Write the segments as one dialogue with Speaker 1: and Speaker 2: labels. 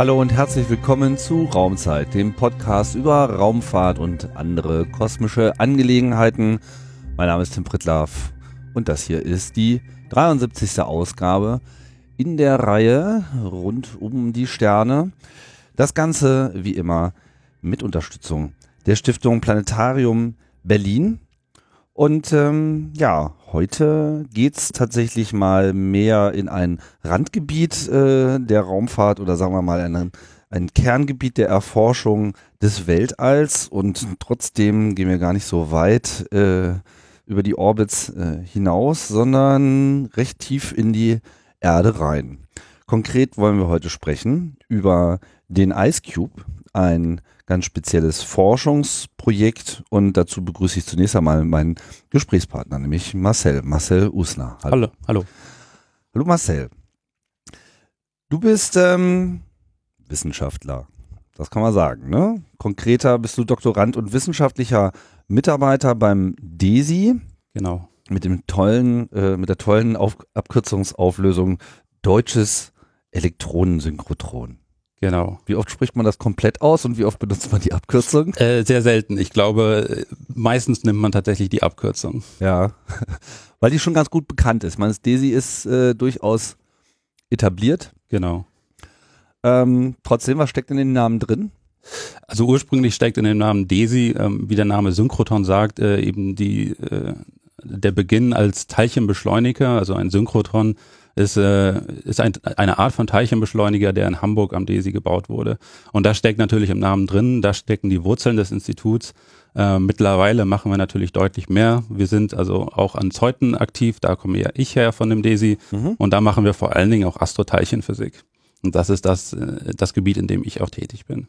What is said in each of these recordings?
Speaker 1: Hallo und herzlich willkommen zu Raumzeit, dem Podcast über Raumfahrt und andere kosmische Angelegenheiten. Mein Name ist Tim Pritlaff und das hier ist die 73. Ausgabe in der Reihe rund um die Sterne. Das Ganze wie immer mit Unterstützung der Stiftung Planetarium Berlin. Und ähm, ja, heute geht's tatsächlich mal mehr in ein Randgebiet äh, der Raumfahrt oder sagen wir mal ein, ein Kerngebiet der Erforschung des Weltalls. Und trotzdem gehen wir gar nicht so weit äh, über die Orbits äh, hinaus, sondern recht tief in die Erde rein. Konkret wollen wir heute sprechen über den Ice Cube, ein ganz spezielles Forschungsprojekt und dazu begrüße ich zunächst einmal meinen Gesprächspartner, nämlich Marcel, Marcel Usner.
Speaker 2: Hallo. Hallo, hallo.
Speaker 1: Hallo Marcel. Du bist ähm, Wissenschaftler, das kann man sagen, ne? Konkreter bist du Doktorand und wissenschaftlicher Mitarbeiter beim DESI.
Speaker 2: Genau.
Speaker 1: Mit dem tollen, äh, mit der tollen Auf Abkürzungsauflösung Deutsches Elektronensynchrotron.
Speaker 2: Genau.
Speaker 1: Wie oft spricht man das komplett aus und wie oft benutzt man die Abkürzung?
Speaker 2: Äh, sehr selten. Ich glaube, meistens nimmt man tatsächlich die Abkürzung.
Speaker 1: Ja, weil die schon ganz gut bekannt ist. Meine, das DESI ist äh, durchaus etabliert.
Speaker 2: Genau.
Speaker 1: Ähm, trotzdem, was steckt in den Namen drin?
Speaker 2: Also ursprünglich steckt in dem Namen DESI, ähm, wie der Name Synchroton sagt, äh, eben die äh, der Beginn als Teilchenbeschleuniger, also ein Synchrotron ist, äh, ist ein, eine Art von Teilchenbeschleuniger, der in Hamburg am DESI gebaut wurde. Und da steckt natürlich im Namen drin, da stecken die Wurzeln des Instituts. Äh, mittlerweile machen wir natürlich deutlich mehr. Wir sind also auch an Zeuten aktiv, da komme ja ich her von dem DESI. Mhm. Und da machen wir vor allen Dingen auch Astroteilchenphysik. Und das ist das, äh, das Gebiet, in dem ich auch tätig bin.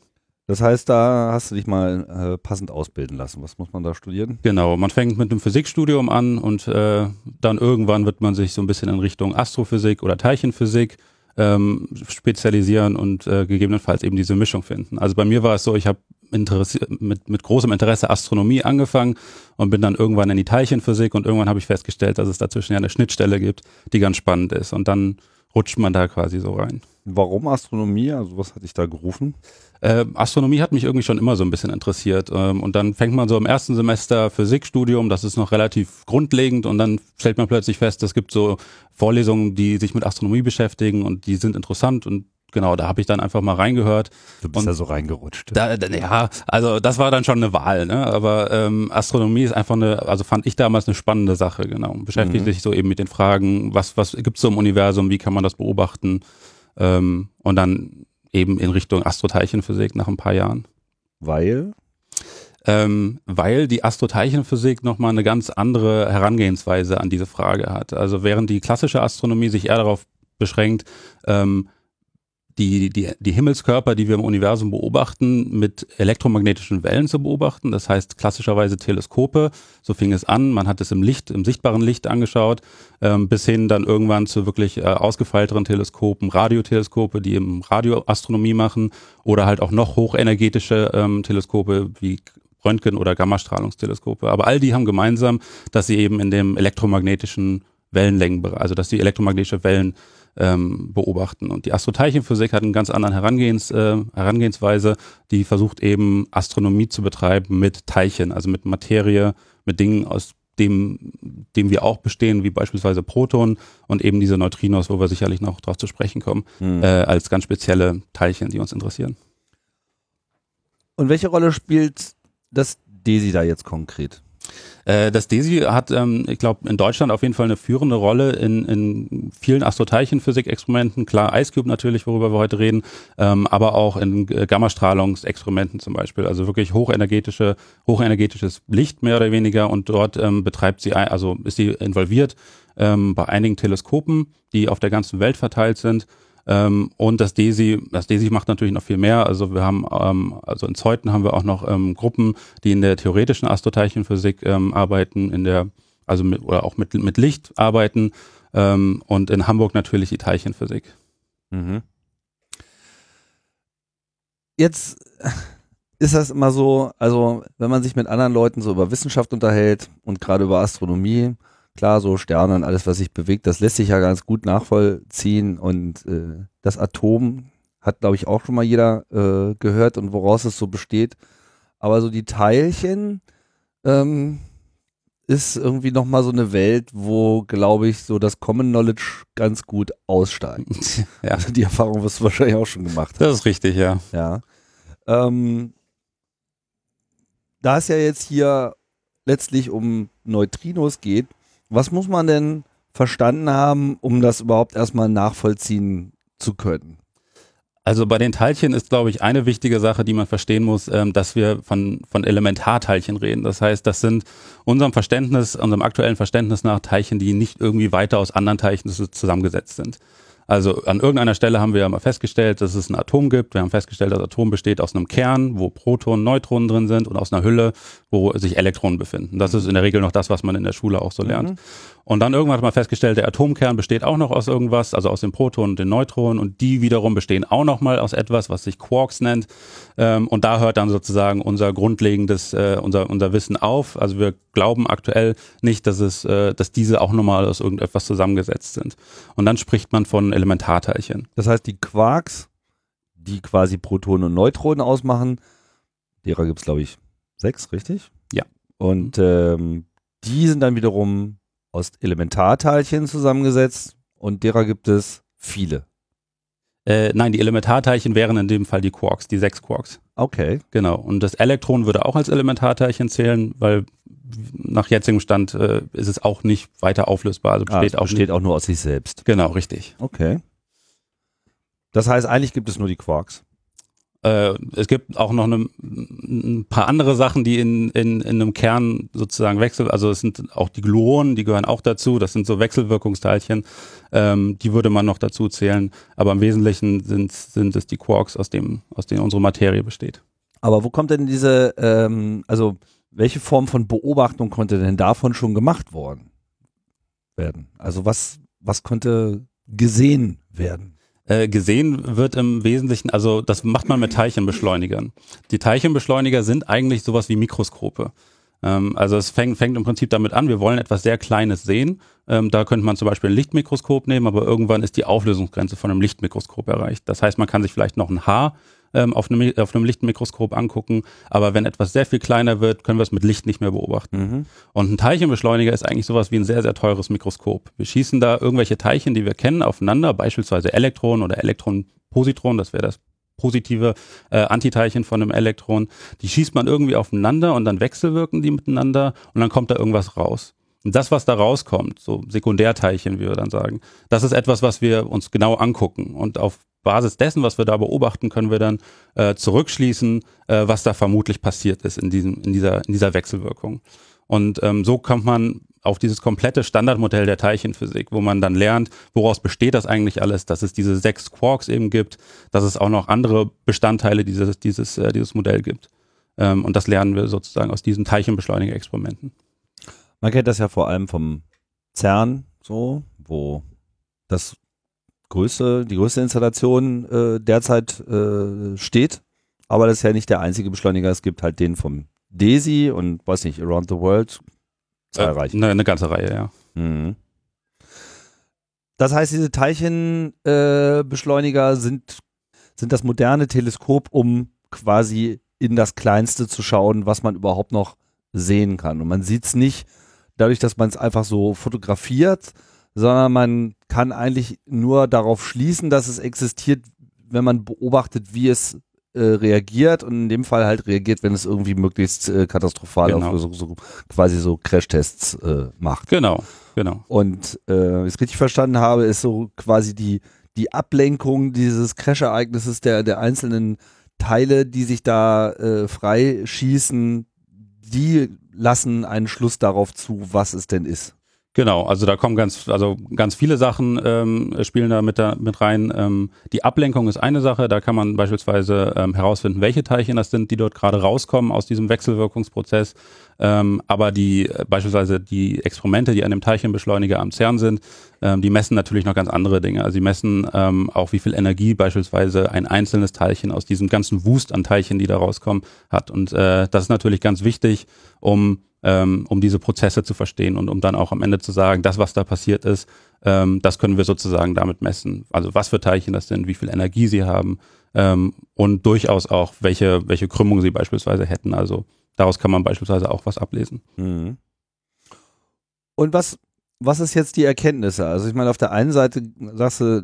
Speaker 1: Das heißt, da hast du dich mal äh, passend ausbilden lassen. Was muss man da studieren?
Speaker 2: Genau, man fängt mit einem Physikstudium an und äh, dann irgendwann wird man sich so ein bisschen in Richtung Astrophysik oder Teilchenphysik ähm, spezialisieren und äh, gegebenenfalls eben diese Mischung finden. Also bei mir war es so, ich habe mit, mit großem Interesse Astronomie angefangen und bin dann irgendwann in die Teilchenphysik und irgendwann habe ich festgestellt, dass es dazwischen ja eine Schnittstelle gibt, die ganz spannend ist. Und dann rutscht man da quasi so rein.
Speaker 1: Warum Astronomie? Also was hat dich da gerufen?
Speaker 2: Äh, Astronomie hat mich irgendwie schon immer so ein bisschen interessiert. Ähm, und dann fängt man so im ersten Semester Physikstudium, das ist noch relativ grundlegend und dann stellt man plötzlich fest, es gibt so Vorlesungen, die sich mit Astronomie beschäftigen und die sind interessant und genau, da habe ich dann einfach mal reingehört.
Speaker 1: Du bist ja so reingerutscht.
Speaker 2: Da, da, ja, also das war dann schon eine Wahl, ne? Aber ähm, Astronomie ist einfach eine, also fand ich damals eine spannende Sache, genau. Beschäftigt mhm. sich so eben mit den Fragen, was, was gibt's so im Universum, wie kann man das beobachten? Ähm, und dann eben in Richtung Astroteilchenphysik nach ein paar Jahren.
Speaker 1: Weil?
Speaker 2: Ähm, weil die Astroteilchenphysik nochmal eine ganz andere Herangehensweise an diese Frage hat. Also während die klassische Astronomie sich eher darauf beschränkt, ähm, die, die, die Himmelskörper, die wir im Universum beobachten, mit elektromagnetischen Wellen zu beobachten. Das heißt klassischerweise Teleskope. So fing es an. Man hat es im Licht, im sichtbaren Licht angeschaut, ähm, bis hin dann irgendwann zu wirklich äh, ausgefeilteren Teleskopen, Radioteleskope, die eben Radioastronomie machen oder halt auch noch hochenergetische ähm, Teleskope wie Röntgen- oder Gammastrahlungsteleskope. Aber all die haben gemeinsam, dass sie eben in dem elektromagnetischen Wellenlängenbereich, also dass die elektromagnetische Wellen ähm, beobachten. Und die Astroteilchenphysik hat eine ganz andere Herangehens, äh, Herangehensweise, die versucht eben Astronomie zu betreiben mit Teilchen, also mit Materie, mit Dingen, aus dem, dem wir auch bestehen, wie beispielsweise Protonen und eben diese Neutrinos, wo wir sicherlich noch drauf zu sprechen kommen, mhm. äh, als ganz spezielle Teilchen, die uns interessieren.
Speaker 1: Und welche Rolle spielt das DESI da jetzt konkret?
Speaker 2: Äh, das DESI hat, ähm, ich glaube, in Deutschland auf jeden Fall eine führende Rolle in, in vielen Astroteilchenphysik-Experimenten. Klar, IceCube natürlich, worüber wir heute reden, ähm, aber auch in äh, Gammastrahlungsexperimenten zum Beispiel. Also wirklich hochenergetische, hochenergetisches Licht mehr oder weniger und dort ähm, betreibt sie, also ist sie involviert ähm, bei einigen Teleskopen, die auf der ganzen Welt verteilt sind. Ähm, und das DESI, das DESI macht natürlich noch viel mehr. Also wir haben, ähm, also in Zeuthen haben wir auch noch ähm, Gruppen, die in der theoretischen Astroteilchenphysik ähm, arbeiten, in der, also mit, oder auch mit, mit Licht arbeiten ähm, und in Hamburg natürlich die Teilchenphysik. Mhm.
Speaker 1: Jetzt ist das immer so, also wenn man sich mit anderen Leuten so über Wissenschaft unterhält und gerade über Astronomie, klar, so Sterne und alles, was sich bewegt, das lässt sich ja ganz gut nachvollziehen. Und äh, das Atom hat, glaube ich, auch schon mal jeder äh, gehört und woraus es so besteht. Aber so die Teilchen ähm, ist irgendwie nochmal so eine Welt, wo, glaube ich, so das Common Knowledge ganz gut aussteigt.
Speaker 2: Ja.
Speaker 1: Also die Erfahrung wirst du wahrscheinlich auch schon gemacht haben.
Speaker 2: Das ist richtig, ja.
Speaker 1: Ja. Ähm, da es ja jetzt hier letztlich um Neutrinos geht, was muss man denn verstanden haben, um das überhaupt erstmal nachvollziehen zu können?
Speaker 2: Also bei den Teilchen ist, glaube ich, eine wichtige Sache, die man verstehen muss, ähm, dass wir von, von Elementarteilchen reden. Das heißt, das sind unserem Verständnis, unserem aktuellen Verständnis nach Teilchen, die nicht irgendwie weiter aus anderen Teilchen zusammengesetzt sind. Also an irgendeiner Stelle haben wir mal festgestellt, dass es ein Atom gibt. Wir haben festgestellt, das Atom besteht aus einem Kern, wo Protonen, Neutronen drin sind und aus einer Hülle, wo sich Elektronen befinden. Das ist in der Regel noch das, was man in der Schule auch so lernt. Mhm. Und dann irgendwann hat man festgestellt, der Atomkern besteht auch noch aus irgendwas, also aus den Protonen und den Neutronen und die wiederum bestehen auch noch mal aus etwas, was sich Quarks nennt. Ähm, und da hört dann sozusagen unser grundlegendes, äh, unser, unser Wissen auf. Also wir glauben aktuell nicht, dass es, äh, dass diese auch nochmal aus irgendetwas zusammengesetzt sind. Und dann spricht man von Elementarteilchen.
Speaker 1: Das heißt, die Quarks, die quasi Protonen und Neutronen ausmachen, derer gibt es, glaube ich, sechs, richtig?
Speaker 2: Ja.
Speaker 1: Und ähm, die sind dann wiederum aus Elementarteilchen zusammengesetzt und derer gibt es viele.
Speaker 2: Äh, nein, die Elementarteilchen wären in dem Fall die Quarks, die sechs Quarks.
Speaker 1: Okay.
Speaker 2: Genau. Und das Elektron würde auch als Elementarteilchen zählen, weil nach jetzigem Stand äh, ist es auch nicht weiter auflösbar. Also
Speaker 1: besteht, ah, auch, besteht auch nur aus sich selbst.
Speaker 2: Genau, richtig.
Speaker 1: Okay. Das heißt, eigentlich gibt es nur die Quarks.
Speaker 2: Äh, es gibt auch noch eine, ein paar andere Sachen, die in, in, in einem Kern sozusagen wechseln. Also es sind auch die Gluonen, die gehören auch dazu. Das sind so Wechselwirkungsteilchen. Ähm, die würde man noch dazu zählen. Aber im Wesentlichen sind, sind es die Quarks, aus, dem, aus denen unsere Materie besteht.
Speaker 1: Aber wo kommt denn diese, ähm, also welche Form von Beobachtung konnte denn davon schon gemacht worden werden? Also was, was konnte gesehen werden?
Speaker 2: Äh, gesehen wird im Wesentlichen, also das macht man mit Teilchenbeschleunigern. Die Teilchenbeschleuniger sind eigentlich sowas wie Mikroskope. Ähm, also es fängt, fängt im Prinzip damit an, wir wollen etwas sehr Kleines sehen. Ähm, da könnte man zum Beispiel ein Lichtmikroskop nehmen, aber irgendwann ist die Auflösungsgrenze von einem Lichtmikroskop erreicht. Das heißt, man kann sich vielleicht noch ein Haar ähm, auf, einem, auf einem Lichtmikroskop angucken. Aber wenn etwas sehr viel kleiner wird, können wir es mit Licht nicht mehr beobachten. Mhm. Und ein Teilchenbeschleuniger ist eigentlich sowas wie ein sehr, sehr teures Mikroskop. Wir schießen da irgendwelche Teilchen, die wir kennen, aufeinander, beispielsweise Elektronen oder Elektron-Positron, das wäre das positive äh, Antiteilchen von einem Elektron. Die schießt man irgendwie aufeinander und dann wechselwirken die miteinander und dann kommt da irgendwas raus. Und das, was da rauskommt, so Sekundärteilchen, wie wir dann sagen, das ist etwas, was wir uns genau angucken. Und auf Basis dessen, was wir da beobachten, können wir dann äh, zurückschließen, äh, was da vermutlich passiert ist in, diesem, in, dieser, in dieser Wechselwirkung. Und ähm, so kommt man auf dieses komplette Standardmodell der Teilchenphysik, wo man dann lernt, woraus besteht das eigentlich alles, dass es diese sechs Quarks eben gibt, dass es auch noch andere Bestandteile dieses, dieses, äh, dieses Modell gibt. Ähm, und das lernen wir sozusagen aus diesen Teilchenbeschleuniger-Experimenten.
Speaker 1: Man kennt das ja vor allem vom CERN so, wo das größte, die größte Installation äh, derzeit äh, steht. Aber das ist ja nicht der einzige Beschleuniger. Es gibt halt den vom DESI und weiß nicht, Around the World.
Speaker 2: Zahlreich. Äh, eine, ganze Reihe, ja. Mhm.
Speaker 1: Das heißt, diese Teilchenbeschleuniger äh, sind, sind das moderne Teleskop, um quasi in das Kleinste zu schauen, was man überhaupt noch sehen kann. Und man sieht es nicht dadurch, dass man es einfach so fotografiert, sondern man kann eigentlich nur darauf schließen, dass es existiert, wenn man beobachtet, wie es äh, reagiert und in dem Fall halt reagiert, wenn es irgendwie möglichst äh, katastrophal genau. auf so, so, quasi so Crashtests äh, macht.
Speaker 2: Genau, genau.
Speaker 1: Und äh, wenn ich es richtig verstanden habe, ist so quasi die, die Ablenkung dieses Crash-Ereignisses der, der einzelnen Teile, die sich da äh, freischießen, die lassen einen Schluss darauf zu, was es denn ist.
Speaker 2: Genau, also da kommen ganz, also ganz viele Sachen ähm, spielen da mit, da mit rein. Ähm, die Ablenkung ist eine Sache, da kann man beispielsweise ähm, herausfinden, welche Teilchen das sind, die dort gerade rauskommen aus diesem Wechselwirkungsprozess. Ähm, aber die äh, beispielsweise die Experimente, die an dem Teilchenbeschleuniger am CERN sind, ähm, die messen natürlich noch ganz andere Dinge. Also sie messen ähm, auch, wie viel Energie beispielsweise ein einzelnes Teilchen aus diesem ganzen Wust an Teilchen, die da rauskommen, hat. Und äh, das ist natürlich ganz wichtig, um ähm, um diese Prozesse zu verstehen und um dann auch am Ende zu sagen, das, was da passiert ist, Ähm, das können wir sozusagen damit messen. Also was für Teilchen das sind, wie viel Energie sie haben ähm, und durchaus auch, welche, welche Krümmung sie beispielsweise hätten. Also daraus kann man beispielsweise auch was ablesen. Mhm.
Speaker 1: Und was, was ist jetzt die Erkenntnisse? Also ich meine, auf der einen Seite sagst du,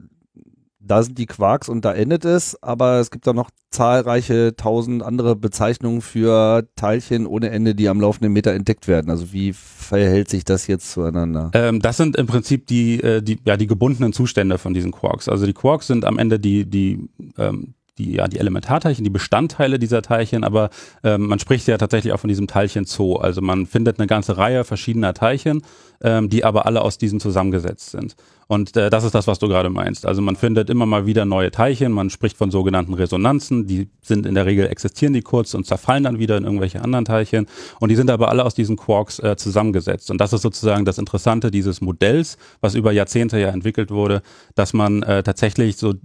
Speaker 1: da sind die Quarks und da endet es, aber es gibt auch noch zahlreiche tausend andere Bezeichnungen für Teilchen ohne Ende, die am laufenden Meter entdeckt werden. Also wie verhält sich das jetzt zueinander?
Speaker 2: Ähm, das sind im Prinzip die, äh, die, ja, die gebundenen Zustände von diesen Quarks. Also die Quarks sind am Ende die, die ähm, die, ja, die Elementarteilchen, die Bestandteile dieser Teilchen, aber ähm, man spricht ja tatsächlich auch von diesem Teilchen-Zoo. Also man findet eine ganze Reihe verschiedener Teilchen, ähm, die aber alle aus diesen zusammengesetzt sind. Und äh, das ist das, was du gerade meinst. Also man findet immer mal wieder neue Teilchen, man spricht von sogenannten Resonanzen, die sind in der Regel, existieren die kurz und zerfallen dann wieder in irgendwelche anderen Teilchen. Und die sind aber alle aus diesen Quarks äh, zusammengesetzt. Und das ist sozusagen das Interessante dieses Modells, was über Jahrzehnte ja entwickelt wurde, dass man äh, tatsächlich so,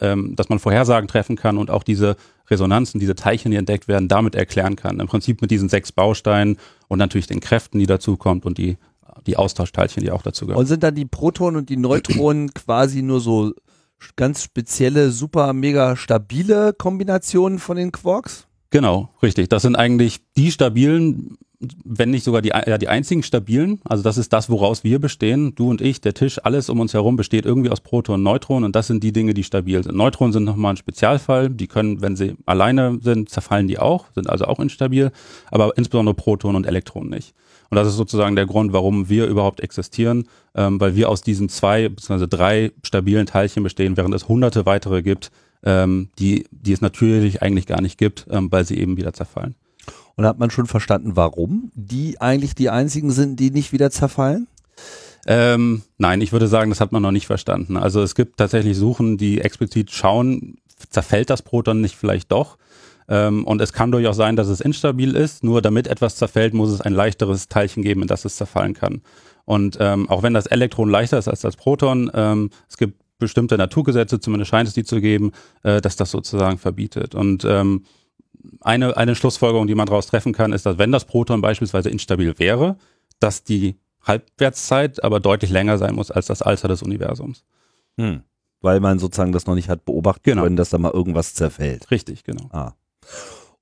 Speaker 2: ähm, dass man Vorhersagen treffen kann und auch diese Resonanzen, diese Teilchen, die entdeckt werden, damit erklären kann. Im Prinzip mit diesen sechs Bausteinen und natürlich den Kräften, die dazukommt und die die Austauschteilchen, die auch dazu gehören.
Speaker 1: Und sind dann die Protonen und die Neutronen quasi nur so ganz spezielle, super, mega stabile Kombinationen von den Quarks?
Speaker 2: Genau, richtig. Das sind eigentlich die stabilen, wenn nicht sogar die, ja, die einzigen stabilen. Also das ist das, woraus wir bestehen. Du und ich, der Tisch, alles um uns herum besteht irgendwie aus Protonen und Neutronen und das sind die Dinge, die stabil sind. Neutronen sind nochmal ein Spezialfall. Die können, wenn sie alleine sind, zerfallen die auch, sind also auch instabil, aber insbesondere Protonen und Elektronen nicht. Und das ist sozusagen der Grund, warum wir überhaupt existieren, ähm, weil wir aus diesen zwei bzw. drei stabilen Teilchen bestehen, während es hunderte weitere gibt, ähm, die, die es natürlich eigentlich gar nicht gibt, ähm, weil sie eben wieder zerfallen.
Speaker 1: Und hat man schon verstanden, warum die eigentlich die einzigen sind, die nicht wieder zerfallen?
Speaker 2: Ähm, nein, ich würde sagen, das hat man noch nicht verstanden. Also es gibt tatsächlich Suchen, die explizit schauen, zerfällt das Proton nicht vielleicht doch? Ähm, und es kann durchaus sein, dass es instabil ist. Nur damit etwas zerfällt, muss es ein leichteres Teilchen geben, in das es zerfallen kann. Und ähm, auch wenn das Elektron leichter ist als das Proton, ähm, es gibt bestimmte Naturgesetze, zumindest scheint es die zu geben, äh, dass das sozusagen verbietet. Und ähm, eine, eine Schlussfolgerung, die man daraus treffen kann, ist, dass wenn das Proton beispielsweise instabil wäre, dass die Halbwertszeit aber deutlich länger sein muss als das Alter des Universums.
Speaker 1: Hm. Weil man sozusagen das noch nicht hat beobachten genau. können, dass da mal irgendwas zerfällt.
Speaker 2: Richtig, genau. Ah.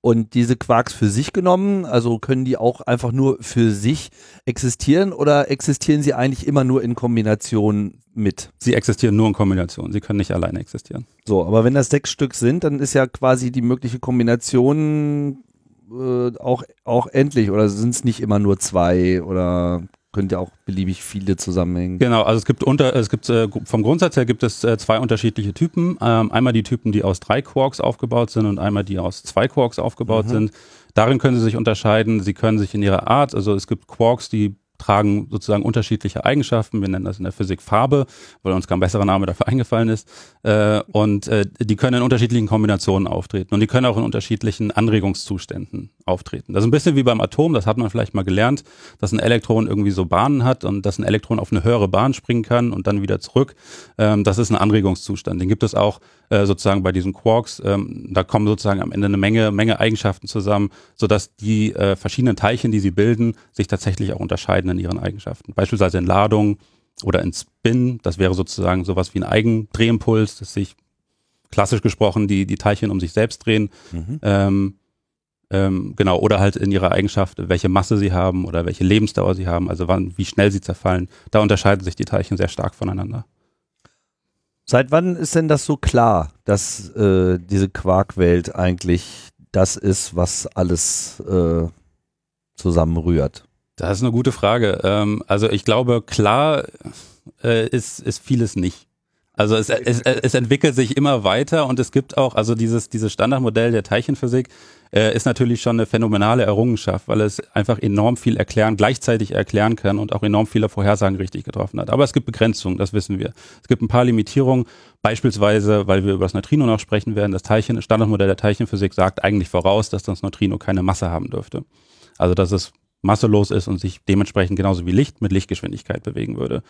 Speaker 1: Und diese Quarks für sich genommen, also können die auch einfach nur für sich existieren oder existieren sie eigentlich immer nur in Kombination mit?
Speaker 2: Sie existieren nur in Kombination, sie können nicht alleine existieren.
Speaker 1: So, aber wenn das sechs Stück sind, dann ist ja quasi die mögliche Kombination äh, auch, auch endlich oder sind es nicht immer nur zwei oder könnte ja auch beliebig viele zusammenhängen.
Speaker 2: Genau, also es gibt unter, es gibt äh, vom Grundsatz her gibt es äh, zwei unterschiedliche Typen. Ähm, einmal die Typen, die aus drei Quarks aufgebaut sind und einmal die aus zwei Quarks aufgebaut mhm. sind. Darin können sie sich unterscheiden. Sie können sich in ihrer Art, also es gibt Quarks, die tragen sozusagen unterschiedliche Eigenschaften. Wir nennen das in der Physik Farbe, weil uns kein besserer Name dafür eingefallen ist. Äh, und äh, die können in unterschiedlichen Kombinationen auftreten und die können auch in unterschiedlichen Anregungszuständen auftreten. Das ist ein bisschen wie beim Atom, das hat man vielleicht mal gelernt, dass ein Elektron irgendwie so Bahnen hat und dass ein Elektron auf eine höhere Bahn springen kann und dann wieder zurück. Ähm, das ist ein Anregungszustand. Den gibt es auch äh, sozusagen bei diesen Quarks. Ähm, da kommen sozusagen am Ende eine Menge, Menge Eigenschaften zusammen, sodass die äh, verschiedenen Teilchen, die sie bilden, sich tatsächlich auch unterscheiden in ihren Eigenschaften. Beispielsweise in Ladung oder in Spin. Das wäre sozusagen sowas wie ein Eigendrehimpuls, dass sich klassisch gesprochen die, die Teilchen um sich selbst drehen. Mhm. Ähm, ähm, genau, oder halt in ihrer Eigenschaft, welche Masse sie haben oder welche Lebensdauer sie haben, also wann, wie schnell sie zerfallen. Da unterscheiden sich die Teilchen sehr stark voneinander.
Speaker 1: Seit wann ist denn das so klar, dass äh, diese Quarkwelt eigentlich das ist, was alles äh, zusammenrührt?
Speaker 2: Das ist eine gute Frage. Ähm, also ich glaube, klar äh, ist, ist vieles nicht. Also es, es, es entwickelt sich immer weiter und es gibt auch, also dieses, dieses Standardmodell der Teilchenphysik äh, ist natürlich schon eine phänomenale Errungenschaft, weil es einfach enorm viel erklären, gleichzeitig erklären kann und auch enorm viele Vorhersagen richtig getroffen hat. Aber es gibt Begrenzungen, das wissen wir. Es gibt ein paar Limitierungen, beispielsweise, weil wir über das Neutrino noch sprechen werden, das Teilchen, das Standardmodell der Teilchenphysik sagt eigentlich voraus, dass das Neutrino keine Masse haben dürfte. Also dass es masselos ist und sich dementsprechend genauso wie Licht mit Lichtgeschwindigkeit bewegen würde.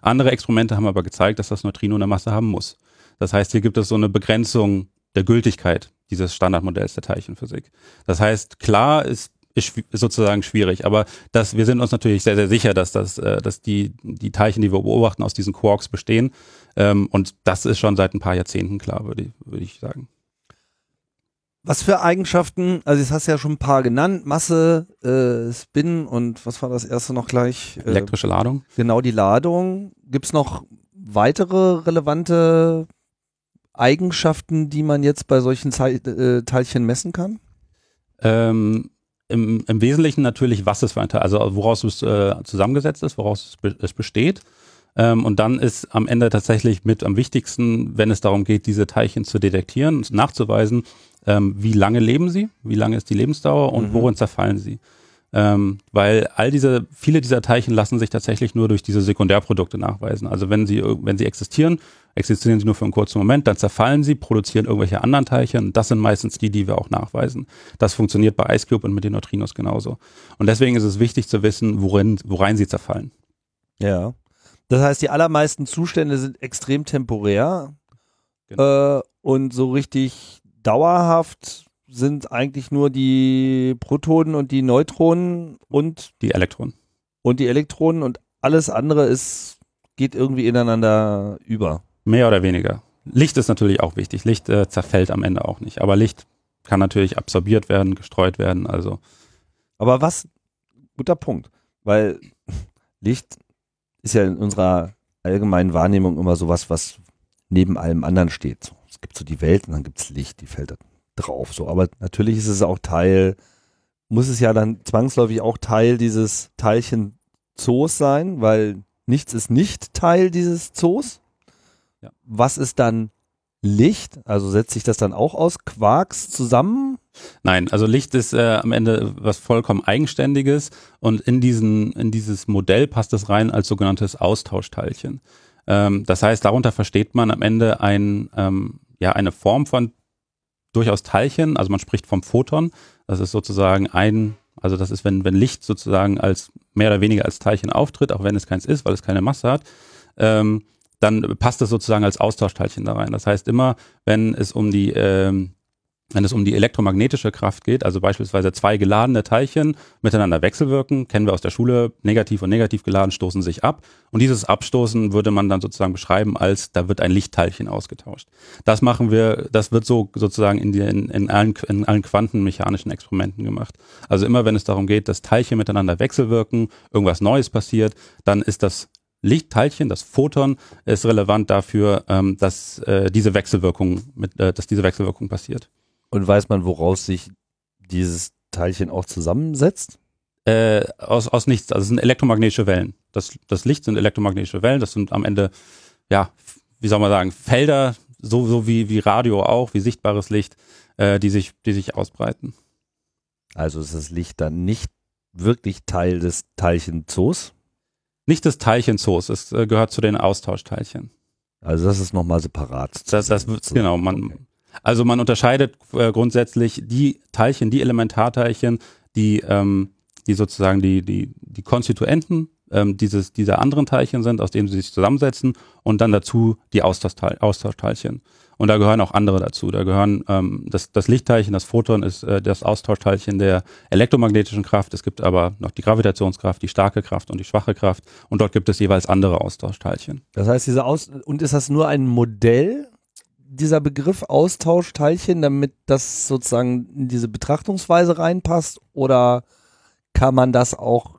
Speaker 2: Andere Experimente haben aber gezeigt, dass das Neutrino eine Masse haben muss. Das heißt, hier gibt es so eine Begrenzung der Gültigkeit dieses Standardmodells der Teilchenphysik. Das heißt, klar ist ist sozusagen schwierig. Aber das, wir sind uns natürlich sehr, sehr sicher, dass, das, äh, dass die, die Teilchen, die wir beobachten, aus diesen Quarks bestehen. Ähm, und das ist schon seit ein paar Jahrzehnten klar, würde ich, würde ich sagen.
Speaker 1: Was für Eigenschaften, also jetzt hast du ja schon ein paar genannt, Masse, äh, Spin und was war das erste noch gleich?
Speaker 2: Äh, Elektrische Ladung.
Speaker 1: Genau, die Ladung. Gibt es noch weitere relevante Eigenschaften, die man jetzt bei solchen Ze äh, Teilchen messen kann?
Speaker 2: Ähm, im, im, Wesentlichen natürlich, was es für ein Teil, also woraus es äh, zusammengesetzt ist, woraus es, be es besteht. Ähm, und dann ist am Ende tatsächlich mit am wichtigsten, wenn es darum geht, diese Teilchen zu detektieren und nachzuweisen, ähm, wie lange leben sie, wie lange ist die Lebensdauer und mhm. worin zerfallen sie. Ähm, weil all diese, viele dieser Teilchen lassen sich tatsächlich nur durch diese Sekundärprodukte nachweisen. Also wenn sie, wenn sie existieren, existieren sie nur für einen kurzen Moment, dann zerfallen sie, produzieren irgendwelche anderen Teilchen. Das sind meistens die, die wir auch nachweisen. Das funktioniert bei Ice Cube und mit den Neutrinos genauso. Und deswegen ist es wichtig zu wissen, worin, worein sie zerfallen.
Speaker 1: Ja. Das heißt, die allermeisten Zustände sind extrem temporär genau. äh, und so richtig dauerhaft sind eigentlich nur die Protonen und die Neutronen und
Speaker 2: die Elektronen.
Speaker 1: Und die Elektronen und alles andere ist, geht irgendwie ineinander über.
Speaker 2: Mehr oder weniger. Licht ist natürlich auch wichtig. Licht äh, zerfällt am Ende auch nicht. Aber Licht kann natürlich absorbiert werden, gestreut werden. Also.
Speaker 1: Aber was, guter Punkt, weil Licht ist ja in unserer allgemeinen Wahrnehmung immer sowas, was neben allem anderen steht. Es gibt so die Welt und dann gibt es Licht, die fällt drauf. So, aber natürlich ist es auch Teil, muss es ja dann zwangsläufig auch Teil dieses Teilchen Zoos sein, weil nichts ist nicht Teil dieses Zoos. Ja. Was ist dann Licht? Also setzt sich das dann auch aus Quarks zusammen?
Speaker 2: Nein, also Licht ist äh, am Ende was vollkommen Eigenständiges und in, diesen, in dieses Modell passt es rein als sogenanntes Austauschteilchen. Ähm, das heißt, darunter versteht man am Ende ein, ähm, ja, eine Form von durchaus Teilchen, also man spricht vom Photon. Das ist sozusagen ein, also das ist, wenn, wenn Licht sozusagen als mehr oder weniger als Teilchen auftritt, auch wenn es keins ist, weil es keine Masse hat, ähm, dann passt es sozusagen als Austauschteilchen da rein. Das heißt immer, wenn es um die ähm, wenn es um die elektromagnetische Kraft geht, also beispielsweise zwei geladene Teilchen miteinander wechselwirken, kennen wir aus der Schule, negativ und negativ geladen stoßen sich ab. Und dieses Abstoßen würde man dann sozusagen beschreiben als, da wird ein Lichtteilchen ausgetauscht. Das machen wir, das wird so sozusagen in, die, in, allen, in allen quantenmechanischen Experimenten gemacht. Also immer wenn es darum geht, dass Teilchen miteinander wechselwirken, irgendwas Neues passiert, dann ist das Lichtteilchen, das Photon, ist relevant dafür, ähm, dass äh, diese Wechselwirkung äh, dass diese Wechselwirkung passiert.
Speaker 1: Und weiß man, woraus sich dieses Teilchen auch zusammensetzt?
Speaker 2: Äh, aus, aus nichts. Also es sind elektromagnetische Wellen. Das, das Licht sind elektromagnetische Wellen. Das sind am Ende, ja, wie soll man sagen, Felder, so, so wie, wie Radio auch, wie sichtbares Licht, äh, die, sich, die sich ausbreiten.
Speaker 1: Also ist das Licht dann nicht wirklich Teil des Teilchenzoos?
Speaker 2: Nicht des Teilchenzoos, es äh, gehört zu den Austauschteilchen.
Speaker 1: Also das ist nochmal separat.
Speaker 2: Das, das, genau, man, okay. Also man unterscheidet äh, grundsätzlich die Teilchen, die Elementarteilchen, die, ähm, die sozusagen die, die, die Konstituenten ähm, dieses, dieser anderen Teilchen sind, aus denen sie sich zusammensetzen und dann dazu die Austauschteilchen. Und da gehören auch andere dazu. Da gehören ähm, das, das Lichtteilchen, das Photon ist äh, das Austauschteilchen der elektromagnetischen Kraft. Es gibt aber noch die Gravitationskraft, die starke Kraft und die schwache Kraft. Und dort gibt es jeweils andere Austauschteilchen.
Speaker 1: Das heißt, diese Aus und ist das nur ein Modell dieser Begriff Austauschteilchen, damit das sozusagen in diese Betrachtungsweise reinpasst? Oder kann man das auch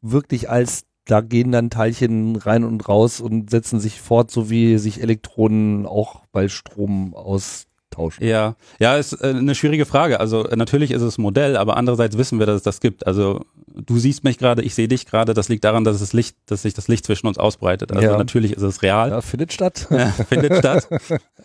Speaker 1: wirklich als, da gehen dann Teilchen rein und raus und setzen sich fort, so wie sich Elektronen auch bei Strom aus tauschen?
Speaker 2: Ja, ja, ist äh, eine schwierige Frage. Also äh, natürlich ist es ein Modell, aber andererseits wissen wir, dass es das gibt. Also du siehst mich gerade, ich sehe dich gerade. Das liegt daran, dass es Licht, dass sich das Licht zwischen uns ausbreitet. Also ja. natürlich ist es real.
Speaker 1: Ja, findet statt.
Speaker 2: Ja, findet statt.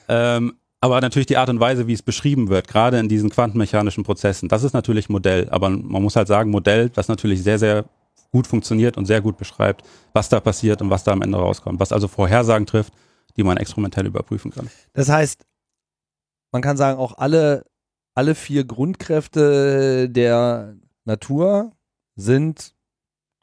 Speaker 2: Ähm, aber natürlich die Art und Weise, wie es beschrieben wird, gerade in diesen quantenmechanischen Prozessen, das ist natürlich Modell. Aber man muss halt sagen, Modell, das natürlich sehr, sehr gut funktioniert und sehr gut beschreibt, was da passiert und was da am Ende rauskommt. Was also Vorhersagen trifft, die man experimentell überprüfen kann.
Speaker 1: Das heißt, man kann sagen, auch alle, alle vier Grundkräfte der Natur sind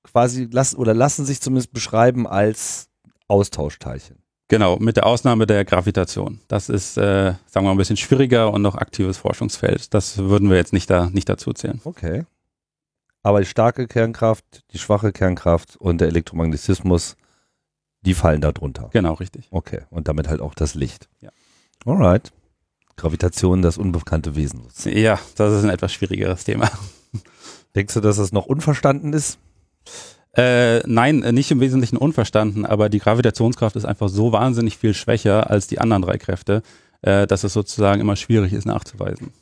Speaker 1: quasi lassen oder lassen sich zumindest beschreiben als Austauschteilchen.
Speaker 2: Genau, mit der Ausnahme der Gravitation. Das ist, äh, sagen wir mal, ein bisschen schwieriger und noch aktives Forschungsfeld. Das würden wir jetzt nicht, da, nicht dazu zählen.
Speaker 1: Okay. aber die starke Kernkraft, die schwache Kernkraft und der Elektromagnetismus, die fallen da drunter.
Speaker 2: Genau, richtig.
Speaker 1: Okay, und damit halt auch das Licht.
Speaker 2: Ja.
Speaker 1: Alright. Gravitation, das unbekannte Wesen.
Speaker 2: Ja, das ist ein etwas schwierigeres Thema.
Speaker 1: Denkst du, dass das noch unverstanden ist?
Speaker 2: Äh, nein, nicht im Wesentlichen unverstanden, aber die Gravitationskraft ist einfach so wahnsinnig viel schwächer als die anderen drei Kräfte, äh, dass es sozusagen immer schwierig ist nachzuweisen.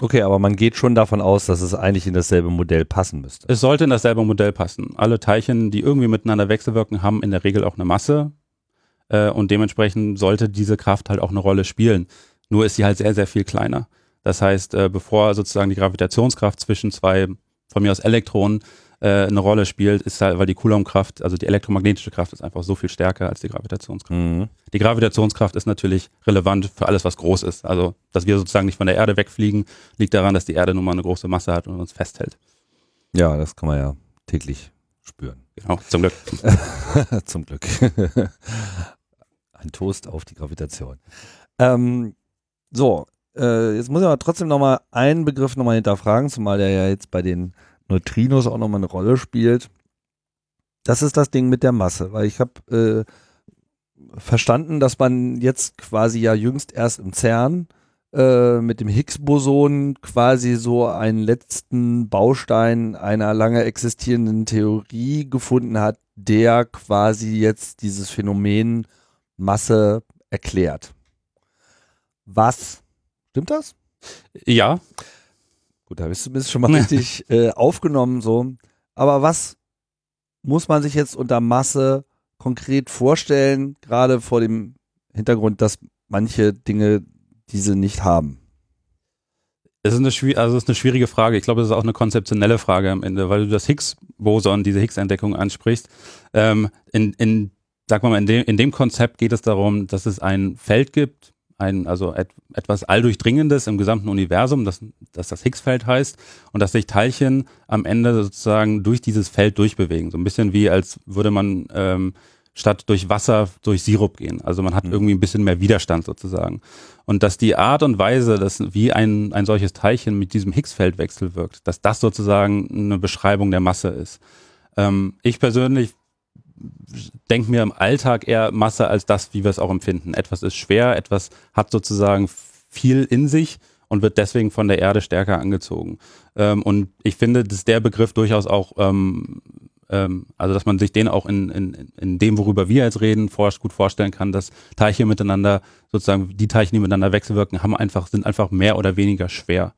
Speaker 1: Okay, aber man geht schon davon aus, dass es eigentlich in dasselbe Modell passen müsste.
Speaker 2: Es sollte in dasselbe Modell passen. Alle Teilchen, die irgendwie miteinander wechselwirken, haben in der Regel auch eine Masse äh, und dementsprechend sollte diese Kraft halt auch eine Rolle spielen. Nur ist sie halt sehr, sehr viel kleiner. Das heißt, äh, bevor sozusagen die Gravitationskraft zwischen zwei, von mir aus Elektronen, äh, eine Rolle spielt, ist halt, weil die Coulombkraft, also die elektromagnetische Kraft ist einfach so viel stärker als die Gravitationskraft.
Speaker 1: Mhm.
Speaker 2: Die Gravitationskraft ist natürlich relevant für alles, was groß ist. Also, dass wir sozusagen nicht von der Erde wegfliegen, liegt daran, dass die Erde nun mal eine große Masse hat und uns festhält.
Speaker 1: Ja, das kann man ja täglich spüren.
Speaker 2: Genau, zum Glück.
Speaker 1: Zum Glück. Ein Toast auf die Gravitation. Ähm, so, äh, jetzt muss ich aber trotzdem nochmal einen Begriff nochmal hinterfragen, zumal der ja jetzt bei den Neutrinos auch nochmal eine Rolle spielt. Das ist das Ding mit der Masse, weil ich habe äh, verstanden, dass man jetzt quasi ja jüngst erst im CERN äh, mit dem Higgs-Boson quasi so einen letzten Baustein einer lange existierenden Theorie gefunden hat, der quasi jetzt dieses Phänomen Masse erklärt. Was? Stimmt das?
Speaker 2: Ja,
Speaker 1: Gut, da bist du bist schon mal richtig äh, aufgenommen so. Aber was muss man sich jetzt unter Masse konkret vorstellen, gerade vor dem Hintergrund, dass manche Dinge diese nicht haben?
Speaker 2: Es ist eine, also es ist eine schwierige Frage. Ich glaube, es ist auch eine konzeptionelle Frage am Ende, weil du das Higgs-Boson, diese Higgs-Entdeckung ansprichst. Ähm, in, in, sag mal, in dem, in dem Konzept geht es darum, dass es ein Feld gibt, ein, also et, etwas Alldurchdringendes im gesamten Universum, das, das das Higgs-Feld heißt, und dass sich Teilchen am Ende sozusagen durch dieses Feld durchbewegen. So ein bisschen wie, als würde man ähm, statt durch Wasser durch Sirup gehen. Also man hat
Speaker 1: Mhm.
Speaker 2: irgendwie ein bisschen mehr Widerstand sozusagen. Und dass die Art und Weise, dass wie ein, ein solches Teilchen mit diesem Higgs-Feld wechselwirkt, dass das sozusagen eine Beschreibung der Masse ist. Ähm, ich persönlich denke mir im Alltag eher Masse als das, wie wir es auch empfinden. Etwas ist schwer, etwas hat sozusagen viel in sich und wird deswegen von der Erde stärker angezogen. Ähm, und ich finde, dass der Begriff durchaus auch, ähm, ähm, also dass man sich den auch in, in, in dem, worüber wir jetzt reden, vor, gut vorstellen kann, dass Teilchen miteinander, sozusagen die Teilchen, die miteinander wechselwirken, haben einfach, sind einfach mehr oder weniger schwer.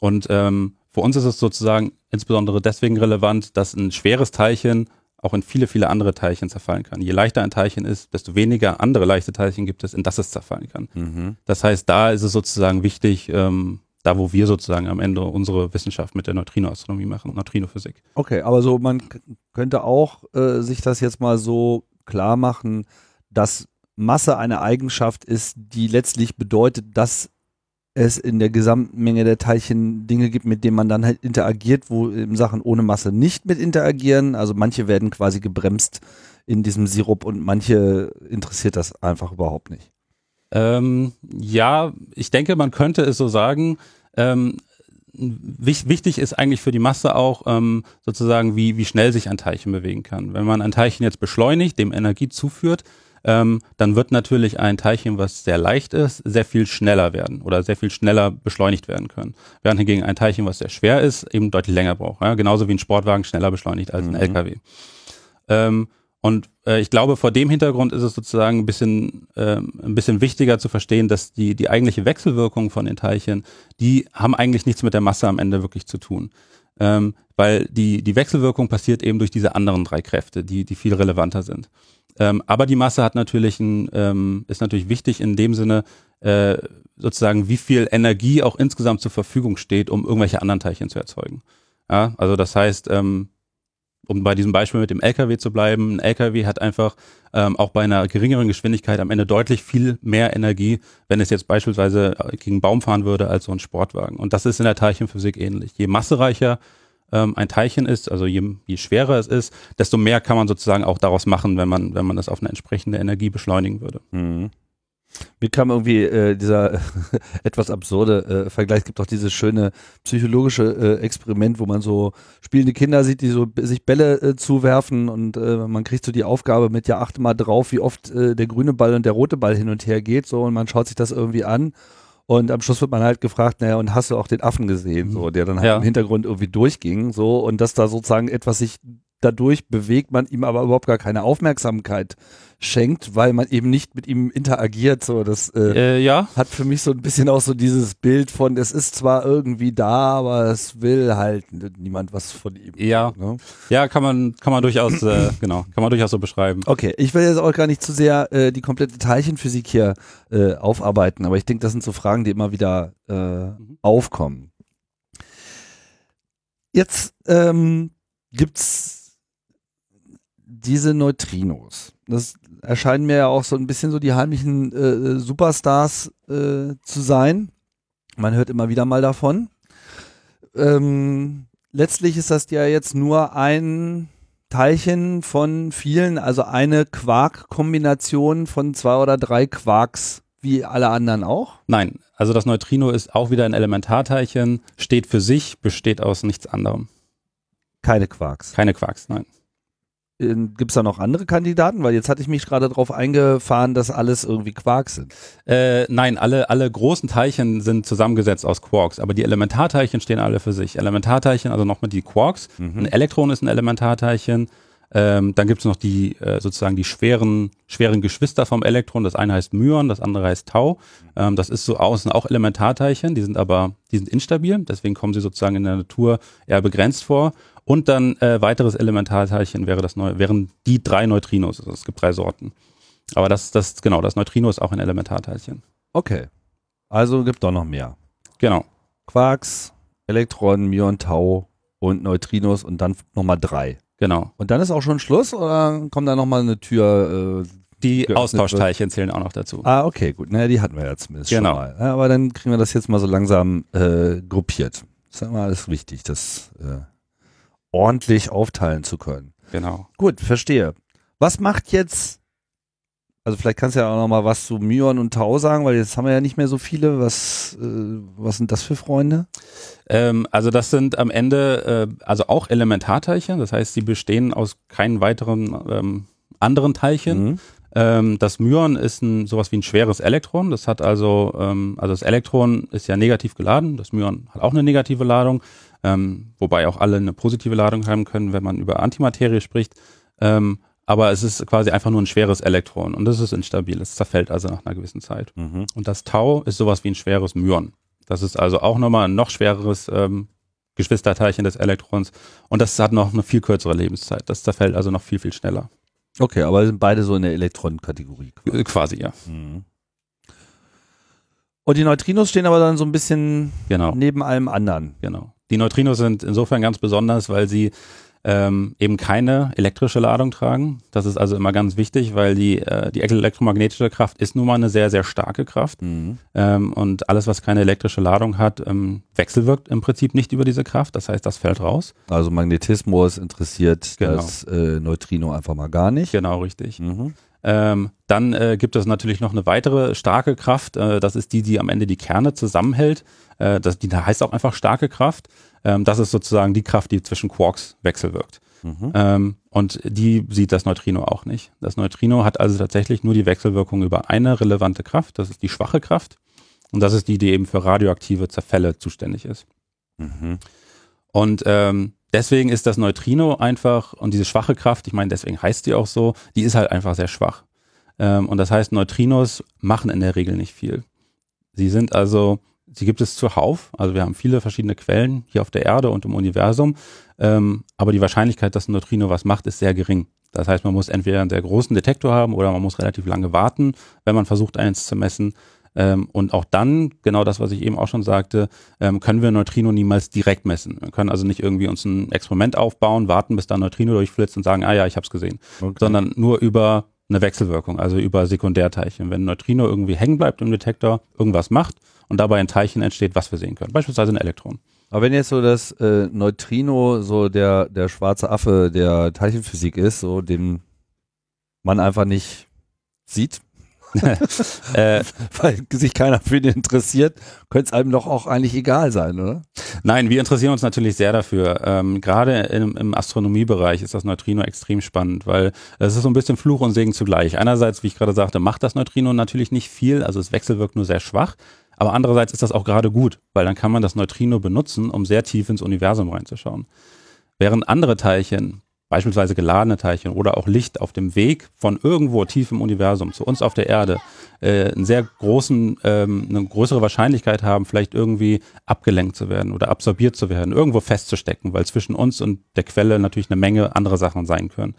Speaker 2: Und ähm, für uns ist es sozusagen insbesondere deswegen relevant, dass ein schweres Teilchen auch in viele, viele andere Teilchen zerfallen kann. Je leichter ein Teilchen ist, desto weniger andere leichte Teilchen gibt es, in das es zerfallen kann.
Speaker 1: Mhm.
Speaker 2: Das heißt, da ist es sozusagen wichtig, ähm, da wo wir sozusagen am Ende unsere Wissenschaft mit der Neutrinoastronomie machen, Neutrinophysik.
Speaker 1: Okay, aber so man könnte auch äh, sich das jetzt mal so klar machen, dass Masse eine Eigenschaft ist, die letztlich bedeutet, dass es in der Gesamtmenge der Teilchen Dinge gibt, mit denen man dann halt interagiert, wo in Sachen ohne Masse nicht mit interagieren. Also manche werden quasi gebremst in diesem Sirup und manche interessiert das einfach überhaupt nicht.
Speaker 2: Ähm, ja, ich denke, man könnte es so sagen. Ähm, wich, wichtig ist eigentlich für die Masse auch ähm, sozusagen, wie, wie schnell sich ein Teilchen bewegen kann. Wenn man ein Teilchen jetzt beschleunigt, dem Energie zuführt, ähm, dann wird natürlich ein Teilchen, was sehr leicht ist, sehr viel schneller werden oder sehr viel schneller beschleunigt werden können. Während hingegen ein Teilchen, was sehr schwer ist, eben deutlich länger braucht. Ja? Genauso wie ein Sportwagen schneller beschleunigt als ein
Speaker 1: Mhm.
Speaker 2: LKW. Ähm, und äh, ich glaube, vor dem Hintergrund ist es sozusagen ein bisschen, ähm, ein bisschen wichtiger zu verstehen, dass die, die eigentliche Wechselwirkung von den Teilchen, die haben eigentlich nichts mit der Masse am Ende wirklich zu tun. Ähm, weil die, die Wechselwirkung passiert eben durch diese anderen drei Kräfte, die, die viel relevanter sind. Ähm, aber die Masse hat natürlich ein, ähm, ist natürlich wichtig in dem Sinne, äh, sozusagen, wie viel Energie auch insgesamt zur Verfügung steht, um irgendwelche anderen Teilchen zu erzeugen. Ja, also das heißt, ähm, um bei diesem Beispiel mit dem LKW zu bleiben, ein LKW hat einfach ähm, auch bei einer geringeren Geschwindigkeit am Ende deutlich viel mehr Energie, wenn es jetzt beispielsweise gegen einen Baum fahren würde, als so ein Sportwagen. Und das ist in der Teilchenphysik ähnlich. Je massereicher ähm, ein Teilchen ist, also je, je schwerer es ist, desto mehr kann man sozusagen auch daraus machen, wenn man, wenn man das auf eine entsprechende Energie beschleunigen würde.
Speaker 1: Mhm. Mir kam irgendwie äh, dieser etwas absurde äh, Vergleich. Es gibt auch dieses schöne psychologische äh, Experiment, wo man so spielende Kinder sieht, die so sich Bälle äh, zuwerfen und äh, man kriegt so die Aufgabe mit, ja, achte mal drauf, wie oft der grüne Ball und der rote Ball hin und her geht, so und man schaut sich das irgendwie an. Und am Schluss wird man halt gefragt, naja, und hast du auch den Affen gesehen, so, der dann halt
Speaker 2: Ja.
Speaker 1: im Hintergrund irgendwie durchging, so, und dass da sozusagen etwas sich dadurch bewegt, man ihm aber überhaupt gar keine Aufmerksamkeit schenkt, weil man eben nicht mit ihm interagiert, so, das, äh,
Speaker 2: Äh, ja,
Speaker 1: hat für mich so ein bisschen auch so dieses Bild von, es ist zwar irgendwie da, aber es will halt niemand was von ihm.
Speaker 2: ja,
Speaker 1: Ne?
Speaker 2: ja, kann man, kann man durchaus, äh, genau, kann man durchaus so beschreiben.
Speaker 1: Okay, ich will jetzt auch gar nicht zu sehr äh, die komplette Teilchenphysik hier äh, aufarbeiten, aber ich denke, das sind so Fragen, die immer wieder äh, aufkommen. Jetzt ähm, gibt's diese Neutrinos. Das erscheinen mir ja auch so ein bisschen so die heimlichen äh, Superstars äh, zu sein. Man hört immer wieder mal davon. Ähm, letztlich ist das ja jetzt nur ein Teilchen von vielen, also eine Quark-Kombination von zwei oder drei Quarks, wie alle anderen auch.
Speaker 2: Nein, also das Neutrino ist auch wieder ein Elementarteilchen, steht für sich, besteht aus nichts anderem.
Speaker 1: Keine Quarks.
Speaker 2: Keine Quarks, nein.
Speaker 1: Ähm, Gibt es da noch andere Kandidaten? Weil jetzt hatte ich mich gerade darauf eingefahren, dass alles irgendwie Quarks sind.
Speaker 2: Äh, nein, alle, alle großen Teilchen sind zusammengesetzt aus Quarks, aber die Elementarteilchen stehen alle für sich. Elementarteilchen, also nochmal die Quarks. Ein Elektron ist ein Elementarteilchen. Ähm, dann gibt es noch die äh, sozusagen die schweren, schweren Geschwister vom Elektron. Das eine heißt Myon, das andere heißt Tau. Ähm, das ist so außen auch Elementarteilchen, die sind aber, die sind instabil, deswegen kommen sie sozusagen in der Natur eher begrenzt vor. Und dann äh, weiteres Elementarteilchen wäre das neue, wären die drei Neutrinos. Also es gibt drei Sorten. Aber das, das, genau, das Neutrino ist auch ein Elementarteilchen.
Speaker 1: Okay. Also gibt doch noch mehr.
Speaker 2: Genau.
Speaker 1: Quarks, Elektronen, Myon, Tau und Neutrinos und dann nochmal drei.
Speaker 2: Genau.
Speaker 1: Und dann ist auch schon Schluss oder kommt da nochmal eine Tür? Äh,
Speaker 2: Die Austauschteilchen zählen auch noch dazu.
Speaker 1: ah, okay, gut. Naja, die hatten wir ja zumindest
Speaker 2: Genau.
Speaker 1: schon mal. Ja, aber dann kriegen wir das jetzt mal so langsam äh, gruppiert. Das ist ja immer alles wichtig, das äh, ordentlich aufteilen zu können.
Speaker 2: Genau.
Speaker 1: Gut, verstehe. Was macht jetzt, also vielleicht kannst du ja auch noch mal was zu Myon und Tau sagen, weil jetzt haben wir ja nicht mehr so viele. Was, äh, was sind das für Freunde?
Speaker 2: Ähm, also das sind am Ende äh, also auch Elementarteilchen, das heißt, sie bestehen aus keinen weiteren ähm, anderen Teilchen.
Speaker 1: Mhm.
Speaker 2: Ähm, das Myon ist ein, sowas wie ein schweres Elektron. Das hat also, ähm, also das Elektron ist ja negativ geladen. Das Myon hat auch eine negative Ladung, ähm, wobei auch alle eine positive Ladung haben können, wenn man über Antimaterie spricht. Ähm, aber es ist quasi einfach nur ein schweres Elektron und das ist instabil. Es zerfällt also nach einer gewissen Zeit.
Speaker 1: Mhm.
Speaker 2: Und das Tau ist sowas wie ein schweres Myon. Das ist also auch nochmal ein noch schwereres ähm, Geschwisterteilchen des Elektrons und das hat noch eine viel kürzere Lebenszeit. Das zerfällt also noch viel, viel schneller.
Speaker 1: Okay, aber sind beide so in der Elektronenkategorie.
Speaker 2: Äh, Quasi, ja.
Speaker 1: Mhm. Und die Neutrinos stehen aber dann so ein bisschen
Speaker 2: Genau.
Speaker 1: neben allem anderen.
Speaker 2: Genau. Die Neutrinos sind insofern ganz besonders, weil sie ähm, eben keine elektrische Ladung tragen. Das ist also immer ganz wichtig, weil die, äh, die elektromagnetische Kraft ist nun mal eine sehr, sehr starke Kraft.
Speaker 1: Mhm.
Speaker 2: Ähm, und alles, was keine elektrische Ladung hat, ähm, wechselwirkt im Prinzip nicht über diese Kraft. Das heißt, das fällt raus.
Speaker 1: Also Magnetismus interessiert
Speaker 2: Genau.
Speaker 1: das äh, Neutrino einfach mal gar nicht.
Speaker 2: Genau, richtig.
Speaker 1: Mhm.
Speaker 2: Ähm, dann äh, gibt es natürlich noch eine weitere starke Kraft. Äh, das ist die, die am Ende die Kerne zusammenhält. Äh, das, die heißt auch einfach starke Kraft. Ähm, das ist sozusagen die Kraft, die zwischen Quarks wechselwirkt.
Speaker 1: Mhm.
Speaker 2: Ähm, und die sieht das Neutrino auch nicht. Das Neutrino hat also tatsächlich nur die Wechselwirkung über eine relevante Kraft. Das ist die schwache Kraft. Und das ist die, die eben für radioaktive Zerfälle zuständig ist.
Speaker 1: Mhm.
Speaker 2: Und ähm, deswegen ist das Neutrino einfach, und diese schwache Kraft, ich meine, deswegen heißt die auch so, die ist halt einfach sehr schwach. Ähm, und das heißt, Neutrinos machen in der Regel nicht viel. Sie sind also, sie gibt es zuhauf, also wir haben viele verschiedene Quellen hier auf der Erde und im Universum, ähm, aber die Wahrscheinlichkeit, dass ein Neutrino was macht, ist sehr gering. Das heißt, man muss entweder einen sehr großen Detektor haben oder man muss relativ lange warten, wenn man versucht, eins zu messen. Ähm, und auch dann, genau das, was ich eben auch schon sagte, ähm, können wir Neutrino niemals direkt messen. Wir können also nicht irgendwie uns ein Experiment aufbauen, warten, bis da ein Neutrino durchflitzt und sagen, ah ja, ich habe es gesehen,
Speaker 1: Okay.
Speaker 2: sondern nur über eine Wechselwirkung, also über Sekundärteilchen. Wenn ein Neutrino irgendwie hängen bleibt im Detektor, irgendwas macht und dabei ein Teilchen entsteht, was wir sehen können, beispielsweise ein Elektron.
Speaker 1: Aber wenn jetzt so das äh, Neutrino so der, der schwarze Affe der Teilchenphysik ist, so den man einfach nicht sieht, äh, Weil sich keiner für den interessiert, könnte es einem doch auch eigentlich egal sein, oder?
Speaker 2: Nein, wir interessieren uns natürlich sehr dafür. Ähm, Gerade im, im Astronomiebereich ist das Neutrino extrem spannend, weil es ist so ein bisschen Fluch und Segen zugleich. Einerseits, wie ich gerade sagte, macht das Neutrino natürlich nicht viel, also es wechselwirkt nur sehr schwach. Aber andererseits ist das auch gerade gut, weil dann kann man das Neutrino benutzen, um sehr tief ins Universum reinzuschauen. Während andere Teilchen, beispielsweise geladene Teilchen oder auch Licht auf dem Weg von irgendwo tief im Universum zu uns auf der Erde, äh, einen sehr großen, ähm, eine größere Wahrscheinlichkeit haben, vielleicht irgendwie abgelenkt zu werden oder absorbiert zu werden, irgendwo festzustecken, weil zwischen uns und der Quelle natürlich eine Menge andere Sachen sein können.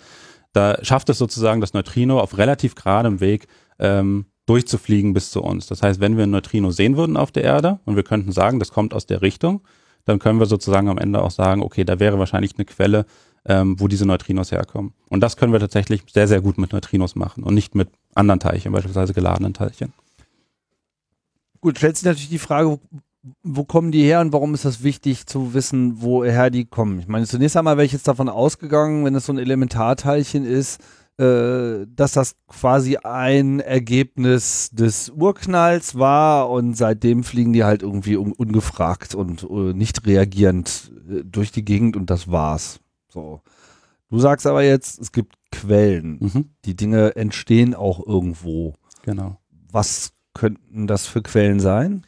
Speaker 2: Da schafft es sozusagen das Neutrino auf relativ geradem Weg ähm, durchzufliegen bis zu uns. Das heißt, wenn wir ein Neutrino sehen würden auf der Erde und wir könnten sagen, das kommt aus der Richtung, dann können wir sozusagen am Ende auch sagen, okay, da wäre wahrscheinlich eine Quelle, ähm, wo diese Neutrinos herkommen. Und das können wir tatsächlich sehr, sehr gut mit Neutrinos machen und nicht mit anderen Teilchen, beispielsweise geladenen Teilchen.
Speaker 1: Gut, stellt sich natürlich die Frage, wo, kommen die her und warum ist das wichtig zu wissen, woher die kommen? Ich meine, zunächst einmal wäre ich jetzt davon ausgegangen, wenn es so ein Elementarteilchen ist, äh, dass das quasi ein Ergebnis des Urknalls war und seitdem fliegen die halt irgendwie un ungefragt und uh, nicht reagierend äh, durch die Gegend und das war's. So. Du sagst aber jetzt, es gibt Quellen. Mhm. Die Dinge entstehen auch irgendwo.
Speaker 2: Genau.
Speaker 1: Was könnten das für Quellen sein?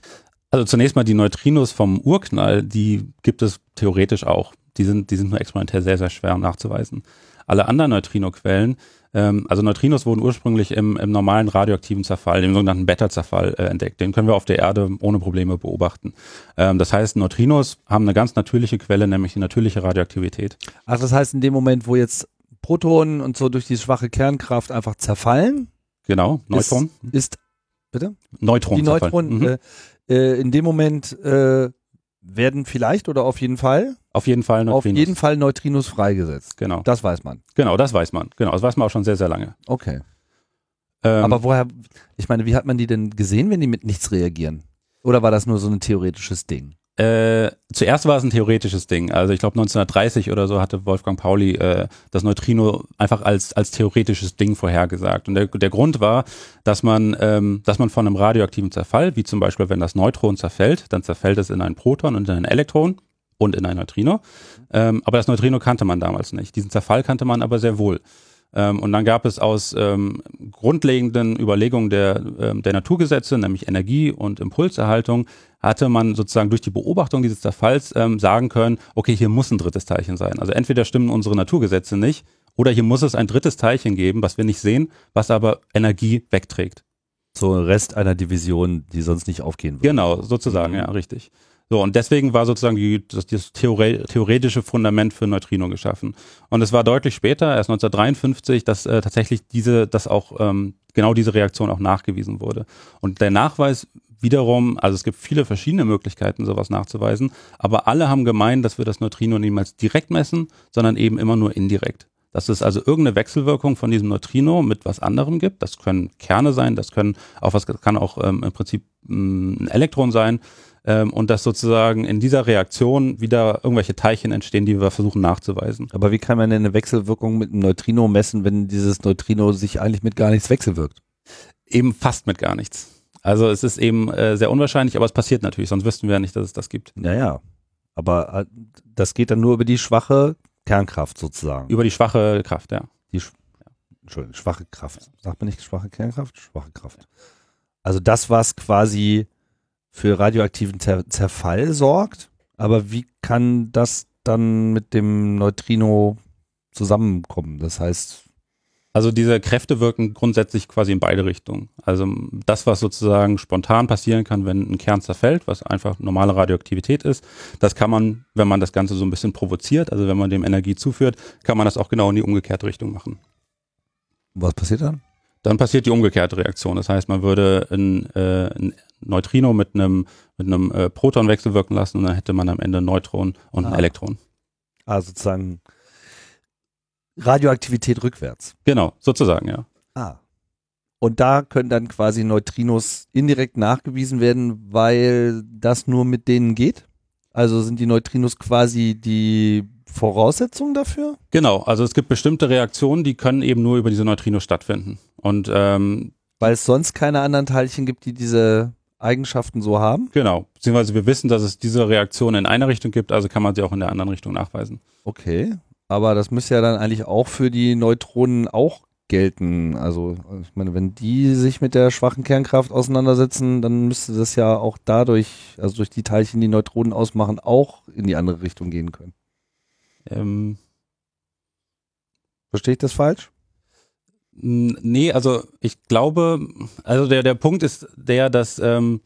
Speaker 2: Also zunächst mal die Neutrinos vom Urknall, die gibt es theoretisch auch. Die sind, die sind nur experimentell sehr, sehr schwer nachzuweisen. Alle anderen Neutrino-Quellen, ähm, also Neutrinos wurden ursprünglich im, im normalen radioaktiven Zerfall, dem sogenannten Beta-Zerfall äh, entdeckt. Den können wir auf der Erde ohne Probleme beobachten. Ähm, das heißt, Neutrinos haben eine ganz natürliche Quelle, nämlich die natürliche Radioaktivität.
Speaker 1: Also das heißt, in dem Moment, wo jetzt Protonen und so durch die schwache Kernkraft einfach zerfallen,
Speaker 2: Genau,
Speaker 1: Neutron. Ist, ist bitte?
Speaker 2: Neutron.
Speaker 1: Die Neutronen, mhm. äh, äh, in dem Moment äh, werden vielleicht oder auf jeden Fall
Speaker 2: auf jeden Fall
Speaker 1: Neutrinos. Auf jeden Fall Neutrinos freigesetzt.
Speaker 2: Genau.
Speaker 1: Das weiß man.
Speaker 2: Genau, das weiß man. Genau, das weiß man auch schon sehr, sehr lange.
Speaker 1: Okay. Ähm, Aber woher, ich meine, wie hat man die denn gesehen, wenn die mit nichts reagieren? Oder war das nur so ein theoretisches Ding?
Speaker 2: Äh, zuerst war es ein theoretisches Ding. Also ich glaube 1930 oder so hatte Wolfgang Pauli äh, das Neutrino einfach als als theoretisches Ding vorhergesagt. Und der, der Grund war, dass man ähm, dass man von einem radioaktiven Zerfall, wie zum Beispiel wenn das Neutron zerfällt, dann zerfällt es in ein Proton und in ein Elektron und in ein Neutrino. Ähm, aber das Neutrino kannte man damals nicht. Diesen Zerfall kannte man aber sehr wohl. Ähm, und dann gab es aus ähm, grundlegenden Überlegungen der, ähm, der Naturgesetze, nämlich Energie und Impulserhaltung, hatte man sozusagen durch die Beobachtung dieses Zerfalls ähm, sagen können, okay, hier muss ein drittes Teilchen sein. Also entweder stimmen unsere Naturgesetze nicht oder hier muss es ein drittes Teilchen geben, was wir nicht sehen, was aber Energie wegträgt.
Speaker 1: So Rest einer Division, die sonst nicht aufgehen würde.
Speaker 2: Genau, sozusagen, mhm. ja, richtig. So, und deswegen war sozusagen die, das, das Theore theoretische Fundament für Neutrino geschaffen. Und es war deutlich später, erst 1953, dass äh, tatsächlich diese, dass auch ähm, genau diese Reaktion auch nachgewiesen wurde. Und der Nachweis wiederum, also es gibt viele verschiedene Möglichkeiten, sowas nachzuweisen, aber alle haben gemeint, dass wir das Neutrino niemals direkt messen, sondern eben immer nur indirekt. Dass es also irgendeine Wechselwirkung von diesem Neutrino mit was anderem gibt. Das können Kerne sein, das können auch was kann auch ähm, im Prinzip mm, ein Elektron sein. Ähm, und dass sozusagen in dieser Reaktion wieder irgendwelche Teilchen entstehen, die wir versuchen nachzuweisen.
Speaker 1: Aber wie kann man denn eine Wechselwirkung mit einem Neutrino messen, wenn dieses Neutrino sich eigentlich mit gar nichts wechselwirkt?
Speaker 2: Eben fast mit gar nichts. Also es ist eben äh, sehr unwahrscheinlich, aber es passiert natürlich, sonst wüssten wir ja nicht, dass es das gibt.
Speaker 1: Naja, aber äh, das geht dann nur über die schwache Kernkraft sozusagen.
Speaker 2: Über die schwache Kraft, ja.
Speaker 1: Die sch ja. Entschuldigung, schwache Kraft. Sagt man nicht schwache Kernkraft? Schwache Kraft. Also das, was quasi für radioaktiven Zer Zerfall sorgt, aber wie kann das dann mit dem Neutrino zusammenkommen? Das heißt,
Speaker 2: also diese Kräfte wirken grundsätzlich quasi in beide Richtungen. Also das, was sozusagen spontan passieren kann, wenn ein Kern zerfällt, was einfach normale Radioaktivität ist, das kann man, wenn man das Ganze so ein bisschen provoziert, also wenn man dem Energie zuführt, kann man das auch genau in die umgekehrte Richtung machen.
Speaker 1: Was passiert dann?
Speaker 2: Dann passiert die umgekehrte Reaktion. Das heißt, man würde ein, äh, ein Neutrino mit einem mit einem äh, Proton wechselwirken lassen und dann hätte man am Ende ein Neutron und ah. ein Elektron.
Speaker 1: Also sozusagen Radioaktivität rückwärts.
Speaker 2: Genau, sozusagen, ja.
Speaker 1: Ah. Und da können dann quasi Neutrinos indirekt nachgewiesen werden, weil das nur mit denen geht? Also sind die Neutrinos quasi die Voraussetzung dafür?
Speaker 2: Genau, also es gibt bestimmte Reaktionen, die können eben nur über diese Neutrinos stattfinden. Und ähm,
Speaker 1: Weil es sonst keine anderen Teilchen gibt, die diese Eigenschaften so haben?
Speaker 2: Genau. Beziehungsweise wir wissen, dass es diese Reaktion in einer Richtung gibt, also kann man sie auch in der anderen Richtung nachweisen.
Speaker 1: Okay. Aber das müsste ja dann eigentlich auch für die Neutronen auch gelten. Also, ich meine, wenn die sich mit der schwachen Kernkraft auseinandersetzen, dann müsste das ja auch dadurch, also durch die Teilchen, die Neutronen ausmachen, auch in die andere Richtung gehen können. Ähm, Verstehe ich das falsch?
Speaker 2: Nee, also ich glaube, also der, der Punkt ist der, dass, ähm,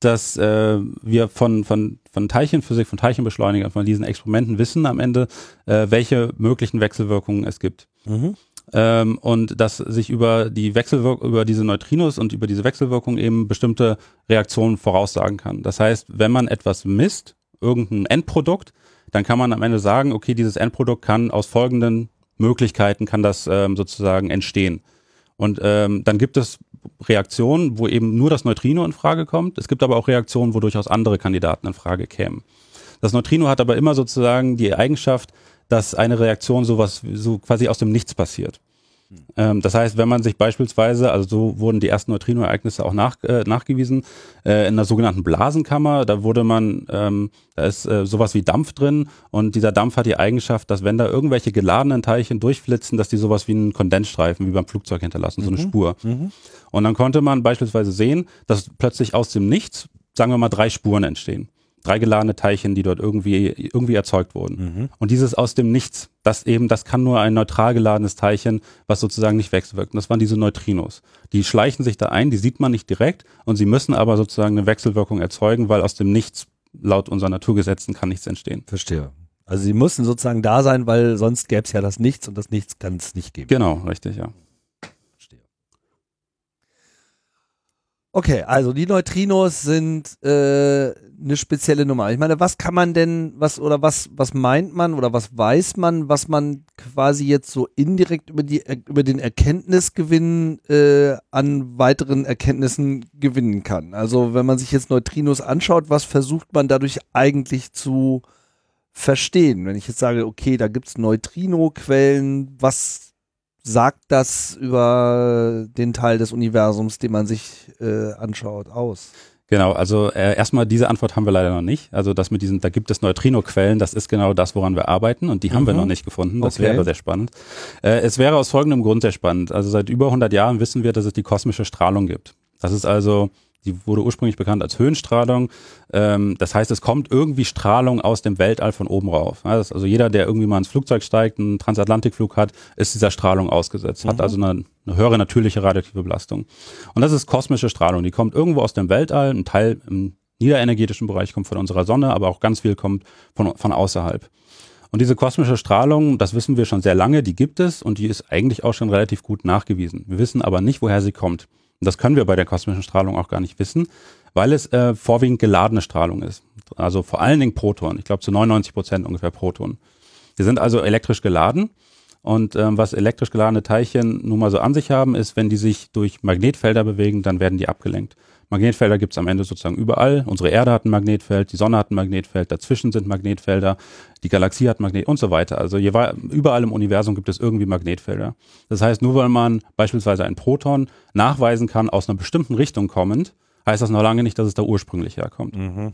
Speaker 2: dass äh, wir von, von, von Teilchenphysik, von Teilchenbeschleunigern, von diesen Experimenten wissen am Ende, äh, welche möglichen Wechselwirkungen es gibt. Mhm. Ähm, und dass sich über die Wechselwirkung, über diese Neutrinos und über diese Wechselwirkung eben bestimmte Reaktionen voraussagen kann. Das heißt, wenn man etwas misst, irgendein Endprodukt, dann kann man am Ende sagen, okay, dieses Endprodukt kann aus folgenden Möglichkeiten kann das ähm, sozusagen entstehen. Und ähm, dann gibt es Reaktionen, wo eben nur das Neutrino in Frage kommt. Es gibt aber auch Reaktionen, wo durchaus andere Kandidaten in Frage kämen. Das Neutrino hat aber immer sozusagen die Eigenschaft, dass eine Reaktion sowas so quasi aus dem Nichts passiert. Ähm, das heißt, wenn man sich beispielsweise, also so wurden die ersten Neutrino-Ereignisse auch nach, äh, nachgewiesen, äh, in einer sogenannten Blasenkammer, da wurde man, ähm, da ist äh, sowas wie Dampf drin und dieser Dampf hat die Eigenschaft, dass wenn da irgendwelche geladenen Teilchen durchflitzen, dass die sowas wie einen Kondensstreifen wie beim Flugzeug hinterlassen, so eine mhm. Spur. Mhm. Und dann konnte man beispielsweise sehen, dass plötzlich aus dem Nichts, sagen wir mal, drei Spuren entstehen drei geladene Teilchen, die dort irgendwie, irgendwie erzeugt wurden. Mhm. Und dieses aus dem Nichts, das eben, das kann nur ein neutral geladenes Teilchen, was sozusagen nicht wechselwirkt. Und das waren diese Neutrinos. Die schleichen sich da ein, die sieht man nicht direkt und sie müssen aber sozusagen eine Wechselwirkung erzeugen, weil aus dem Nichts, laut unseren Naturgesetzen, kann nichts entstehen.
Speaker 1: Verstehe. Also sie müssen sozusagen da sein, weil sonst gäbe es ja das Nichts und das Nichts kann es nicht geben.
Speaker 2: Genau, richtig, ja.
Speaker 1: Okay, also die Neutrinos sind äh, eine spezielle Nummer. Ich meine, was kann man denn, was oder was, was meint man oder was weiß man, was man quasi jetzt so indirekt über die über den Erkenntnisgewinn äh, an weiteren Erkenntnissen gewinnen kann? Also wenn man sich jetzt Neutrinos anschaut, was versucht man dadurch eigentlich zu verstehen? Wenn ich jetzt sage, okay, da gibt's Neutrino-Quellen, was sagt das über den Teil des Universums, den man sich äh, anschaut, aus?
Speaker 2: Genau, also äh, erstmal diese Antwort haben wir leider noch nicht. Also das mit diesen, da gibt es Neutrino-Quellen, das ist genau das, woran wir arbeiten und die haben mhm. wir noch nicht gefunden. Das okay. wäre sehr spannend. Äh, es wäre aus folgendem Grund sehr spannend. Also seit über 100 Jahren wissen wir, dass es die kosmische Strahlung gibt. Das ist also die wurde ursprünglich bekannt als Höhenstrahlung. Ähm, das heißt, es kommt irgendwie Strahlung aus dem Weltall von oben rauf. Ja, also jeder, der irgendwie mal ins Flugzeug steigt, einen Transatlantikflug hat, ist dieser Strahlung ausgesetzt, mhm. hat also eine, eine, höhere natürliche radioaktive Belastung. Und das ist kosmische Strahlung. Die kommt irgendwo aus dem Weltall. Ein Teil im niederenergetischen Bereich kommt von unserer Sonne, aber auch ganz viel kommt von, von außerhalb. Und diese kosmische Strahlung, das wissen wir schon sehr lange, die gibt es und die ist eigentlich auch schon relativ gut nachgewiesen. Wir wissen aber nicht, woher sie kommt. Und das können wir bei der kosmischen Strahlung auch gar nicht wissen, weil es äh, vorwiegend geladene Strahlung ist. Also vor allen Dingen Protonen. Ich glaube zu 99 Prozent ungefähr Protonen. Die sind also elektrisch geladen. Und ähm, was elektrisch geladene Teilchen nun mal so an sich haben, ist, wenn die sich durch Magnetfelder bewegen, dann werden die abgelenkt. Magnetfelder gibt es am Ende sozusagen überall. Unsere Erde hat ein Magnetfeld, die Sonne hat ein Magnetfeld, dazwischen sind Magnetfelder, die Galaxie hat Magnet und so weiter. Also überall im Universum gibt es irgendwie Magnetfelder. Das heißt, nur weil man beispielsweise ein Proton nachweisen kann, aus einer bestimmten Richtung kommend, heißt das noch lange nicht, dass es da ursprünglich herkommt. Mhm.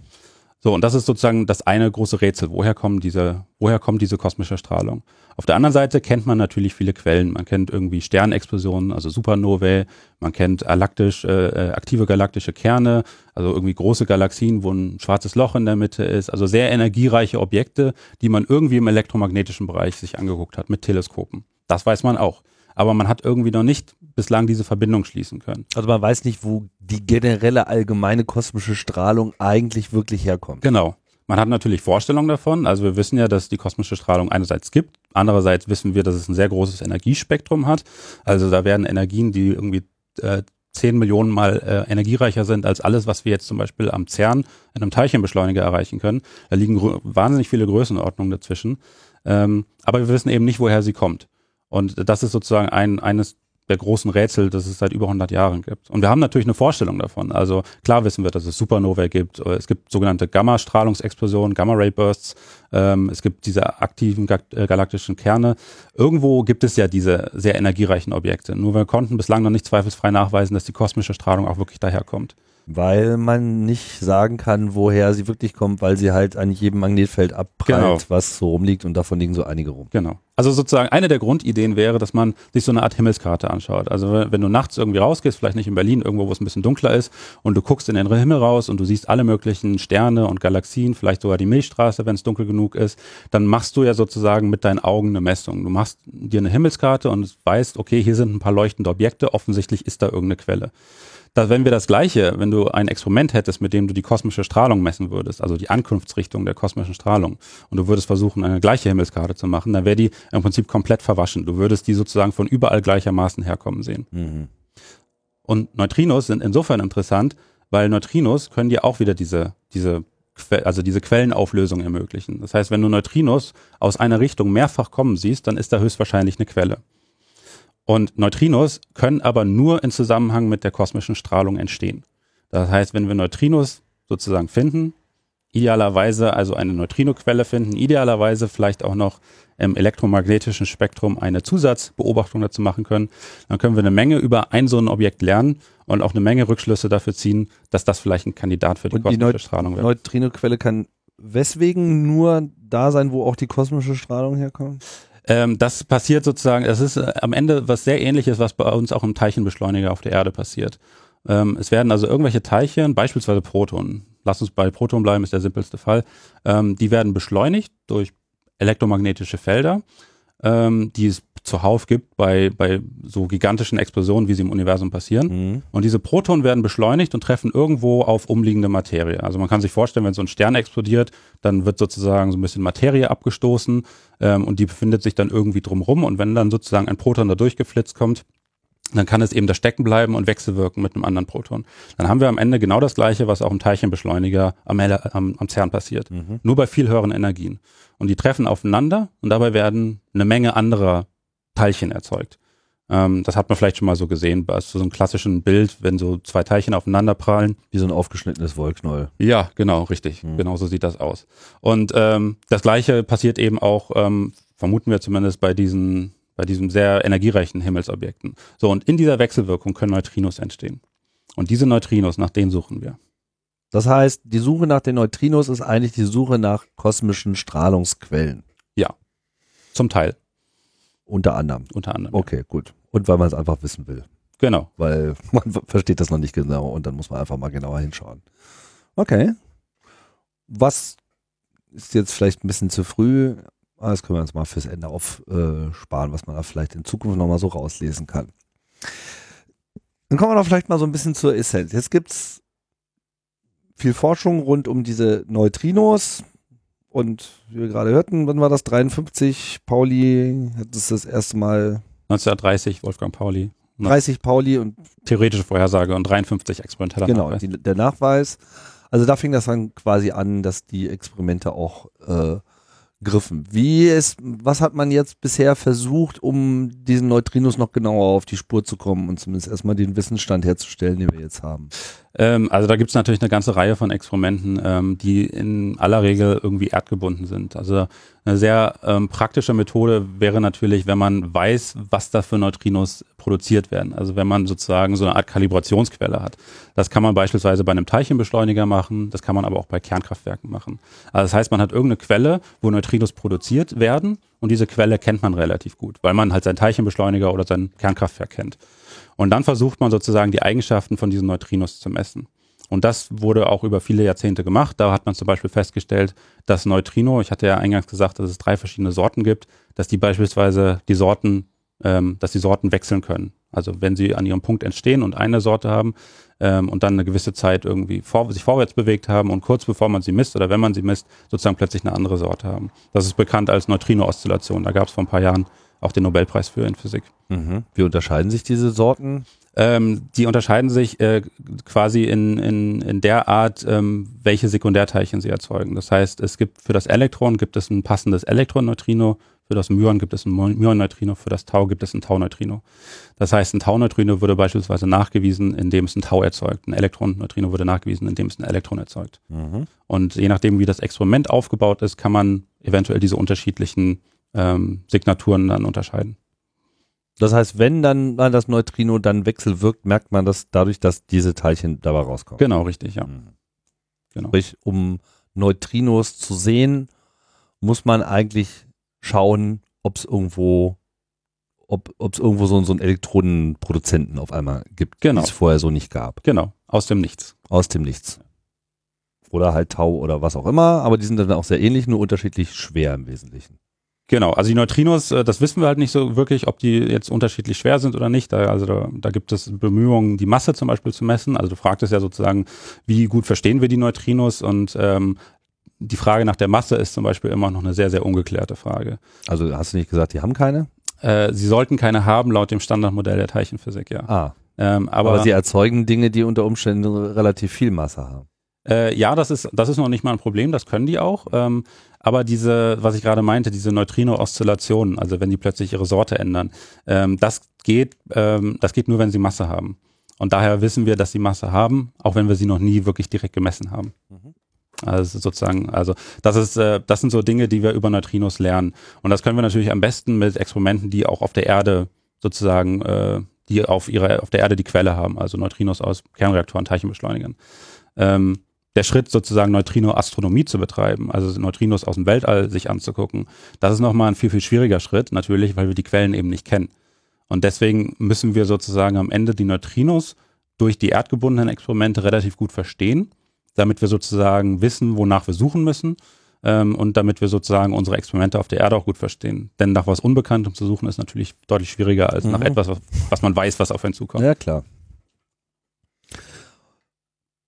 Speaker 2: So, und das ist sozusagen das eine große Rätsel. Woher kommen diese, woher kommt diese kosmische Strahlung? Auf der anderen Seite kennt man natürlich viele Quellen. Man kennt irgendwie Sternexplosionen, also Supernovae. Man kennt galaktisch, äh, äh, aktive galaktische Kerne, also irgendwie große Galaxien, wo ein schwarzes Loch in der Mitte ist. Also sehr energiereiche Objekte, die man irgendwie im elektromagnetischen Bereich sich angeguckt hat mit Teleskopen. Das weiß man auch aber man hat irgendwie noch nicht bislang diese Verbindung schließen können.
Speaker 1: Also man weiß nicht, wo die generelle allgemeine kosmische Strahlung eigentlich wirklich herkommt.
Speaker 2: Genau. Man hat natürlich Vorstellungen davon. Also wir wissen ja, dass die kosmische Strahlung einerseits gibt, andererseits wissen wir, dass es ein sehr großes Energiespektrum hat. Also da werden Energien, die irgendwie äh, 10 Millionen Mal äh, energiereicher sind als alles, was wir jetzt zum Beispiel am CERN in einem Teilchenbeschleuniger erreichen können. Da liegen wahnsinnig viele Größenordnungen dazwischen. Ähm, aber wir wissen eben nicht, woher sie kommt. Und das ist sozusagen ein, eines der großen Rätsel, das es seit über 100 Jahren gibt. Und wir haben natürlich eine Vorstellung davon. Also klar wissen wir, dass es Supernovae gibt. Es gibt sogenannte Gamma-Strahlungsexplosionen, Gamma-Ray-Bursts. Ähm, es gibt diese aktiven äh, galaktischen Kerne. Irgendwo gibt es ja diese sehr energiereichen Objekte. Nur wir konnten bislang noch nicht zweifelsfrei nachweisen, dass die kosmische Strahlung auch wirklich daherkommt.
Speaker 1: Weil man nicht sagen kann, woher sie wirklich kommt, weil sie halt an jedem Magnetfeld abprallt, genau. was so rumliegt und davon liegen so einige rum.
Speaker 2: Genau. Also sozusagen eine der Grundideen wäre, dass man sich so eine Art Himmelskarte anschaut. Also wenn du nachts irgendwie rausgehst, vielleicht nicht in Berlin, irgendwo, wo es ein bisschen dunkler ist, und du guckst in den Himmel raus und du siehst alle möglichen Sterne und Galaxien, vielleicht sogar die Milchstraße, wenn es dunkel genug ist, dann machst du ja sozusagen mit deinen Augen eine Messung. Du machst dir eine Himmelskarte und weißt, okay, hier sind ein paar leuchtende Objekte, offensichtlich ist da irgendeine Quelle dass wenn wir das Gleiche, wenn du ein Experiment hättest, mit dem du die kosmische Strahlung messen würdest, also die Ankunftsrichtung der kosmischen Strahlung, und du würdest versuchen, eine gleiche Himmelskarte zu machen, dann wäre die im Prinzip komplett verwaschen. Du würdest die sozusagen von überall gleichermaßen herkommen sehen. Mhm. Und Neutrinos sind insofern interessant, weil Neutrinos können dir auch wieder diese, diese also diese Quellenauflösung ermöglichen. Das heißt, wenn du Neutrinos aus einer Richtung mehrfach kommen siehst, dann ist da höchstwahrscheinlich eine Quelle. Und Neutrinos können aber nur in Zusammenhang mit der kosmischen Strahlung entstehen. Das heißt, wenn wir Neutrinos sozusagen finden, idealerweise also eine Neutrinoquelle finden, idealerweise vielleicht auch noch im elektromagnetischen Spektrum eine Zusatzbeobachtung dazu machen können, dann können wir eine Menge über ein so ein Objekt lernen und auch eine Menge Rückschlüsse dafür ziehen, dass das vielleicht ein Kandidat für die und kosmische die Strahlung
Speaker 1: wird. Neutrinoquelle kann weswegen nur da sein, wo auch die kosmische Strahlung herkommt?
Speaker 2: Ähm, das passiert sozusagen, es ist äh, am Ende was sehr ähnliches, was bei uns auch im Teilchenbeschleuniger auf der Erde passiert. Ähm, es werden also irgendwelche Teilchen, beispielsweise Protonen, lass uns bei Protonen bleiben, ist der simpelste Fall, ähm, die werden beschleunigt durch elektromagnetische Felder, ähm, die es zuhauf gibt bei, bei so gigantischen Explosionen, wie sie im Universum passieren. Mhm. Und diese Protonen werden beschleunigt und treffen irgendwo auf umliegende Materie. Also man kann sich vorstellen, wenn so ein Stern explodiert, dann wird sozusagen so ein bisschen Materie abgestoßen ähm, und die befindet sich dann irgendwie drumrum. Und wenn dann sozusagen ein Proton da durchgeflitzt kommt, dann kann es eben da stecken bleiben und wechselwirken mit einem anderen Proton. Dann haben wir am Ende genau das Gleiche, was auch im Teilchenbeschleuniger am, am, am CERN passiert. Mhm. Nur bei viel höheren Energien. Und die treffen aufeinander und dabei werden eine Menge anderer Teilchen erzeugt. Ähm, das hat man vielleicht schon mal so gesehen, bei so einem klassischen Bild, wenn so zwei Teilchen aufeinander prallen.
Speaker 1: Wie so ein aufgeschnittenes Wollknäuel.
Speaker 2: Ja, genau, richtig. Mhm. Genau so sieht das aus. Und ähm, das gleiche passiert eben auch, ähm, vermuten wir zumindest bei diesen, bei diesem sehr energiereichen Himmelsobjekten. So, und in dieser Wechselwirkung können Neutrinos entstehen. Und diese Neutrinos, nach denen suchen wir.
Speaker 1: Das heißt, die Suche nach den Neutrinos ist eigentlich die Suche nach kosmischen Strahlungsquellen.
Speaker 2: Ja, zum Teil.
Speaker 1: Unter anderem.
Speaker 2: Unter anderem.
Speaker 1: Okay, ja. gut. Und weil man es einfach wissen will.
Speaker 2: Genau.
Speaker 1: Weil man versteht das noch nicht genau und dann muss man einfach mal genauer hinschauen. Okay. Was ist jetzt vielleicht ein bisschen zu früh? Ah, das können wir uns mal fürs Ende aufsparen, äh, was man da vielleicht in Zukunft nochmal so rauslesen kann. Dann kommen wir doch vielleicht mal so ein bisschen zur Essenz. Jetzt gibt es viel Forschung rund um diese Neutrinos. Und wie wir gerade hörten, wann war das? 53, Pauli hat es das erste Mal.
Speaker 2: 1930, Wolfgang Pauli.
Speaker 1: 30 Pauli und.
Speaker 2: Theoretische Vorhersage und 53 experimenteller
Speaker 1: genau, Nachweis. Genau, der Nachweis. Also da fing das dann quasi an, dass die Experimente auch äh, griffen. Wie ist, was hat man jetzt bisher versucht, um diesen Neutrinos noch genauer auf die Spur zu kommen und zumindest erstmal den Wissensstand herzustellen, den wir jetzt haben?
Speaker 2: Ähm, also da gibt es natürlich eine ganze Reihe von Experimenten, ähm, die in aller Regel irgendwie erdgebunden sind. Also eine sehr ähm, praktische Methode wäre natürlich, wenn man weiß, was da für Neutrinos produziert werden. Also wenn man sozusagen so eine Art Kalibrationsquelle hat. Das kann man beispielsweise bei einem Teilchenbeschleuniger machen, das kann man aber auch bei Kernkraftwerken machen. Also das heißt, man hat irgendeine Quelle, wo Neutrinos produziert werden und diese Quelle kennt man relativ gut, weil man halt seinen Teilchenbeschleuniger oder sein Kernkraftwerk kennt. Und dann versucht man sozusagen die Eigenschaften von diesen Neutrinos zu messen. Und das wurde auch über viele Jahrzehnte gemacht. Da hat man zum Beispiel festgestellt, dass Neutrino, ich hatte ja eingangs gesagt, dass es drei verschiedene Sorten gibt, dass die beispielsweise die Sorten, ähm, dass die Sorten wechseln können. Also wenn sie an ihrem Punkt entstehen und eine Sorte haben ähm, und dann eine gewisse Zeit irgendwie vor, sich vorwärts bewegt haben und kurz bevor man sie misst oder wenn man sie misst, sozusagen plötzlich eine andere Sorte haben. Das ist bekannt als Neutrino-Oszillation. Da gab es vor ein paar Jahren auch den Nobelpreis für in Physik.
Speaker 1: Mhm. Wie unterscheiden sich diese Sorten?
Speaker 2: Ähm, die unterscheiden sich äh, quasi in, in, in der Art, ähm, welche Sekundärteilchen sie erzeugen. Das heißt, es gibt für das Elektron gibt es ein passendes Elektroneutrino, Für das Myon gibt es ein Myon-Neutrino, für das Tau gibt es ein Tau-Neutrino. Das heißt, ein Tau-Neutrino wurde beispielsweise nachgewiesen, indem es ein Tau erzeugt. Ein Elektron-Neutrino wurde nachgewiesen, indem es ein Elektron erzeugt. Mhm. Und je nachdem, wie das Experiment aufgebaut ist, kann man eventuell diese unterschiedlichen ähm, Signaturen dann unterscheiden.
Speaker 1: Das heißt, wenn dann das Neutrino dann wechselwirkt, merkt man das dadurch, dass diese Teilchen dabei rauskommen.
Speaker 2: Genau, richtig, ja.
Speaker 1: Mhm. Genau. Sprich, um Neutrinos zu sehen, muss man eigentlich schauen, ob es irgendwo, ob es irgendwo so, so einen Elektronenproduzenten auf einmal gibt,
Speaker 2: genau.
Speaker 1: die es vorher so nicht gab.
Speaker 2: Genau, aus dem Nichts.
Speaker 1: Aus dem Nichts. Oder halt Tau oder was auch immer, aber die sind dann auch sehr ähnlich, nur unterschiedlich schwer im Wesentlichen.
Speaker 2: Genau, also die Neutrinos, äh, das wissen wir halt nicht so wirklich, ob die jetzt unterschiedlich schwer sind oder nicht. Da, also da, da gibt es Bemühungen, die Masse zum Beispiel zu messen. Also du fragtest ja sozusagen, wie gut verstehen wir die Neutrinos und ähm, die Frage nach der Masse ist zum Beispiel immer noch eine sehr, sehr ungeklärte Frage.
Speaker 1: Also hast du nicht gesagt, die haben keine?
Speaker 2: Äh, sie sollten keine haben laut dem Standardmodell der Teilchenphysik, ja.
Speaker 1: Ah. Ähm, aber, aber sie erzeugen Dinge, die unter Umständen relativ viel Masse haben.
Speaker 2: Äh, ja, das ist, das ist noch nicht mal ein Problem, das können die auch. Ähm, aber diese, was ich gerade meinte, diese Neutrino-Oszillationen, also wenn die plötzlich ihre Sorte ändern, ähm, das geht, ähm, das geht nur, wenn sie Masse haben. Und daher wissen wir, dass sie Masse haben, auch wenn wir sie noch nie wirklich direkt gemessen haben. Mhm. Also sozusagen, also das ist, äh, das sind so Dinge, die wir über Neutrinos lernen. Und das können wir natürlich am besten mit Experimenten, die auch auf der Erde sozusagen, äh, die auf ihrer, auf der Erde die Quelle haben, also Neutrinos aus Kernreaktoren, Teilchenbeschleunigern. Ähm, der Schritt sozusagen Neutrino-Astronomie zu betreiben, also Neutrinos aus dem Weltall sich anzugucken, das ist nochmal ein viel, viel schwieriger Schritt, natürlich, weil wir die Quellen eben nicht kennen. Und deswegen müssen wir sozusagen am Ende die Neutrinos durch die erdgebundenen Experimente relativ gut verstehen, damit wir sozusagen wissen, wonach wir suchen müssen ähm, und damit wir sozusagen unsere Experimente auf der Erde auch gut verstehen. Denn nach was Unbekanntem zu suchen ist natürlich deutlich schwieriger als mhm. nach etwas, was, was man weiß, was auf einen zukommt.
Speaker 1: Ja, klar.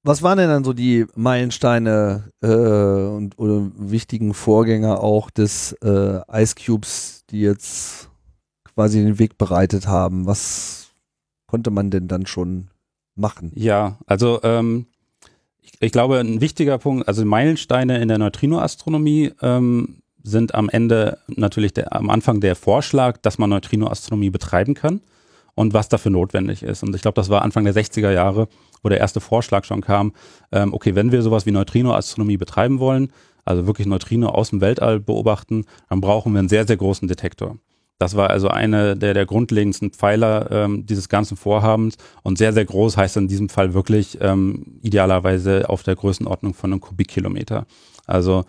Speaker 1: Was waren denn dann so die Meilensteine äh, und oder wichtigen Vorgänger auch des äh, Ice Cubes, die jetzt quasi den Weg bereitet haben? Was konnte man denn dann schon machen?
Speaker 2: Ja, also ähm, ich, ich, glaube, ein wichtiger Punkt, also Meilensteine in der Neutrinoastronomie ähm, sind am Ende natürlich der, am Anfang der Vorschlag, dass man Neutrinoastronomie betreiben kann und was dafür notwendig ist. Und ich glaube, das war Anfang der 60er Jahre, wo der erste Vorschlag schon kam, ähm, okay, wenn wir sowas wie Neutrino-Astronomie betreiben wollen, also wirklich Neutrino aus dem Weltall beobachten, dann brauchen wir einen sehr, sehr großen Detektor. Das war also eine der, der grundlegendsten Pfeiler ähm, dieses ganzen Vorhabens und sehr, sehr groß heißt in diesem Fall wirklich ähm, idealerweise auf der Größenordnung von einem Kubikkilometer. Also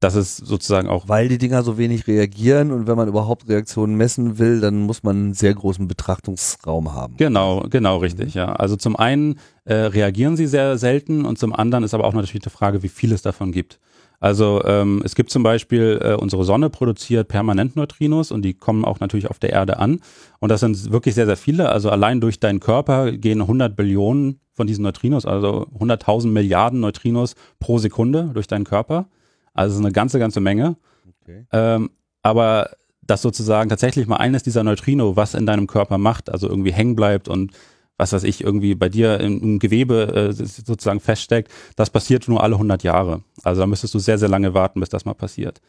Speaker 2: das ist sozusagen auch.
Speaker 1: Weil die Dinger so wenig reagieren und wenn man überhaupt Reaktionen messen will, dann muss man einen sehr großen Betrachtungsraum haben.
Speaker 2: Genau, genau richtig, ja. Also zum einen äh, reagieren sie sehr selten und zum anderen ist aber auch natürlich die Frage, wie viel es davon gibt. Also ähm, es gibt zum Beispiel, äh, unsere Sonne produziert permanent Neutrinos und die kommen auch natürlich auf der Erde an. Und das sind wirklich sehr, sehr viele. Also allein durch deinen Körper gehen 100 Billionen von diesen Neutrinos, also 100.000 Milliarden Neutrinos pro Sekunde durch deinen Körper. Also eine ganze, ganze Menge. Okay. Ähm, aber dass sozusagen tatsächlich mal eines dieser Neutrino, was in deinem Körper macht, also irgendwie hängen bleibt und was weiß ich, irgendwie bei dir im, im Gewebe äh, sozusagen feststeckt, das passiert nur alle 100 Jahre. Also da müsstest du sehr, sehr lange warten, bis das mal passiert.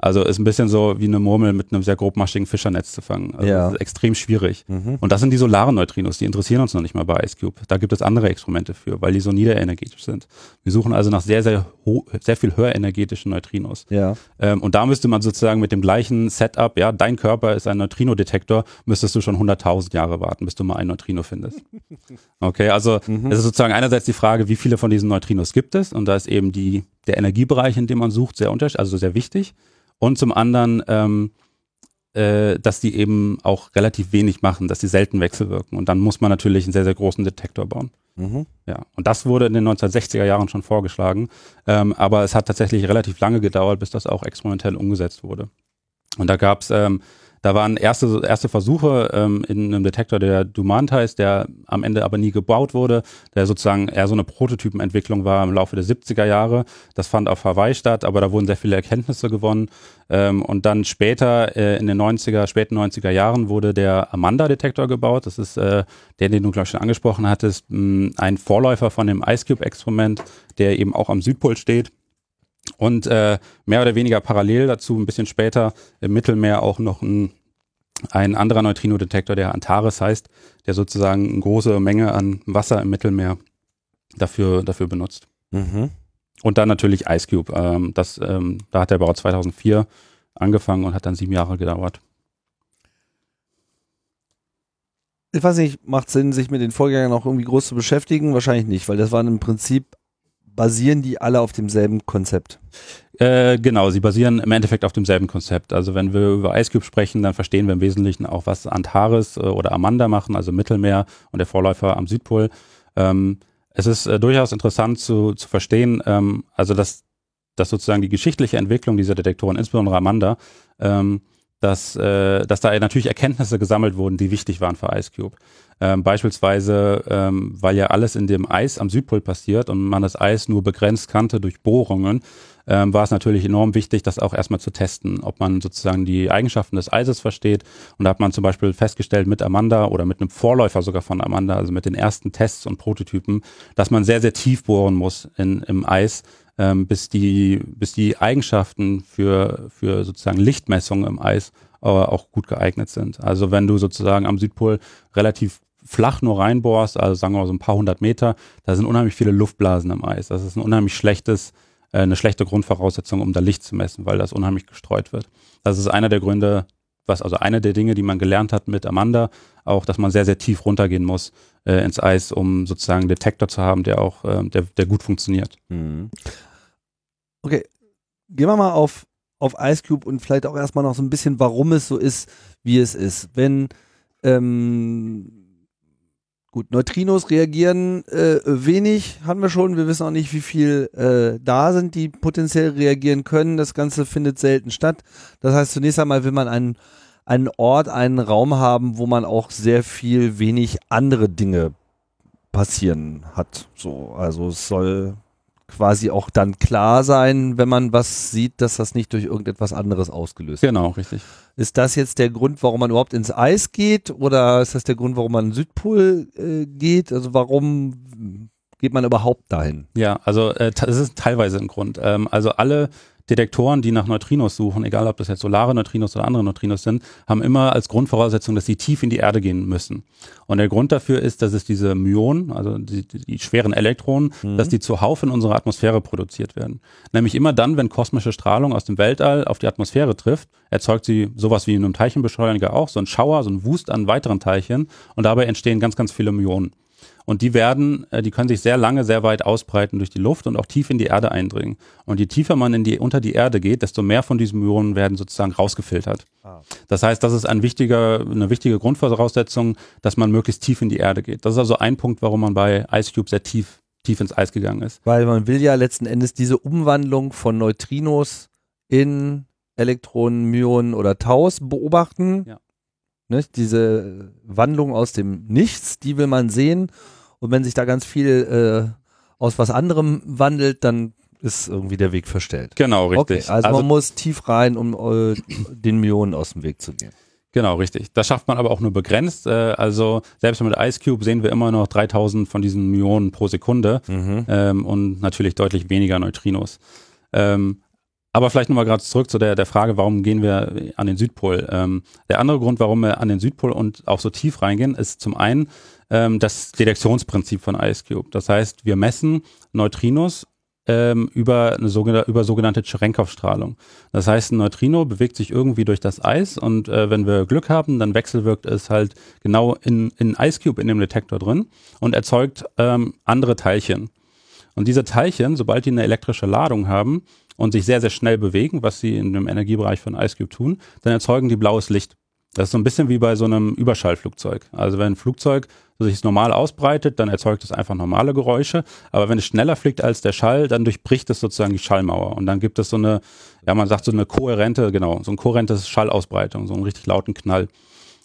Speaker 2: Also ist ein bisschen so wie eine Murmel mit einem sehr grobmaschigen Fischernetz zu fangen. Also ja. extrem schwierig. Mhm. Und das sind die solaren Neutrinos, die interessieren uns noch nicht mal bei IceCube. Da gibt es andere Experimente für, weil die so niederenergetisch sind. Wir suchen also nach sehr, sehr, sehr viel höher energetischen Neutrinos.
Speaker 1: Ja.
Speaker 2: Ähm, und da müsste man sozusagen mit dem gleichen Setup, ja, dein Körper ist ein Neutrino-Detektor, müsstest du schon 100.000 Jahre warten, bis du mal ein Neutrino findest. Okay, also mhm. es ist sozusagen einerseits die Frage, wie viele von diesen Neutrinos gibt es? Und da ist eben die, der Energiebereich, in dem man sucht, sehr unterschiedlich, also sehr wichtig und zum anderen, ähm, äh, dass die eben auch relativ wenig machen, dass die selten wechselwirken. Und dann muss man natürlich einen sehr, sehr großen Detektor bauen. Mhm. Ja, und das wurde in den 1960er Jahren schon vorgeschlagen, ähm, aber es hat tatsächlich relativ lange gedauert, bis das auch experimentell umgesetzt wurde. Und da gab es ähm, da waren erste, erste Versuche ähm, in einem Detektor, der Dumant heißt, der am Ende aber nie gebaut wurde, der sozusagen eher so eine Prototypenentwicklung war im Laufe der 70er Jahre. Das fand auf Hawaii statt, aber da wurden sehr viele Erkenntnisse gewonnen. Ähm, und dann später, äh, in den 90er, späten 90er Jahren, wurde der Amanda-Detektor gebaut. Das ist äh, der, den du, glaube ich, schon angesprochen hattest, mh, ein Vorläufer von dem IceCube-Experiment, der eben auch am Südpol steht Und äh, mehr oder weniger parallel dazu, ein bisschen später im Mittelmeer auch noch ein, ein anderer Neutrino-Detektor, der Antares heißt, der sozusagen eine große Menge an Wasser im Mittelmeer dafür, dafür benutzt.
Speaker 1: Mhm.
Speaker 2: Und dann natürlich Ice Cube. Ähm, das, ähm, da hat der Bau 2004 angefangen und hat dann sieben Jahre gedauert.
Speaker 1: Ich weiß nicht, macht Sinn, sich mit den Vorgängern auch irgendwie groß zu beschäftigen? Wahrscheinlich nicht, weil das waren im Prinzip, basieren die alle auf demselben Konzept.
Speaker 2: Äh, genau, sie basieren im Endeffekt auf demselben Konzept. Also wenn wir über Ice Cube sprechen, dann verstehen wir im Wesentlichen auch, was Antares äh, oder Amanda machen, also Mittelmeer und der Vorläufer am Südpol. Ähm, es ist äh, durchaus interessant zu, zu verstehen, ähm, also dass, dass sozusagen die geschichtliche Entwicklung dieser Detektoren, insbesondere Amanda, ähm, dass, äh, dass da natürlich Erkenntnisse gesammelt wurden, die wichtig waren für Ice Cube. Ähm, beispielsweise, ähm, weil ja alles in dem Eis am Südpol passiert und man das Eis nur begrenzt kannte durch Bohrungen, ähm, war es natürlich enorm wichtig, das auch erstmal zu testen, ob man sozusagen die Eigenschaften des Eises versteht. Und da hat man zum Beispiel festgestellt mit Amanda oder mit einem Vorläufer sogar von Amanda, also mit den ersten Tests und Prototypen, dass man sehr, sehr tief bohren muss in, im Eis, ähm, bis die, bis die Eigenschaften für, für sozusagen Lichtmessungen im Eis äh, auch gut geeignet sind. Also wenn du sozusagen am Südpol relativ flach nur reinbohrst, also sagen wir mal so ein paar hundert Meter, da sind unheimlich viele Luftblasen im Eis. Das ist ein unheimlich schlechtes, äh, eine schlechte Grundvoraussetzung, um da Licht zu messen, weil das unheimlich gestreut wird. Das ist einer der Gründe, was also eine der Dinge, die man gelernt hat mit Amanda, auch, dass man sehr, sehr tief runtergehen muss äh, ins Eis, um sozusagen einen Detektor zu haben, der auch, äh, der, der gut funktioniert.
Speaker 1: Mhm. Okay, gehen wir mal auf, auf Ice Cube und vielleicht auch erstmal noch so ein bisschen, warum es so ist, wie es ist. Wenn, ähm, gut, Neutrinos reagieren äh, wenig, haben wir schon. Wir wissen auch nicht, wie viel äh, da sind, die potenziell reagieren können. Das Ganze findet selten statt. Das heißt, zunächst einmal will man einen, einen Ort, einen Raum haben, wo man auch sehr viel wenig andere Dinge passieren hat. So, also es soll quasi auch dann klar sein, wenn man was sieht, dass das nicht durch irgendetwas anderes ausgelöst
Speaker 2: wird. Genau, richtig.
Speaker 1: Ist das jetzt der Grund, warum man überhaupt ins Eis geht oder ist das der Grund, warum man in den Südpol äh, geht? Also warum geht man überhaupt dahin?
Speaker 2: Ja, also äh, das ist teilweise ein Grund. Ähm, also alle Detektoren, die nach Neutrinos suchen, egal ob das jetzt solare Neutrinos oder andere Neutrinos sind, haben immer als Grundvoraussetzung, dass sie tief in die Erde gehen müssen. Und der Grund dafür ist, dass es diese Myonen, also die, die schweren Elektronen, mhm. dass die zuhauf in unserer Atmosphäre produziert werden. Nämlich immer dann, wenn kosmische Strahlung aus dem Weltall auf die Atmosphäre trifft, erzeugt sie sowas wie in einem Teilchenbeschleuniger auch, so ein Schauer, so ein Wust an weiteren Teilchen und dabei entstehen ganz, ganz viele Myonen. Und die werden, äh, die können sich sehr lange, sehr weit ausbreiten durch die Luft und auch tief in die Erde eindringen. Und je tiefer man in die, unter die Erde geht, desto mehr von diesen Myonen werden sozusagen rausgefiltert. Ah. Das heißt, das ist ein wichtiger, eine wichtige Grundvoraussetzung, dass man möglichst tief in die Erde geht. Das ist also ein Punkt, warum man bei Ice Cube sehr tief, tief ins Eis gegangen ist.
Speaker 1: Weil man will ja letzten Endes diese Umwandlung von Neutrinos in Elektronen, Myonen oder Taus beobachten. Ja. Ne, diese Wandlung aus dem Nichts, die will man sehen und wenn sich da ganz viel äh, aus was anderem wandelt, dann ist irgendwie der Weg verstellt.
Speaker 2: Genau, richtig.
Speaker 1: Okay, also, also, man muss tief rein, um äh, den Myonen aus dem Weg zu gehen.
Speaker 2: Genau, richtig. Das schafft man aber auch nur begrenzt. Äh, also selbst mit Ice Cube sehen wir immer noch 3000 von diesen Myonen pro Sekunde mhm. ähm, und natürlich deutlich weniger Neutrinos. Ähm, aber vielleicht nochmal gerade zurück zu der, der Frage, warum gehen wir an den Südpol? Ähm, der andere Grund, warum wir an den Südpol und auch so tief reingehen, ist zum einen, ähm, das Detektionsprinzip von Ice Cube. Das heißt, wir messen Neutrinos ähm, über, eine sogenannte, über sogenannte Cherenkov-Strahlung. Das heißt, ein Neutrino bewegt sich irgendwie durch das Eis und äh, wenn wir Glück haben, dann wechselwirkt es halt genau in, in Ice Cube in dem Detektor drin und erzeugt ähm, andere Teilchen. Und diese Teilchen, sobald die eine elektrische Ladung haben und sich sehr, sehr schnell bewegen, was sie in dem Energiebereich von Ice Cube tun, dann erzeugen die blaues Licht. Das ist so ein bisschen wie bei so einem Überschallflugzeug. Also wenn ein Flugzeug sich normal ausbreitet, dann erzeugt es einfach normale Geräusche. Aber wenn es schneller fliegt als der Schall, dann durchbricht es sozusagen die Schallmauer. Und dann gibt es so eine, ja, man sagt so eine kohärente, genau, so ein kohärentes Schallausbreitung, so einen richtig lauten Knall.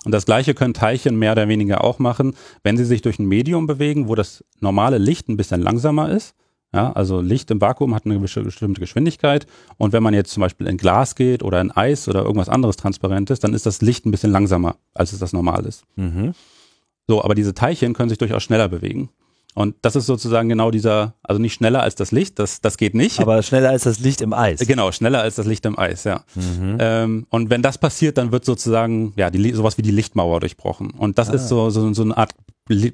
Speaker 2: Und das Gleiche können Teilchen mehr oder weniger auch machen, wenn sie sich durch ein Medium bewegen, wo das normale Licht ein bisschen langsamer ist. Ja, also Licht im Vakuum hat eine bestimmte Geschwindigkeit. Und wenn man jetzt zum Beispiel in Glas geht oder in Eis oder irgendwas anderes Transparentes, dann ist das Licht ein bisschen langsamer, als es das normal ist. Mhm. So, aber diese Teilchen können sich durchaus schneller bewegen. Und das ist sozusagen genau dieser, also nicht schneller als das Licht, das, das geht nicht.
Speaker 1: Aber schneller als das Licht im Eis.
Speaker 2: Genau, schneller als das Licht im Eis, ja. Mhm. Ähm, und wenn das passiert, dann wird sozusagen, ja, die, sowas wie die Lichtmauer durchbrochen. Und das ah. ist so, so, so eine Art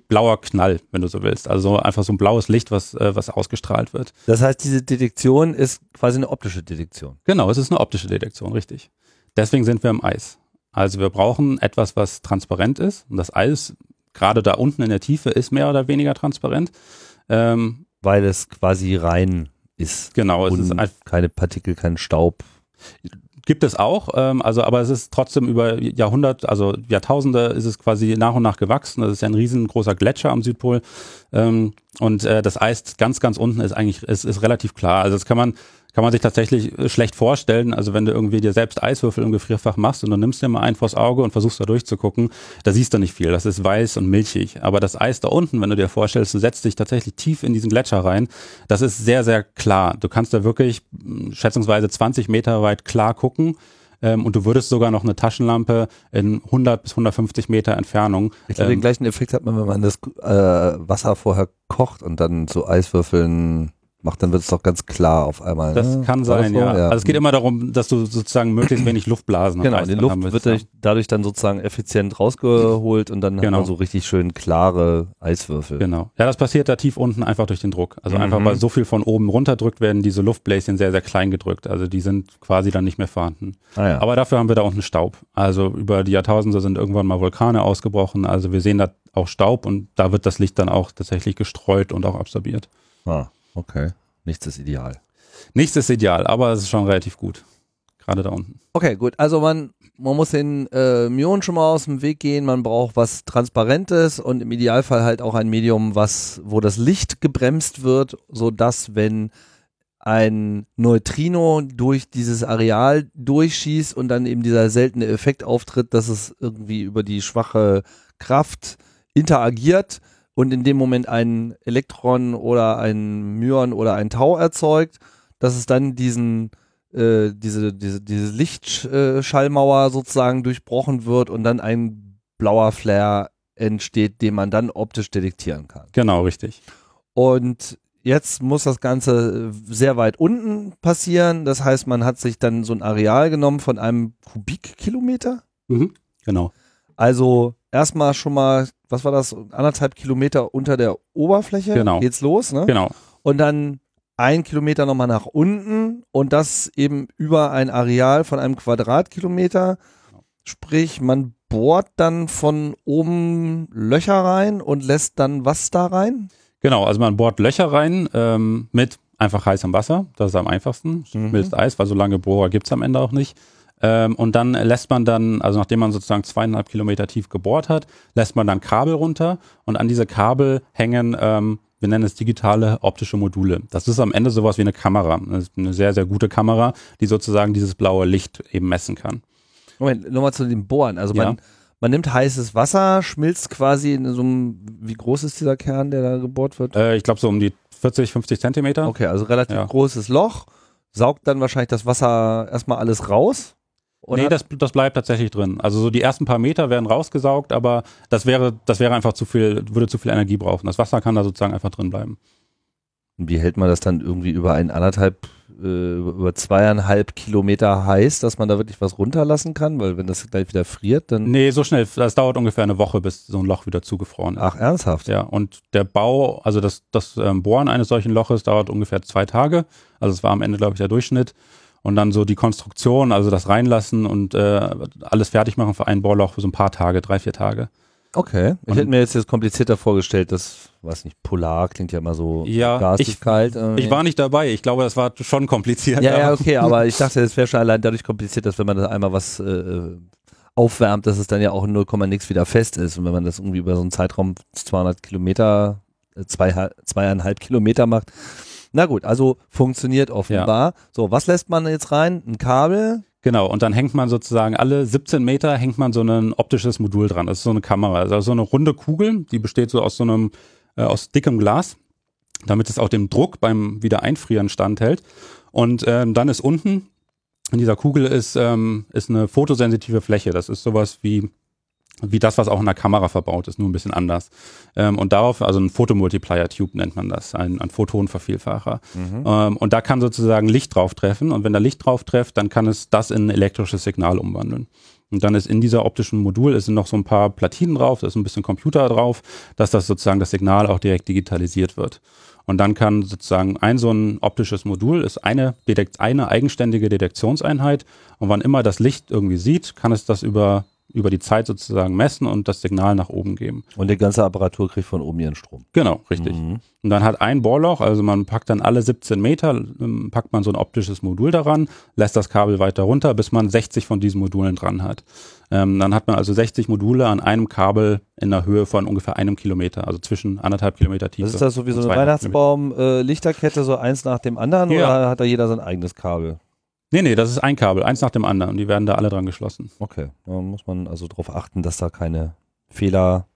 Speaker 2: blauer Knall, wenn du so willst. Also einfach so ein blaues Licht, was, äh, was ausgestrahlt wird.
Speaker 1: Das heißt, diese Detektion ist quasi eine optische Detektion.
Speaker 2: Genau, es ist eine optische Detektion, richtig. Deswegen sind wir im Eis. Also wir brauchen etwas, was transparent ist. Und das Eis gerade da unten in der Tiefe ist mehr oder weniger transparent.
Speaker 1: Ähm, Weil es quasi rein ist.
Speaker 2: Genau, es ist
Speaker 1: keine Partikel, kein Staub.
Speaker 2: Gibt es auch, ähm, also aber es ist trotzdem über Jahrhundert, also Jahrtausende ist es quasi nach und nach gewachsen. Das ist ja ein riesengroßer Gletscher am Südpol ähm, und äh, das Eis ganz, ganz unten ist eigentlich ist, ist relativ klar. Also das kann man kann man sich tatsächlich äh, schlecht vorstellen. Also wenn du irgendwie dir selbst Eiswürfel im Gefrierfach machst und du nimmst dir mal einen vors Auge und versuchst da durchzugucken, da siehst du nicht viel. Das ist weiß und milchig. Aber das Eis da unten, wenn du dir vorstellst, du setzt dich tatsächlich tief in diesen Gletscher rein, das ist sehr, sehr klar. Du kannst da wirklich hm, schätzungsweise 20 Meter weit klar gucken. Ähm, und du würdest sogar noch eine Taschenlampe in 100 bis 150 Meter Entfernung.
Speaker 1: Ich glaube, ähm, den gleichen Effekt hat man, wenn man das äh, Wasser vorher kocht und dann so Eiswürfeln macht, dann wird es doch ganz klar auf einmal.
Speaker 2: Das ne? kann sein, ja. ja. Also es geht immer darum, dass du sozusagen möglichst wenig Luftblasen
Speaker 1: Genau, die Luft wird dadurch, dadurch dann sozusagen effizient rausgeholt und dann genau. hat man so richtig schön klare Eiswürfel.
Speaker 2: Genau. Ja, das passiert da tief unten einfach durch den Druck. Also mhm. einfach, weil so viel von oben runterdrückt werden diese Luftbläschen sehr, sehr klein gedrückt. Also die sind quasi dann nicht mehr vorhanden. Ah, ja. Aber dafür haben wir da unten Staub. Also über die Jahrtausende sind irgendwann mal Vulkane ausgebrochen. Also wir sehen da auch Staub und da wird das Licht dann auch tatsächlich gestreut und auch absorbiert.
Speaker 1: Ah. Okay, nichts ist ideal.
Speaker 2: Nichts ist ideal, aber es ist schon relativ gut. Gerade da unten.
Speaker 1: Okay, gut. Also man, man muss den äh, Myonen schon mal aus dem Weg gehen. Man braucht was Transparentes und im Idealfall halt auch ein Medium, was, wo das Licht gebremst wird, sodass wenn ein Neutrino durch dieses Areal durchschießt und dann eben dieser seltene Effekt auftritt, dass es irgendwie über die schwache Kraft interagiert, und in dem Moment ein Elektron oder ein Myon oder ein Tau erzeugt, dass es dann diesen äh, diese, diese, diese Lichtschallmauer sozusagen durchbrochen wird und dann ein blauer Flare entsteht, den man dann optisch detektieren kann.
Speaker 2: Genau, richtig.
Speaker 1: Und jetzt muss das Ganze sehr weit unten passieren. Das heißt, man hat sich dann so ein Areal genommen von einem Kubikkilometer.
Speaker 2: Mhm, genau.
Speaker 1: Also erstmal schon mal, was war das, anderthalb Kilometer unter der Oberfläche
Speaker 2: genau.
Speaker 1: geht's los, ne?
Speaker 2: Genau.
Speaker 1: Und dann ein Kilometer nochmal nach unten und das eben über ein Areal von einem Quadratkilometer. Sprich, man bohrt dann von oben Löcher rein und lässt dann was da rein?
Speaker 2: Genau, also man bohrt Löcher rein ähm, mit einfach heißem Wasser. Das ist am einfachsten. Mhm. Mildes Eis, weil so lange Bohrer gibt's am Ende auch nicht. Ähm, und dann lässt man dann, also nachdem man sozusagen zweieinhalb Kilometer tief gebohrt hat, lässt man dann Kabel runter und an diese Kabel hängen, ähm, wir nennen es digitale optische Module. Das ist am Ende sowas wie eine Kamera. Das ist eine sehr, sehr gute Kamera, die sozusagen dieses blaue Licht eben messen kann.
Speaker 1: Moment, nochmal zu dem Bohren. Also man, ja. man nimmt heißes Wasser, schmilzt quasi in so einem, wie groß ist dieser Kern, der da gebohrt wird?
Speaker 2: Äh, ich glaube so um die 40, 50 Zentimeter.
Speaker 1: Okay, also relativ ja. großes Loch, saugt dann wahrscheinlich das Wasser erstmal alles raus.
Speaker 2: Oder? Nee, das, das bleibt tatsächlich drin. Also so die ersten paar Meter werden rausgesaugt, aber das wäre, das wäre einfach zu viel, würde zu viel Energie brauchen. Das Wasser kann da sozusagen einfach drin bleiben.
Speaker 1: Und wie hält man das dann irgendwie über ein anderthalb, äh, über zweieinhalb Kilometer heiß, dass man da wirklich was runterlassen kann? Weil wenn das gleich wieder friert, dann.
Speaker 2: Nee, so schnell. Das dauert ungefähr eine Woche, bis so ein Loch wieder zugefroren ist.
Speaker 1: Ach, ernsthaft?
Speaker 2: Ja. Und der Bau, also das, das ähm, Bohren eines solchen Loches dauert ungefähr zwei Tage. Also es war am Ende, glaube ich, der Durchschnitt und dann so die Konstruktion, also das reinlassen und äh, alles fertig machen für ein Bohrloch für so ein paar Tage, drei, vier Tage.
Speaker 1: Okay. Ich und hätte mir jetzt das komplizierter vorgestellt, das, weiß nicht, Polar klingt ja immer so
Speaker 2: ja, ich, kalt. Irgendwie. Ich war nicht dabei. Ich glaube, das war schon kompliziert.
Speaker 1: Ja, ja, okay, aber ich dachte, es wäre schon allein dadurch kompliziert, dass wenn man da einmal was äh, aufwärmt, dass es dann ja auch in 0, nix wieder fest ist. Und wenn man das irgendwie über so einen Zeitraum 200 Kilometer, äh, zwei, zweieinhalb Kilometer macht, na gut, also funktioniert offenbar. Ja. So, was lässt man jetzt rein? Ein Kabel?
Speaker 2: Genau, und dann hängt man sozusagen alle 17 Meter hängt man so ein optisches Modul dran. Das ist so eine Kamera, also so eine runde Kugel, die besteht so aus so einem, äh, aus dickem Glas, damit es auch dem Druck beim Wiedereinfrieren standhält. Und ähm, dann ist unten in dieser Kugel ist, ähm, ist eine fotosensitive Fläche. Das ist sowas wie wie das, was auch in der Kamera verbaut ist, nur ein bisschen anders. Ähm, und darauf, also ein Photomultiplier-Tube nennt man das, ein, ein Photonvervielfacher. Mhm. Ähm, und da kann sozusagen Licht drauf treffen und wenn da Licht drauf trifft, dann kann es das in ein elektrisches Signal umwandeln. Und dann ist in dieser optischen Modul ist noch so ein paar Platinen drauf, da ist ein bisschen Computer drauf, dass das sozusagen das Signal auch direkt digitalisiert wird. Und dann kann sozusagen ein so ein optisches Modul ist eine, Detekt, eine eigenständige Detektionseinheit. Und wann immer das Licht irgendwie sieht, kann es das über über die Zeit sozusagen messen und das Signal nach oben geben.
Speaker 1: Und die ganze Apparatur kriegt von oben ihren Strom.
Speaker 2: Genau, richtig. Mhm. Und dann hat ein Bohrloch, also man packt dann alle 17 Meter, ähm, packt man so ein optisches Modul daran, lässt das Kabel weiter runter, bis man 60 von diesen Modulen dran hat. Ähm, dann hat man also 60 Module an einem Kabel in der Höhe von ungefähr einem Kilometer, also zwischen anderthalb Kilometer Tiefe.
Speaker 1: Das ist das so wie so eine Weihnachtsbaum-Lichterkette, äh, so eins nach dem anderen, ja. oder hat da jeder sein eigenes Kabel?
Speaker 2: Nee, nee, das ist ein Kabel, eins nach dem anderen und die werden da alle dran geschlossen.
Speaker 1: Okay, da muss man also darauf achten, dass da keine Fehler,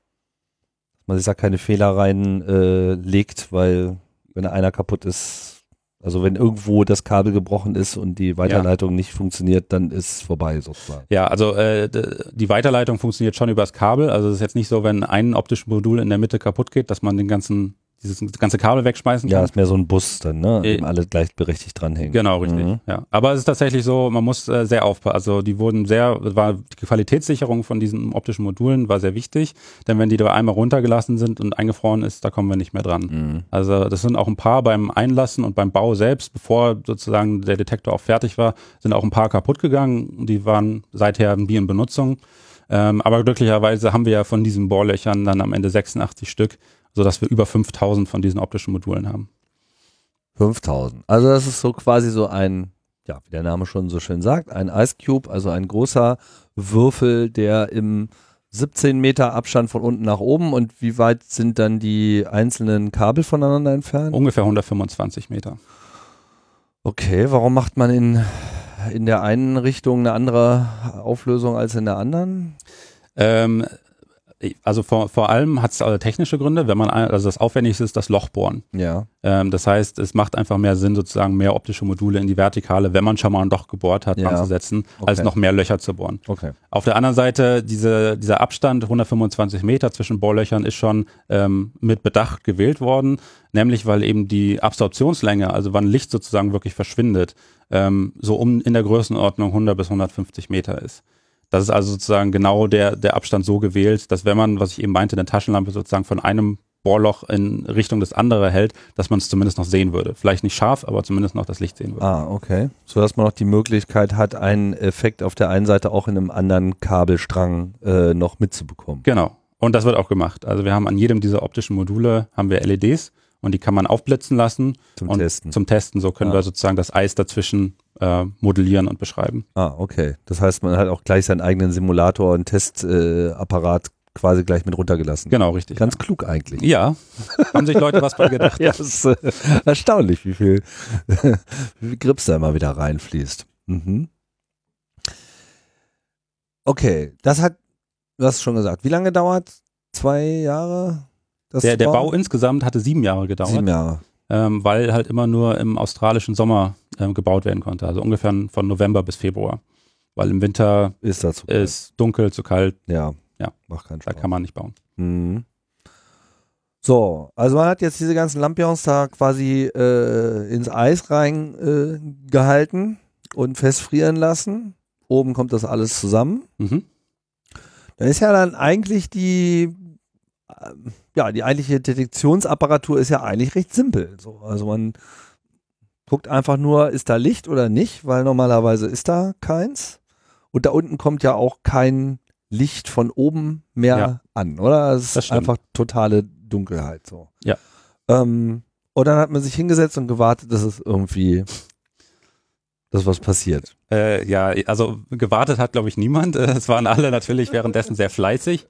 Speaker 1: dass man sich da keine Fehler reinlegt, äh, weil wenn einer kaputt ist, also wenn irgendwo das Kabel gebrochen ist und die Weiterleitung ja. nicht funktioniert, dann ist es vorbei sozusagen.
Speaker 2: Ja, also äh, die Weiterleitung funktioniert schon übers Kabel. Also es ist jetzt nicht so, wenn ein optisches Modul in der Mitte kaputt geht, dass man den ganzen dieses ganze Kabel wegschmeißen
Speaker 1: kann. Ja, ist mehr so ein Bus dann, ne? Äh, alle gleichberechtigt dranhängen.
Speaker 2: Genau, richtig. Mhm. Ja. Aber es ist tatsächlich so, man muss äh, sehr aufpassen. Also die wurden sehr, war die Qualitätssicherung von diesen optischen Modulen war sehr wichtig, denn wenn die da einmal runtergelassen sind und eingefroren ist, da kommen wir nicht mehr dran. Mhm. Also das sind auch ein paar beim Einlassen und beim Bau selbst, bevor sozusagen der Detektor auch fertig war, sind auch ein paar kaputt gegangen. Die waren seither wie in Benutzung. Ähm, aber glücklicherweise haben wir ja von diesen Bohrlöchern dann am Ende 86 Stück sodass wir über 5000 von diesen optischen Modulen haben.
Speaker 1: 5000. Also das ist so quasi so ein, ja, wie der Name schon so schön sagt, ein Ice Cube, also ein großer Würfel, der im 17 Meter Abstand von unten nach oben und wie weit sind dann die einzelnen Kabel voneinander entfernt?
Speaker 2: Ungefähr 125 Meter.
Speaker 1: Okay, warum macht man in, in der einen Richtung eine andere Auflösung als in der anderen?
Speaker 2: Ähm, also vor, vor allem hat es also technische Gründe, wenn man, also das Aufwendigste ist das Lochbohren.
Speaker 1: Ja.
Speaker 2: Ähm, das heißt, es macht einfach mehr Sinn, sozusagen mehr optische Module in die Vertikale, wenn man schon mal ein Loch gebohrt hat, ja. anzusetzen, okay. als noch mehr Löcher zu bohren.
Speaker 1: Okay.
Speaker 2: Auf der anderen Seite, diese, dieser Abstand, 125 Meter zwischen Bohrlöchern, ist schon ähm, mit Bedacht gewählt worden, nämlich weil eben die Absorptionslänge, also wann Licht sozusagen wirklich verschwindet, ähm, so um in der Größenordnung 100 bis 150 Meter ist. Das ist also sozusagen genau der, der Abstand so gewählt, dass wenn man, was ich eben meinte, eine Taschenlampe sozusagen von einem Bohrloch in Richtung des anderen hält, dass man es zumindest noch sehen würde. Vielleicht nicht scharf, aber zumindest noch das Licht sehen würde.
Speaker 1: Ah, okay. So dass man noch die Möglichkeit hat, einen Effekt auf der einen Seite auch in einem anderen Kabelstrang äh, noch mitzubekommen.
Speaker 2: Genau. Und das wird auch gemacht. Also wir haben an jedem dieser optischen Module haben wir LEDs und die kann man aufblitzen lassen.
Speaker 1: Zum
Speaker 2: und
Speaker 1: Testen.
Speaker 2: Zum Testen. So können ah. wir sozusagen das Eis dazwischen äh, modellieren und beschreiben.
Speaker 1: Ah, okay. Das heißt, man hat auch gleich seinen eigenen Simulator und Testapparat äh, quasi gleich mit runtergelassen.
Speaker 2: Genau, richtig.
Speaker 1: Ganz ja. klug eigentlich.
Speaker 2: Ja, haben sich Leute was bei gedacht.
Speaker 1: ja, das ist äh, erstaunlich, wie viel, wie viel Grips da immer wieder reinfließt. Mhm. Okay, das hat, du hast schon gesagt, wie lange dauert? Zwei Jahre?
Speaker 2: Der, der Bau insgesamt hatte sieben Jahre gedauert.
Speaker 1: Sieben Jahre
Speaker 2: ähm, weil halt immer nur im australischen Sommer ähm, gebaut werden konnte. Also ungefähr von November bis Februar. Weil im Winter
Speaker 1: ist, das
Speaker 2: ist dunkel, zu kalt.
Speaker 1: Ja,
Speaker 2: ja.
Speaker 1: macht keinen Spaß.
Speaker 2: Da kann man nicht bauen.
Speaker 1: Mhm. So, also man hat jetzt diese ganzen Lampions da quasi äh, ins Eis reingehalten äh, und festfrieren lassen. Oben kommt das alles zusammen.
Speaker 2: Mhm.
Speaker 1: Dann ist ja dann eigentlich die ja, die eigentliche Detektionsapparatur ist ja eigentlich recht simpel. So, also man guckt einfach nur, ist da Licht oder nicht, weil normalerweise ist da keins. Und da unten kommt ja auch kein Licht von oben mehr ja. an, oder? Es ist einfach totale Dunkelheit so.
Speaker 2: Ja.
Speaker 1: Ähm, und dann hat man sich hingesetzt und gewartet, dass es irgendwie dass was passiert.
Speaker 2: Äh, ja, also gewartet hat, glaube ich, niemand. Es waren alle natürlich währenddessen sehr fleißig.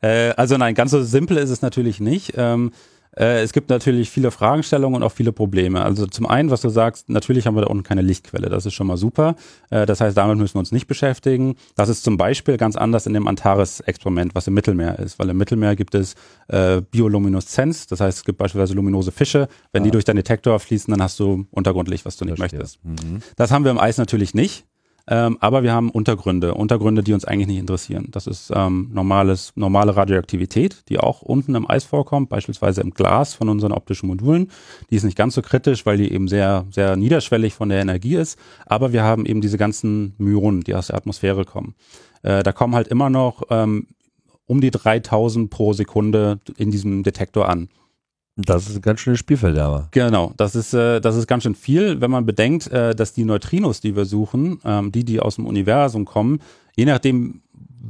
Speaker 2: Äh, also nein, ganz so simpel ist es natürlich nicht. Ähm, äh, es gibt natürlich viele Fragestellungen und auch viele Probleme. Also zum einen, was du sagst, natürlich haben wir da unten keine Lichtquelle. Das ist schon mal super. Äh, das heißt, damit müssen wir uns nicht beschäftigen. Das ist zum Beispiel ganz anders in dem Antares-Experiment, was im Mittelmeer ist. Weil im Mittelmeer gibt es äh, Biolumineszenz. Das heißt, es gibt beispielsweise luminose Fische. Wenn ah. die durch deinen Detektor fließen, dann hast du Untergrundlicht, was du nicht Verstehe. möchtest. Mhm. Das haben wir im Eis natürlich nicht. Ähm, aber wir haben Untergründe, Untergründe, die uns eigentlich nicht interessieren. Das ist ähm, normales, normale Radioaktivität, die auch unten im Eis vorkommt, beispielsweise im Glas von unseren optischen Modulen. Die ist nicht ganz so kritisch, weil die eben sehr, sehr niederschwellig von der Energie ist. Aber wir haben eben diese ganzen Myonen, die aus der Atmosphäre kommen. Äh, da kommen halt immer noch ähm, um die 3000 pro Sekunde in diesem Detektor an.
Speaker 1: Das ist ein ganz schönes Spielverderber.
Speaker 2: Genau, das ist, äh, das ist ganz schön viel, wenn man bedenkt, äh, dass die Neutrinos, die wir suchen, ähm, die, die aus dem Universum kommen, je nachdem,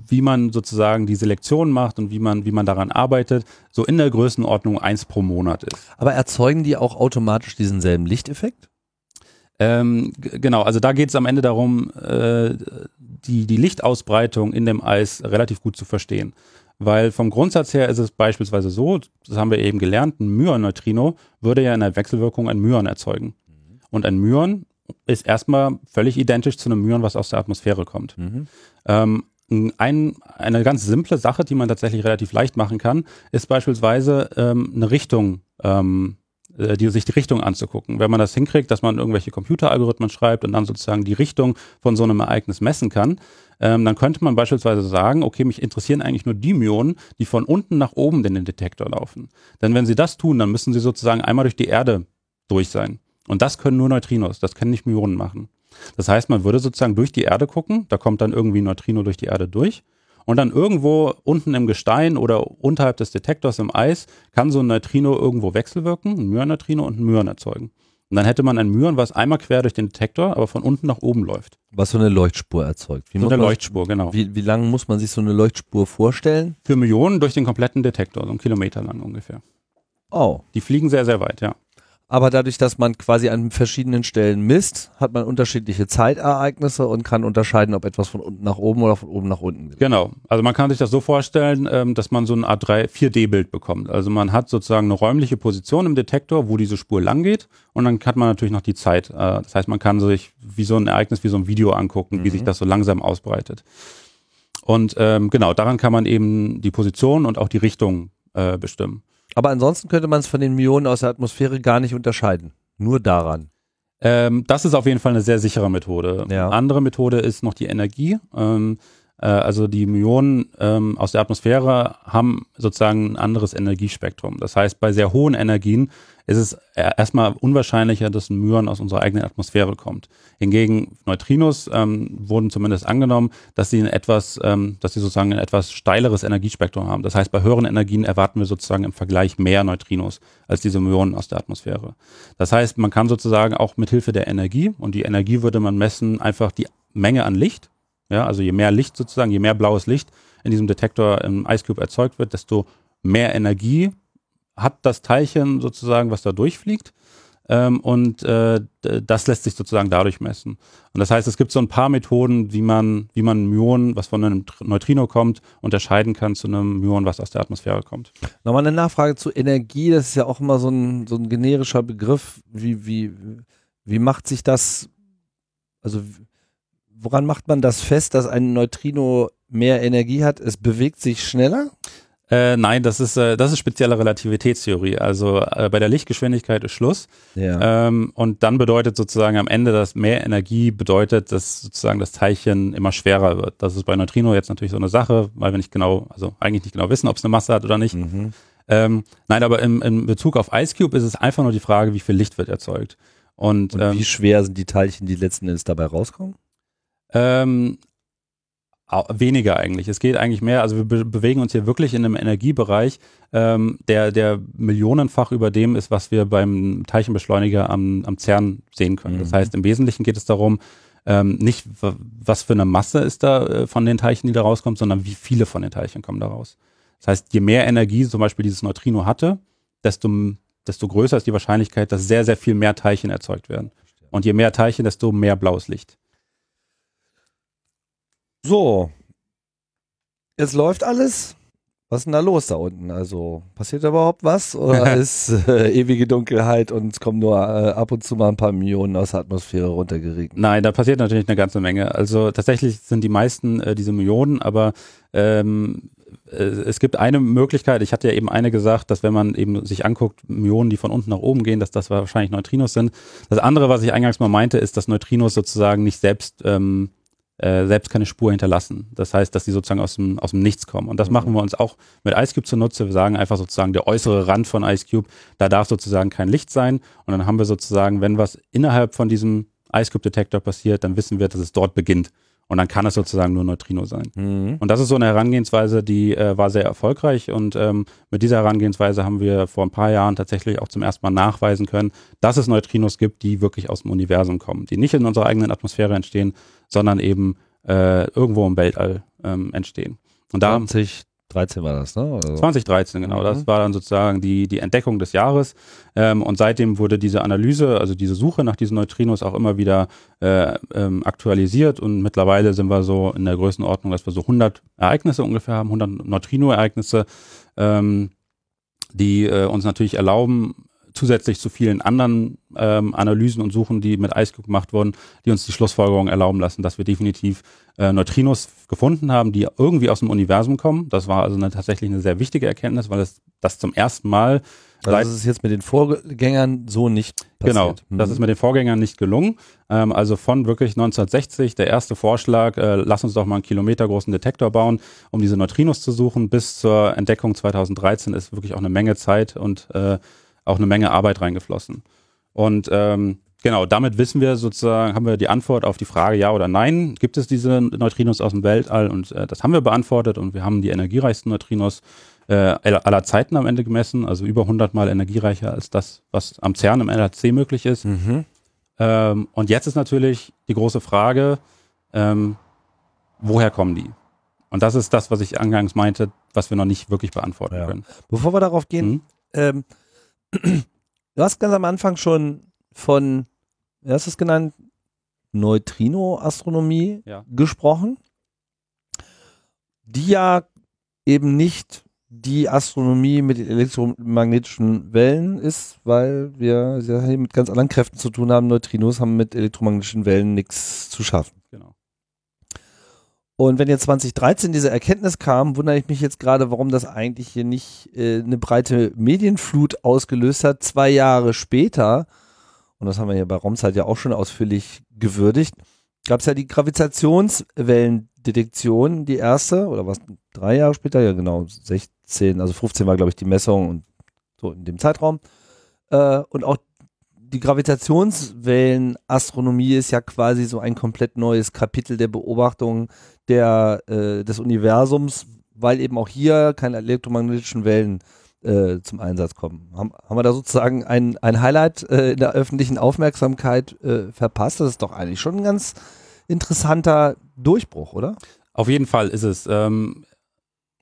Speaker 2: wie man sozusagen die Selektion macht und wie man, wie man daran arbeitet, so in der Größenordnung eins pro Monat ist.
Speaker 1: Aber erzeugen die auch automatisch diesen selben Lichteffekt?
Speaker 2: Ähm, genau, also da geht es am Ende darum, äh, die, die Lichtausbreitung in dem Eis relativ gut zu verstehen. Weil vom Grundsatz her ist es beispielsweise so, das haben wir eben gelernt, ein Myon-Neutrino würde ja in der Wechselwirkung ein Myon erzeugen. Mhm. Und ein Myon ist erstmal völlig identisch zu einem Myon, was aus der Atmosphäre kommt. Mhm. Ähm, ein, eine ganz simple Sache, die man tatsächlich relativ leicht machen kann, ist beispielsweise ähm, eine Richtung ähm, äh, die, sich die Richtung anzugucken. Wenn man das hinkriegt, dass man irgendwelche Computeralgorithmen schreibt und dann sozusagen die Richtung von so einem Ereignis messen kann, ähm, dann könnte man beispielsweise sagen, okay, mich interessieren eigentlich nur die Myonen, die von unten nach oben in den Detektor laufen. Denn wenn sie das tun, dann müssen sie sozusagen einmal durch die Erde durch sein. Und das können nur Neutrinos, das können nicht Myonen machen. Das heißt, man würde sozusagen durch die Erde gucken, da kommt dann irgendwie ein Neutrino durch die Erde durch und dann irgendwo unten im Gestein oder unterhalb des Detektors im Eis kann so ein Neutrino irgendwo wechselwirken, ein Myon-Neutrino und ein Myon erzeugen. Und dann hätte man ein Myon, was einmal quer durch den Detektor, aber von unten nach oben läuft.
Speaker 1: Was so eine Leuchtspur erzeugt.
Speaker 2: Wie so eine Leuchtspur, genau.
Speaker 1: Wie, wie lang muss man sich so eine Leuchtspur vorstellen?
Speaker 2: Für Millionen durch den kompletten Detektor, so einen Kilometer lang ungefähr.
Speaker 1: Oh.
Speaker 2: Die fliegen sehr, sehr weit, ja.
Speaker 1: Aber dadurch, dass man quasi an verschiedenen Stellen misst, hat man unterschiedliche Zeitereignisse und kann unterscheiden, ob etwas von unten nach oben oder von oben nach unten
Speaker 2: geht. Genau. Also man kann sich das so vorstellen, ähm, dass man so ein A3 4D-Bild bekommt. Also man hat sozusagen eine räumliche Position im Detektor, wo diese Spur lang geht und dann hat man natürlich noch die Zeit. Äh, das heißt, man kann sich wie so ein Ereignis, wie so ein Video angucken, mhm. wie sich das so langsam ausbreitet. Und ähm, genau, daran kann man eben die Position und auch die Richtung äh, bestimmen.
Speaker 1: Aber ansonsten könnte man es von den Myonen aus der Atmosphäre gar nicht unterscheiden. Nur daran.
Speaker 2: Ähm, das ist auf jeden Fall eine sehr sichere Methode. Ja. Eine andere Methode ist noch die Energie. Ähm, äh, also die Myonen ähm, aus der Atmosphäre haben sozusagen ein anderes Energiespektrum. Das heißt, bei sehr hohen Energien ist es erstmal unwahrscheinlicher, dass ein Myon aus unserer eigenen Atmosphäre kommt. Hingegen Neutrinos ähm, wurden zumindest angenommen, dass sie ein etwas, ähm, dass sie sozusagen ein etwas steileres Energiespektrum haben. Das heißt, bei höheren Energien erwarten wir sozusagen im Vergleich mehr Neutrinos als diese Myonen aus der Atmosphäre. Das heißt, man kann sozusagen auch mit Hilfe der Energie und die Energie würde man messen einfach die Menge an Licht. Ja, also je mehr Licht sozusagen, je mehr blaues Licht in diesem Detektor im Ice Cube erzeugt wird, desto mehr Energie hat das Teilchen sozusagen, was da durchfliegt. Ähm, und äh, das lässt sich sozusagen dadurch messen. Und das heißt, es gibt so ein paar Methoden, wie man, wie man Myon, was von einem Neutrino kommt, unterscheiden kann zu einem Myon, was aus der Atmosphäre kommt.
Speaker 1: Nochmal eine Nachfrage zu Energie, das ist ja auch immer so ein, so ein generischer Begriff. Wie, wie, wie macht sich das, also woran macht man das fest, dass ein Neutrino mehr Energie hat? Es bewegt sich schneller?
Speaker 2: Äh, nein, das ist, äh, das ist spezielle Relativitätstheorie. Also äh, bei der Lichtgeschwindigkeit ist Schluss. Ja. Ähm, und dann bedeutet sozusagen am Ende, dass mehr Energie bedeutet, dass sozusagen das Teilchen immer schwerer wird. Das ist bei Neutrino jetzt natürlich so eine Sache, weil wir nicht genau, also eigentlich nicht genau wissen, ob es eine Masse hat oder nicht. Mhm. Ähm, nein, aber im, in Bezug auf Ice Cube ist es einfach nur die Frage, wie viel Licht wird erzeugt. Und,
Speaker 1: und ähm, wie schwer sind die Teilchen, die letzten Endes dabei rauskommen?
Speaker 2: Ähm, Weniger eigentlich. Es geht eigentlich mehr, also wir be bewegen uns hier wirklich in einem Energiebereich, ähm, der, der millionenfach über dem ist, was wir beim Teilchenbeschleuniger am, am CERN sehen können. Mhm. Das heißt, im Wesentlichen geht es darum, ähm, nicht was für eine Masse ist da äh, von den Teilchen, die da rauskommt, sondern wie viele von den Teilchen kommen da raus. Das heißt, je mehr Energie zum Beispiel dieses Neutrino hatte, desto, desto größer ist die Wahrscheinlichkeit, dass sehr, sehr viel mehr Teilchen erzeugt werden. Und je mehr Teilchen, desto mehr blaues Licht.
Speaker 1: So. Jetzt läuft alles. Was ist denn da los da unten? Also passiert da überhaupt was? Oder ist äh, ewige Dunkelheit und es kommen nur äh, ab und zu mal ein paar Millionen aus der Atmosphäre runtergeregt?
Speaker 2: Nein, da passiert natürlich eine ganze Menge. Also tatsächlich sind die meisten äh, diese Millionen, aber ähm, äh, es gibt eine Möglichkeit, ich hatte ja eben eine gesagt, dass wenn man eben sich anguckt, Myonen, die von unten nach oben gehen, dass das wahrscheinlich Neutrinos sind. Das andere, was ich eingangs mal meinte, ist, dass Neutrinos sozusagen nicht selbst ähm, äh, selbst keine Spur hinterlassen. Das heißt, dass sie sozusagen aus dem, aus dem Nichts kommen. Und das mhm. machen wir uns auch mit Ice Cube zunutze. Wir sagen einfach sozusagen, der äußere Rand von Ice Cube, da darf sozusagen kein Licht sein. Und dann haben wir sozusagen, wenn was innerhalb von diesem Ice Cube Detektor passiert, dann wissen wir, dass es dort beginnt. Und dann kann es sozusagen nur Neutrino sein. Mhm. Und das ist so eine Herangehensweise, die äh, war sehr erfolgreich. Und ähm, mit dieser Herangehensweise haben wir vor ein paar Jahren tatsächlich auch zum ersten Mal nachweisen können, dass es Neutrinos gibt, die wirklich aus dem Universum kommen, die nicht in unserer eigenen Atmosphäre entstehen, sondern eben äh, irgendwo im Weltall ähm, entstehen.
Speaker 1: Und da 2013 war das, ne?
Speaker 2: Also 2013, genau. Mhm. Das war dann sozusagen die, die Entdeckung des Jahres. Ähm, und seitdem wurde diese Analyse, also diese Suche nach diesen Neutrinos auch immer wieder äh, ähm, aktualisiert. Und mittlerweile sind wir so in der Größenordnung, dass wir so 100 Ereignisse ungefähr haben, 100 Neutrino-Ereignisse, ähm, die äh, uns natürlich erlauben, zusätzlich zu vielen anderen ähm, Analysen und Suchen, die mit IceCube gemacht wurden, die uns die Schlussfolgerung erlauben lassen, dass wir definitiv äh, Neutrinos gefunden haben, die irgendwie aus dem Universum kommen. Das war also eine, tatsächlich eine sehr wichtige Erkenntnis, weil es das zum ersten Mal
Speaker 1: also das ist jetzt mit den Vorgängern so nicht
Speaker 2: passiert. Genau, mhm. das ist mit den Vorgängern nicht gelungen. Ähm, also von wirklich 1960, der erste Vorschlag, äh, lass uns doch mal einen kilometergroßen Detektor bauen, um diese Neutrinos zu suchen, bis zur Entdeckung 2013 ist wirklich auch eine Menge Zeit und äh, auch eine Menge Arbeit reingeflossen. Und ähm, genau, damit wissen wir sozusagen, haben wir die Antwort auf die Frage ja oder nein, gibt es diese Neutrinos aus dem Weltall? Und äh, das haben wir beantwortet und wir haben die energiereichsten Neutrinos äh, aller Zeiten am Ende gemessen, also über 100 mal energiereicher als das, was am CERN im LHC möglich ist. Mhm. Ähm, und jetzt ist natürlich die große Frage, ähm, woher kommen die? Und das ist das, was ich angangs meinte, was wir noch nicht wirklich beantworten ja. können.
Speaker 1: Bevor wir darauf gehen, mhm. ähm, Du hast ganz am Anfang schon von, wie hast du es genannt, Neutrino-Astronomie ja. gesprochen, die ja eben nicht die Astronomie mit elektromagnetischen Wellen ist, weil wir ja hier mit ganz anderen Kräften zu tun haben. Neutrinos haben mit elektromagnetischen Wellen nichts zu schaffen. Genau. Und wenn jetzt 2013 diese Erkenntnis kam, wundere ich mich jetzt gerade, warum das eigentlich hier nicht äh, eine breite Medienflut ausgelöst hat. Zwei Jahre später, und das haben wir hier bei Raumzeit ja auch schon ausführlich gewürdigt, gab es ja die Gravitationswellendetektion, die erste, oder was, drei Jahre später? Ja, genau, 16, also 15 war, glaube ich, die Messung und so in dem Zeitraum. Äh, und auch die Gravitationswellenastronomie ist ja quasi so ein komplett neues Kapitel der Beobachtung der, äh, des Universums, weil eben auch hier keine elektromagnetischen Wellen äh, zum Einsatz kommen. Haben, haben wir da sozusagen ein, ein Highlight äh, in der öffentlichen Aufmerksamkeit äh, verpasst? Das ist doch eigentlich schon ein ganz interessanter Durchbruch, oder?
Speaker 2: Auf jeden Fall ist es. Ähm,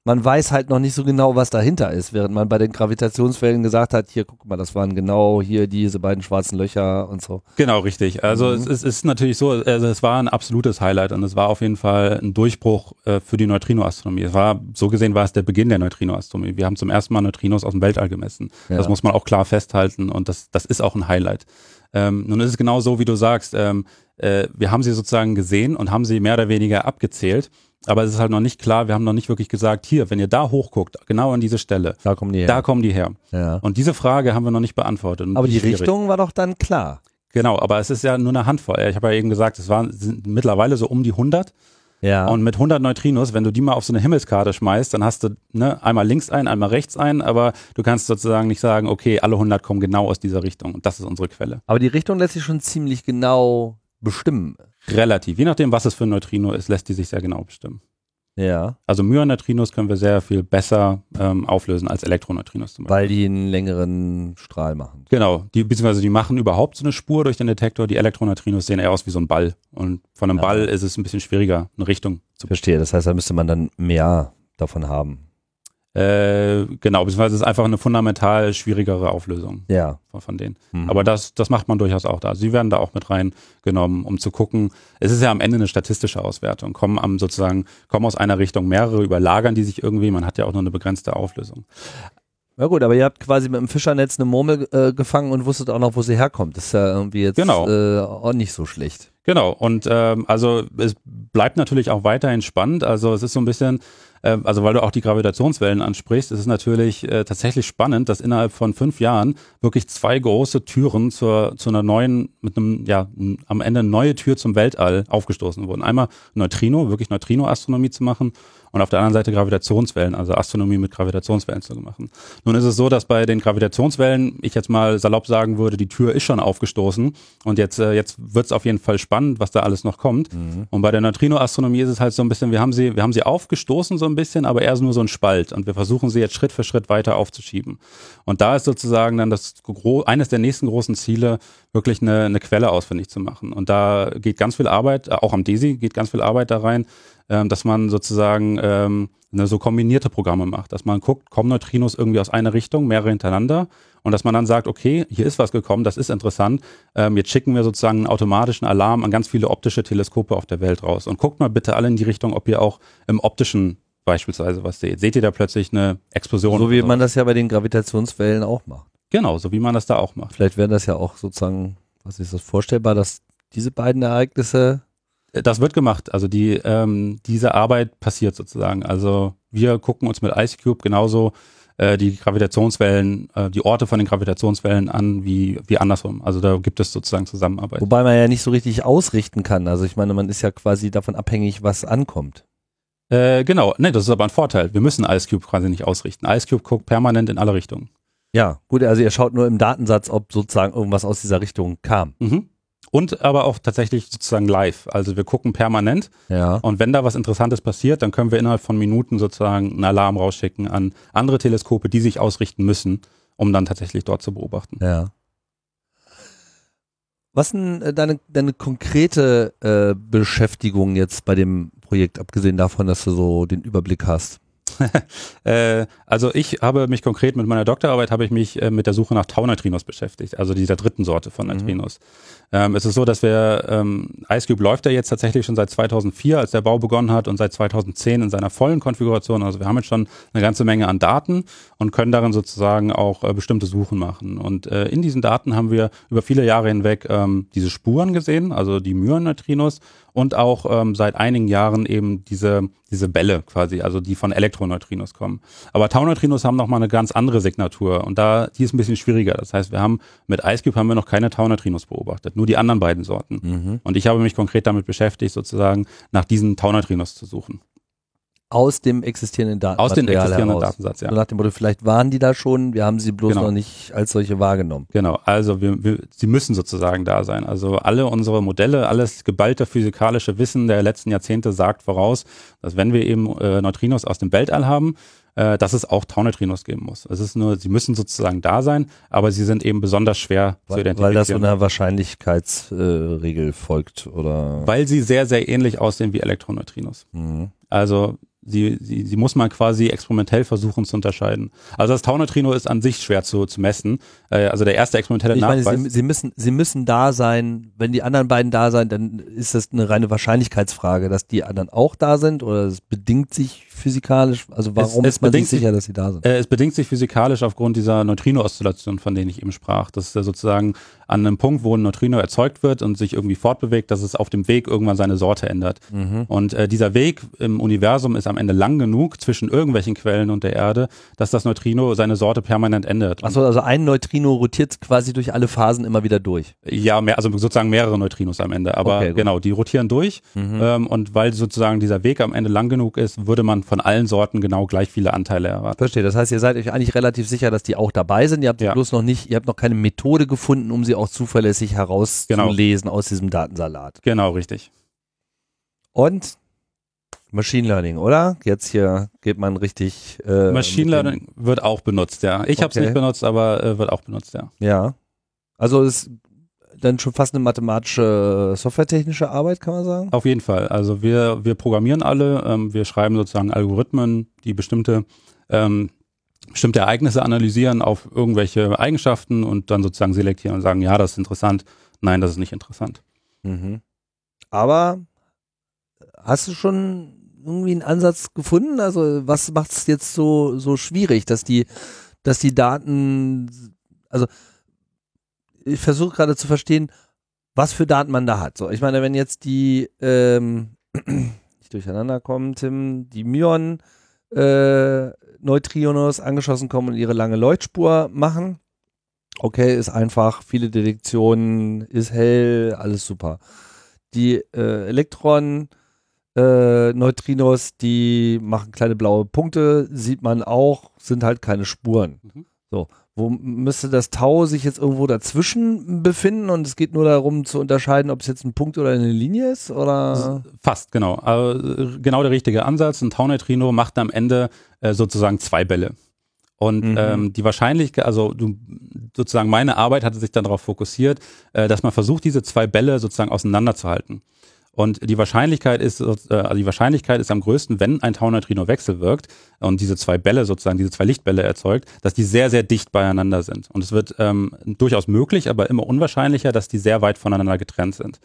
Speaker 1: man weiß halt noch nicht so genau, was dahinter ist, während man bei den Gravitationswellen gesagt hat, hier guck mal, das waren genau hier diese beiden schwarzen Löcher und so.
Speaker 2: Genau, richtig. Also mhm. es, es, ist natürlich so, also es war ein absolutes Highlight und es war auf jeden Fall ein Durchbruch äh, für die Neutrinoastronomie. Es war, so gesehen war es der Beginn der Neutrinoastronomie. Wir haben zum ersten Mal Neutrinos aus dem Weltall gemessen. Ja. Das muss man auch klar festhalten und das, das ist auch ein Highlight. Ähm, nun ist es genau so, wie du sagst, ähm, äh, wir haben sie sozusagen gesehen und haben sie mehr oder weniger abgezählt. Aber es ist halt noch nicht klar, wir haben noch nicht wirklich gesagt, hier, wenn ihr da hochguckt, genau an diese Stelle,
Speaker 1: da kommen die her.
Speaker 2: Da kommen die her. Ja. Und diese Frage haben wir noch nicht beantwortet.
Speaker 1: Aber die schwierig. Richtung war doch dann klar.
Speaker 2: Genau, aber es ist ja nur eine Handvoll. Ich habe ja eben gesagt, es waren sind mittlerweile so um die 100. Ja. Und mit 100 Neutrinos, wenn du die mal auf so eine Himmelskarte schmeißt, dann hast du ne, einmal links ein, einmal rechts ein, aber du kannst sozusagen nicht sagen, okay, alle 100 kommen genau aus dieser Richtung. Und das ist unsere Quelle.
Speaker 1: Aber die Richtung lässt sich schon ziemlich genau bestimmen.
Speaker 2: Relativ. Je nachdem, was es für ein Neutrino ist, lässt die sich sehr genau bestimmen.
Speaker 1: Ja.
Speaker 2: Also Myoneutrinos können wir sehr viel besser ähm, auflösen als Elektroneutrinos
Speaker 1: zum Beispiel. Weil die einen längeren Strahl machen.
Speaker 2: Genau, die, beziehungsweise die machen überhaupt so eine Spur durch den Detektor. Die Elektroneutrinos sehen eher aus wie so ein Ball. Und von einem ja. Ball ist es ein bisschen schwieriger, eine Richtung
Speaker 1: zu Verstehe, das heißt, da müsste man dann mehr davon haben.
Speaker 2: Äh, genau, beziehungsweise es ist einfach eine fundamental schwierigere Auflösung
Speaker 1: ja.
Speaker 2: von, von denen. Mhm. Aber das, das macht man durchaus auch da. Sie werden da auch mit reingenommen, um zu gucken. Es ist ja am Ende eine statistische Auswertung. Kommen am sozusagen, kommen aus einer Richtung mehrere, überlagern die sich irgendwie. Man hat ja auch nur eine begrenzte Auflösung.
Speaker 1: Ja gut, aber ihr habt quasi mit dem Fischernetz eine Murmel äh, gefangen und wusstet auch noch, wo sie herkommt. Das ist ja irgendwie jetzt
Speaker 2: genau.
Speaker 1: äh, auch nicht so schlecht.
Speaker 2: Genau, und ähm, also es bleibt natürlich auch weiterhin spannend. Also es ist so ein bisschen, äh, also weil du auch die Gravitationswellen ansprichst, es ist natürlich äh, tatsächlich spannend, dass innerhalb von fünf Jahren wirklich zwei große Türen zur, zu einer neuen, mit einem, ja, am Ende eine neue Tür zum Weltall aufgestoßen wurden. Einmal Neutrino, wirklich Neutrino-Astronomie zu machen und auf der anderen Seite Gravitationswellen, also Astronomie mit Gravitationswellen zu machen. Nun ist es so, dass bei den Gravitationswellen, ich jetzt mal salopp sagen würde, die Tür ist schon aufgestoßen und jetzt, äh, jetzt wird es auf jeden Fall spannend, was da alles noch kommt. Mhm. Und bei der Neutrino-Astronomie ist es halt so ein bisschen, wir haben sie, wir haben sie aufgestoßen so ein bisschen, aber eher nur so ein Spalt und wir versuchen sie jetzt Schritt für Schritt weiter aufzuschieben. Und da ist sozusagen dann das eines der nächsten großen Ziele, wirklich eine, eine Quelle ausfindig zu machen. Und da geht ganz viel Arbeit, auch am DESI geht ganz viel Arbeit da rein, ähm, dass man sozusagen ähm, eine, so kombinierte Programme macht, dass man guckt, kommen Neutrinos irgendwie aus einer Richtung, mehrere hintereinander und dass man dann sagt, okay, hier ist was gekommen, das ist interessant, ähm, jetzt schicken wir sozusagen einen automatischen Alarm an ganz viele optische Teleskope auf der Welt raus und guckt mal bitte alle in die Richtung, ob ihr auch im optischen beispielsweise was seht. Seht ihr da plötzlich eine Explosion?
Speaker 1: So wie man das ja bei den Gravitationswellen auch macht.
Speaker 2: Genau, so wie man das da auch macht.
Speaker 1: Vielleicht wäre das ja auch sozusagen, was ist das vorstellbar, dass diese beiden Ereignisse
Speaker 2: das wird gemacht. Also die, ähm, diese Arbeit passiert sozusagen. Also wir gucken uns mit IceCube genauso äh, die Gravitationswellen, äh, die Orte von den Gravitationswellen an, wie, wie andersrum. Also da gibt es sozusagen Zusammenarbeit.
Speaker 1: Wobei man ja nicht so richtig ausrichten kann. Also ich meine, man ist ja quasi davon abhängig, was ankommt.
Speaker 2: Äh, genau, ne, das ist aber ein Vorteil. Wir müssen IceCube quasi nicht ausrichten. IceCube guckt permanent in alle Richtungen.
Speaker 1: Ja, gut, also ihr schaut nur im Datensatz, ob sozusagen irgendwas aus dieser Richtung kam.
Speaker 2: Mhm und aber auch tatsächlich sozusagen live. Also wir gucken permanent
Speaker 1: ja.
Speaker 2: und wenn da was Interessantes passiert, dann können wir innerhalb von Minuten sozusagen einen Alarm rausschicken an andere Teleskope, die sich ausrichten müssen, um dann tatsächlich dort zu beobachten.
Speaker 1: Ja. Was denn äh, deine, deine konkrete äh, Beschäftigung jetzt bei dem Projekt, abgesehen davon, dass du so den Überblick hast?
Speaker 2: äh, also ich habe mich konkret mit meiner Doktorarbeit habe ich mich äh, mit der Suche nach Tauneutrinos beschäftigt, also dieser dritten Sorte von. Neutrinos. Mhm. Ähm, es ist so, dass wir ähm, IceCube läuft ja jetzt tatsächlich schon seit 2004, als der Bau begonnen hat, und seit 2010 in seiner vollen Konfiguration. Also wir haben jetzt schon eine ganze Menge an Daten und können darin sozusagen auch äh, bestimmte Suchen machen. Und äh, in diesen Daten haben wir über viele Jahre hinweg ähm, diese Spuren gesehen, also die Myonneutrinos und auch ähm, seit einigen Jahren eben diese, diese Bälle quasi, also die von Elektroneutrinos kommen. Aber Tauneutrinos haben nochmal eine ganz andere Signatur und da, die ist ein bisschen schwieriger. Das heißt, wir haben mit IceCube haben wir noch keine Tauneutrinos beobachtet, nur die anderen beiden Sorten. Mhm. Und ich habe mich konkret damit beschäftigt, sozusagen nach diesen Tauneutrinos zu suchen
Speaker 1: aus dem existierenden Datensatz.
Speaker 2: Aus dem existierenden heraus. Datensatz, ja.
Speaker 1: So nach dem Motto, vielleicht waren die da schon, wir haben sie bloß genau. noch nicht als solche wahrgenommen.
Speaker 2: Genau, also wir, wir, sie müssen sozusagen da sein. Also alle unsere Modelle, alles geballte physikalische Wissen der letzten Jahrzehnte sagt voraus, dass wenn wir eben äh, Neutrinos aus dem Weltall haben, äh, dass es auch Tauneutrinos geben muss. Es ist nur, sie müssen sozusagen da sein, aber sie sind eben besonders schwer
Speaker 1: weil, zu identifizieren. Weil das so einer Wahrscheinlichkeitsregel äh, folgt, oder?
Speaker 2: Weil sie sehr, sehr ähnlich aussehen wie Elektroneutrinos. Mhm. Also Sie, sie, sie muss man quasi experimentell versuchen zu unterscheiden. Also das Tauneutrino ist an sich schwer zu, zu messen. Äh, also der erste experimentelle
Speaker 1: ich
Speaker 2: Nachweis.
Speaker 1: Meine, sie, sie, müssen, sie müssen da sein. Wenn die anderen beiden da sind, dann ist das eine reine Wahrscheinlichkeitsfrage, dass die anderen auch da sind oder es bedingt sich physikalisch. Also warum es, es ist man sich sicher, dass sie da sind?
Speaker 2: Äh, es bedingt sich physikalisch aufgrund dieser Neutrino-Oszillation, von denen ich eben sprach. Das ist ja sozusagen an einem Punkt, wo ein Neutrino erzeugt wird und sich irgendwie fortbewegt, dass es auf dem Weg irgendwann seine Sorte ändert. Mhm. Und äh, dieser Weg im Universum ist am Ende lang genug zwischen irgendwelchen Quellen und der Erde, dass das Neutrino seine Sorte permanent ändert.
Speaker 1: Achso, also ein Neutrino rotiert quasi durch alle Phasen immer wieder durch.
Speaker 2: Ja, mehr, also sozusagen mehrere Neutrinos am Ende. Aber okay, genau, die rotieren durch. Mhm. Ähm, und weil sozusagen dieser Weg am Ende lang genug ist, würde man von allen Sorten genau gleich viele Anteile erwarten.
Speaker 1: Verstehe. Das heißt, ihr seid euch eigentlich relativ sicher, dass die auch dabei sind. Ihr habt ja. bloß noch nicht, ihr habt noch keine Methode gefunden, um sie auch zuverlässig herauszulesen genau. aus diesem Datensalat.
Speaker 2: Genau, richtig.
Speaker 1: Und Machine Learning, oder? Jetzt hier geht man richtig.
Speaker 2: Äh, Machine Learning wird auch benutzt, ja. Ich okay. habe es nicht benutzt, aber äh, wird auch benutzt, ja.
Speaker 1: Ja. Also ist dann schon fast eine mathematische, softwaretechnische Arbeit, kann man sagen?
Speaker 2: Auf jeden Fall. Also wir, wir programmieren alle, ähm, wir schreiben sozusagen Algorithmen, die bestimmte ähm, bestimmte Ereignisse analysieren auf irgendwelche Eigenschaften und dann sozusagen selektieren und sagen, ja, das ist interessant, nein, das ist nicht interessant.
Speaker 1: Mhm. Aber hast du schon irgendwie einen Ansatz gefunden? Also was macht es jetzt so, so schwierig, dass die, dass die Daten, also ich versuche gerade zu verstehen, was für Daten man da hat. So, ich meine, wenn jetzt die ähm, nicht durcheinander kommen, Tim, die Myon äh, Neutrinos angeschossen kommen und ihre lange Leuchtspur machen. Okay, ist einfach, viele Detektionen, ist hell, alles super. Die äh, Elektron äh, Neutrinos, die machen kleine blaue Punkte, sieht man auch, sind halt keine Spuren.
Speaker 2: Mhm.
Speaker 1: So, wo müsste das Tau sich jetzt irgendwo dazwischen befinden und es geht nur darum zu unterscheiden, ob es jetzt ein Punkt oder eine Linie ist oder?
Speaker 2: Fast, genau. Also, genau der richtige Ansatz. Ein Tau-Neutrino macht am Ende äh, sozusagen zwei Bälle. Und
Speaker 1: Mhm.
Speaker 2: ähm, die Wahrscheinlichkeit, also du, sozusagen meine Arbeit hatte sich dann darauf fokussiert, äh, dass man versucht, diese zwei Bälle sozusagen auseinanderzuhalten. Und die Wahrscheinlichkeit ist, äh, also die Wahrscheinlichkeit ist am größten, wenn ein Tau-Neutrino wechselwirkt und diese zwei Bälle sozusagen, diese zwei Lichtbälle erzeugt, dass die sehr, sehr dicht beieinander sind. Und es wird ähm, durchaus möglich, aber immer unwahrscheinlicher, dass die sehr weit voneinander getrennt sind.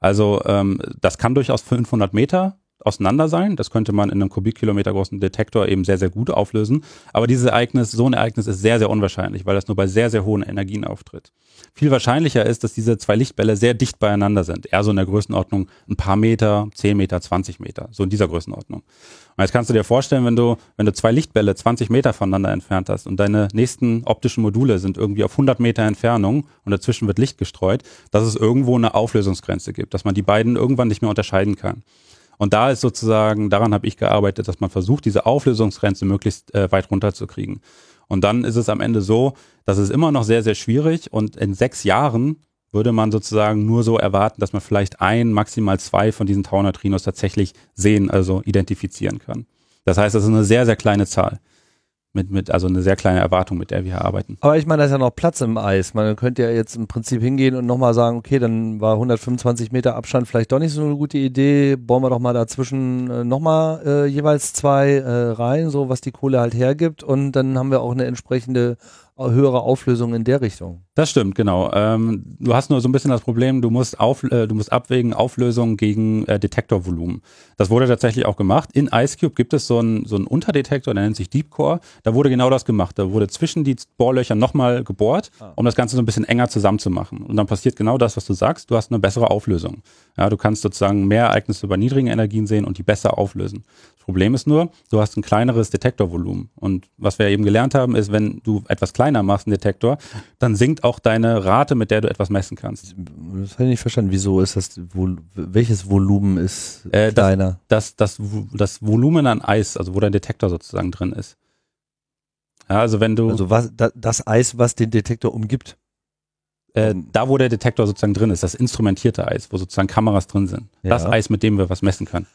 Speaker 2: Also ähm, das kann durchaus 500 Meter auseinander sein. Das könnte man in einem Kubikkilometer großen Detektor eben sehr, sehr gut auflösen. Aber dieses Ereignis, so ein Ereignis ist sehr, sehr unwahrscheinlich, weil das nur bei sehr, sehr hohen Energien auftritt. Viel wahrscheinlicher ist, dass diese zwei Lichtbälle sehr dicht beieinander sind. Eher so in der Größenordnung ein paar Meter, 10 Meter, 20 Meter. So in dieser Größenordnung. Und jetzt kannst du dir vorstellen, wenn du, wenn du zwei Lichtbälle 20 Meter voneinander entfernt hast und deine nächsten optischen Module sind irgendwie auf 100 Meter Entfernung und dazwischen wird Licht gestreut, dass es irgendwo eine Auflösungsgrenze gibt, dass man die beiden irgendwann nicht mehr unterscheiden kann. Und da ist sozusagen, daran habe ich gearbeitet, dass man versucht, diese Auflösungsgrenze möglichst äh, weit runterzukriegen. Und dann ist es am Ende so, dass es immer noch sehr, sehr schwierig und in sechs Jahren würde man sozusagen nur so erwarten, dass man vielleicht ein, maximal zwei von diesen Tau-Neutrinos tatsächlich sehen, also identifizieren kann. Das heißt, das ist eine sehr, sehr kleine Zahl. Mit, mit, also eine sehr kleine Erwartung, mit der wir hier arbeiten.
Speaker 1: Aber ich meine, da ist ja noch Platz im Eis. Man könnte ja jetzt im Prinzip hingehen und nochmal sagen, okay, dann war 125 Meter Abstand vielleicht doch nicht so eine gute Idee. Bauen wir doch mal dazwischen äh, nochmal äh, jeweils zwei äh, rein, so was die Kohle halt hergibt. Und dann haben wir auch eine entsprechende höhere Auflösung in der Richtung.
Speaker 2: Das stimmt, genau. Ähm, du hast nur so ein bisschen das Problem, du musst, auf, äh, du musst abwägen Auflösung gegen äh, Detektorvolumen. Das wurde tatsächlich auch gemacht. In IceCube gibt es so einen so einen Unterdetektor, der nennt sich Deepcore. Da wurde genau das gemacht. Da wurde zwischen die Bohrlöcher nochmal gebohrt,
Speaker 1: Ah.
Speaker 2: um das Ganze so ein bisschen enger zusammenzumachen. Und dann passiert genau das, was du sagst. Du hast eine bessere Auflösung. Ja, du kannst sozusagen mehr Ereignisse bei niedrigen Energien sehen und die besser auflösen. Das Problem ist nur, du hast ein kleineres Detektorvolumen. Und was wir eben gelernt haben, ist, wenn du etwas kleiner machst, einen Detektor, dann sinkt auch deine Rate, mit der du etwas messen kannst.
Speaker 1: Das habe ich nicht verstanden. Wieso ist das, welches Volumen ist
Speaker 2: Äh, das-
Speaker 1: kleiner?
Speaker 2: Das, das, Vo- das Volumen an Eis, also wo dein Detektor sozusagen drin ist. Ja, also wenn du,
Speaker 1: Also was, da, das Eis, was den Detektor umgibt.
Speaker 2: Äh, da wo der Detektor sozusagen drin ist, das instrumentierte Eis, wo sozusagen Kameras drin sind. Das
Speaker 1: Ja.
Speaker 2: Eis, mit dem wir was messen können.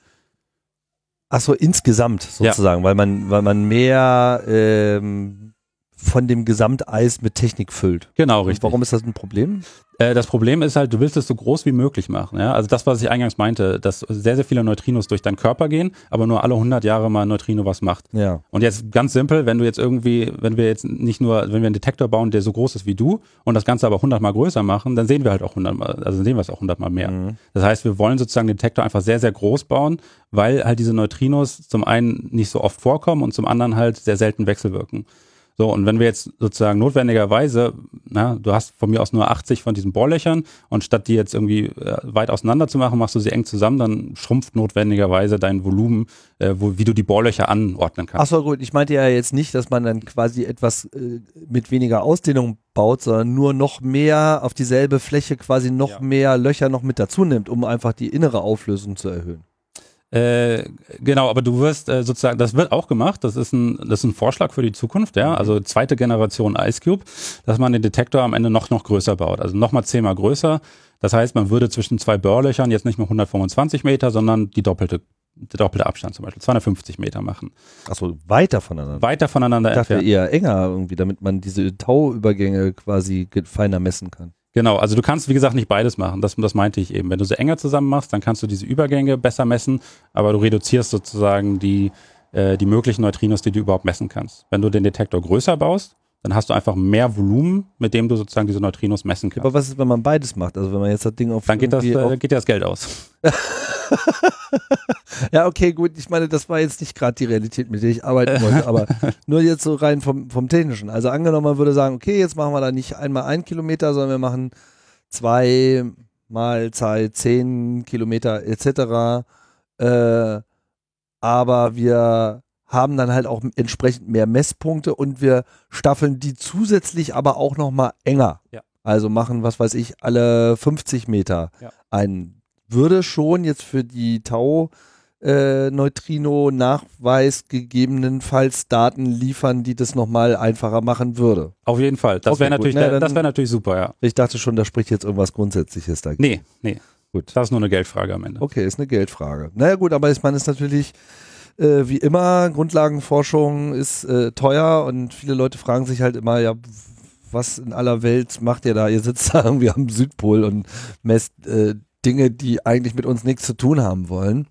Speaker 1: Ach so, insgesamt sozusagen, weil man, weil man mehr ähm, von dem Gesamteis mit Technik füllt.
Speaker 2: Genau,
Speaker 1: Und
Speaker 2: richtig.
Speaker 1: warum ist das ein Problem?
Speaker 2: Äh, das Problem ist halt, du willst es so groß wie möglich machen. Ja? Also das, was ich eingangs meinte, dass sehr, sehr viele Neutrinos durch deinen Körper gehen, aber nur alle 100 Jahre mal ein Neutrino was macht.
Speaker 1: Ja.
Speaker 2: Und jetzt ganz simpel, wenn du jetzt irgendwie, wenn wir jetzt nicht nur, wenn wir einen Detektor bauen, der so groß ist wie du und das Ganze aber 100 mal größer machen, dann sehen wir halt auch 100 mal, also sehen wir es auch 100 mal mehr.
Speaker 1: Mhm.
Speaker 2: Das heißt, wir wollen sozusagen den Detektor einfach sehr, sehr groß bauen, weil halt diese Neutrinos zum einen nicht so oft vorkommen und zum anderen halt sehr selten wechselwirken. So, und wenn wir jetzt sozusagen notwendigerweise, na, du hast von mir aus nur 80 von diesen Bohrlöchern und statt die jetzt irgendwie äh, weit auseinander zu machen, machst du sie eng zusammen, dann schrumpft notwendigerweise dein Volumen, äh, wo, wie du die Bohrlöcher anordnen kannst.
Speaker 1: Ach so, gut. Ich meinte ja jetzt nicht, dass man dann quasi etwas äh, mit weniger Ausdehnung baut, sondern nur noch mehr auf dieselbe Fläche quasi noch
Speaker 2: Ja.
Speaker 1: mehr Löcher noch mit dazu nimmt, um einfach die innere Auflösung zu erhöhen.
Speaker 2: Äh, genau, aber du wirst äh, sozusagen, das wird auch gemacht, das ist ein, das ist ein Vorschlag für die Zukunft, ja, also zweite Generation Ice Cube, dass man den Detektor am Ende noch, noch größer baut, also nochmal zehnmal größer. Das heißt, man würde zwischen zwei Bohrlöchern jetzt nicht mehr 125 Meter, sondern die doppelte, der doppelte Abstand zum Beispiel, 250 Meter machen.
Speaker 1: Ach so, weiter voneinander.
Speaker 2: Weiter voneinander
Speaker 1: Ich dachte
Speaker 2: entfernt.
Speaker 1: eher enger irgendwie, damit man diese Tauübergänge quasi feiner messen kann.
Speaker 2: Genau, also du kannst, wie gesagt, nicht beides machen. Das, das meinte ich eben. Wenn du sie enger zusammen machst, dann kannst du diese Übergänge besser messen, aber du reduzierst sozusagen die, äh, die möglichen Neutrinos, die du überhaupt messen kannst. Wenn du den Detektor größer baust, dann hast du einfach mehr Volumen, mit dem du sozusagen diese Neutrinos messen kannst.
Speaker 1: Aber was ist, wenn man beides macht? Also wenn man jetzt das Ding auf
Speaker 2: dann geht das,
Speaker 1: irgendwie auf-
Speaker 2: äh, geht das Geld aus.
Speaker 1: Ja, okay, gut. Ich meine, das war jetzt nicht gerade die Realität, mit der ich arbeiten wollte, aber nur jetzt so rein vom, vom Technischen. Also angenommen, man würde sagen, okay, jetzt machen wir da nicht einmal ein Kilometer, sondern wir machen zwei, mal Zeit 10 Kilometer etc. Äh, aber wir haben dann halt auch entsprechend mehr Messpunkte und wir staffeln die zusätzlich aber auch nochmal enger.
Speaker 2: Ja.
Speaker 1: Also machen, was weiß ich, alle 50 Meter
Speaker 2: Ja.
Speaker 1: ein. Würde schon jetzt für die Tau äh, gegebenenfalls Daten liefern, die das nochmal einfacher machen würde.
Speaker 2: Auf jeden Fall. Das
Speaker 1: Okay,
Speaker 2: wäre natürlich,
Speaker 1: Na,
Speaker 2: der-
Speaker 1: dann-
Speaker 2: das wäre natürlich super, ja.
Speaker 1: Ich dachte schon, da spricht jetzt irgendwas Grundsätzliches dagegen.
Speaker 2: Nee, nee.
Speaker 1: Gut.
Speaker 2: Das ist nur eine Geldfrage am Ende.
Speaker 1: Okay, ist eine Geldfrage. Naja gut, aber ich meine, es ist natürlich äh, wie immer, Grundlagenforschung ist äh, teuer und viele Leute fragen sich halt immer, ja, was in aller Welt macht ihr da? Ihr sitzt da irgendwie am Südpol und messt äh, Dinge, die eigentlich mit uns nichts zu tun haben wollen.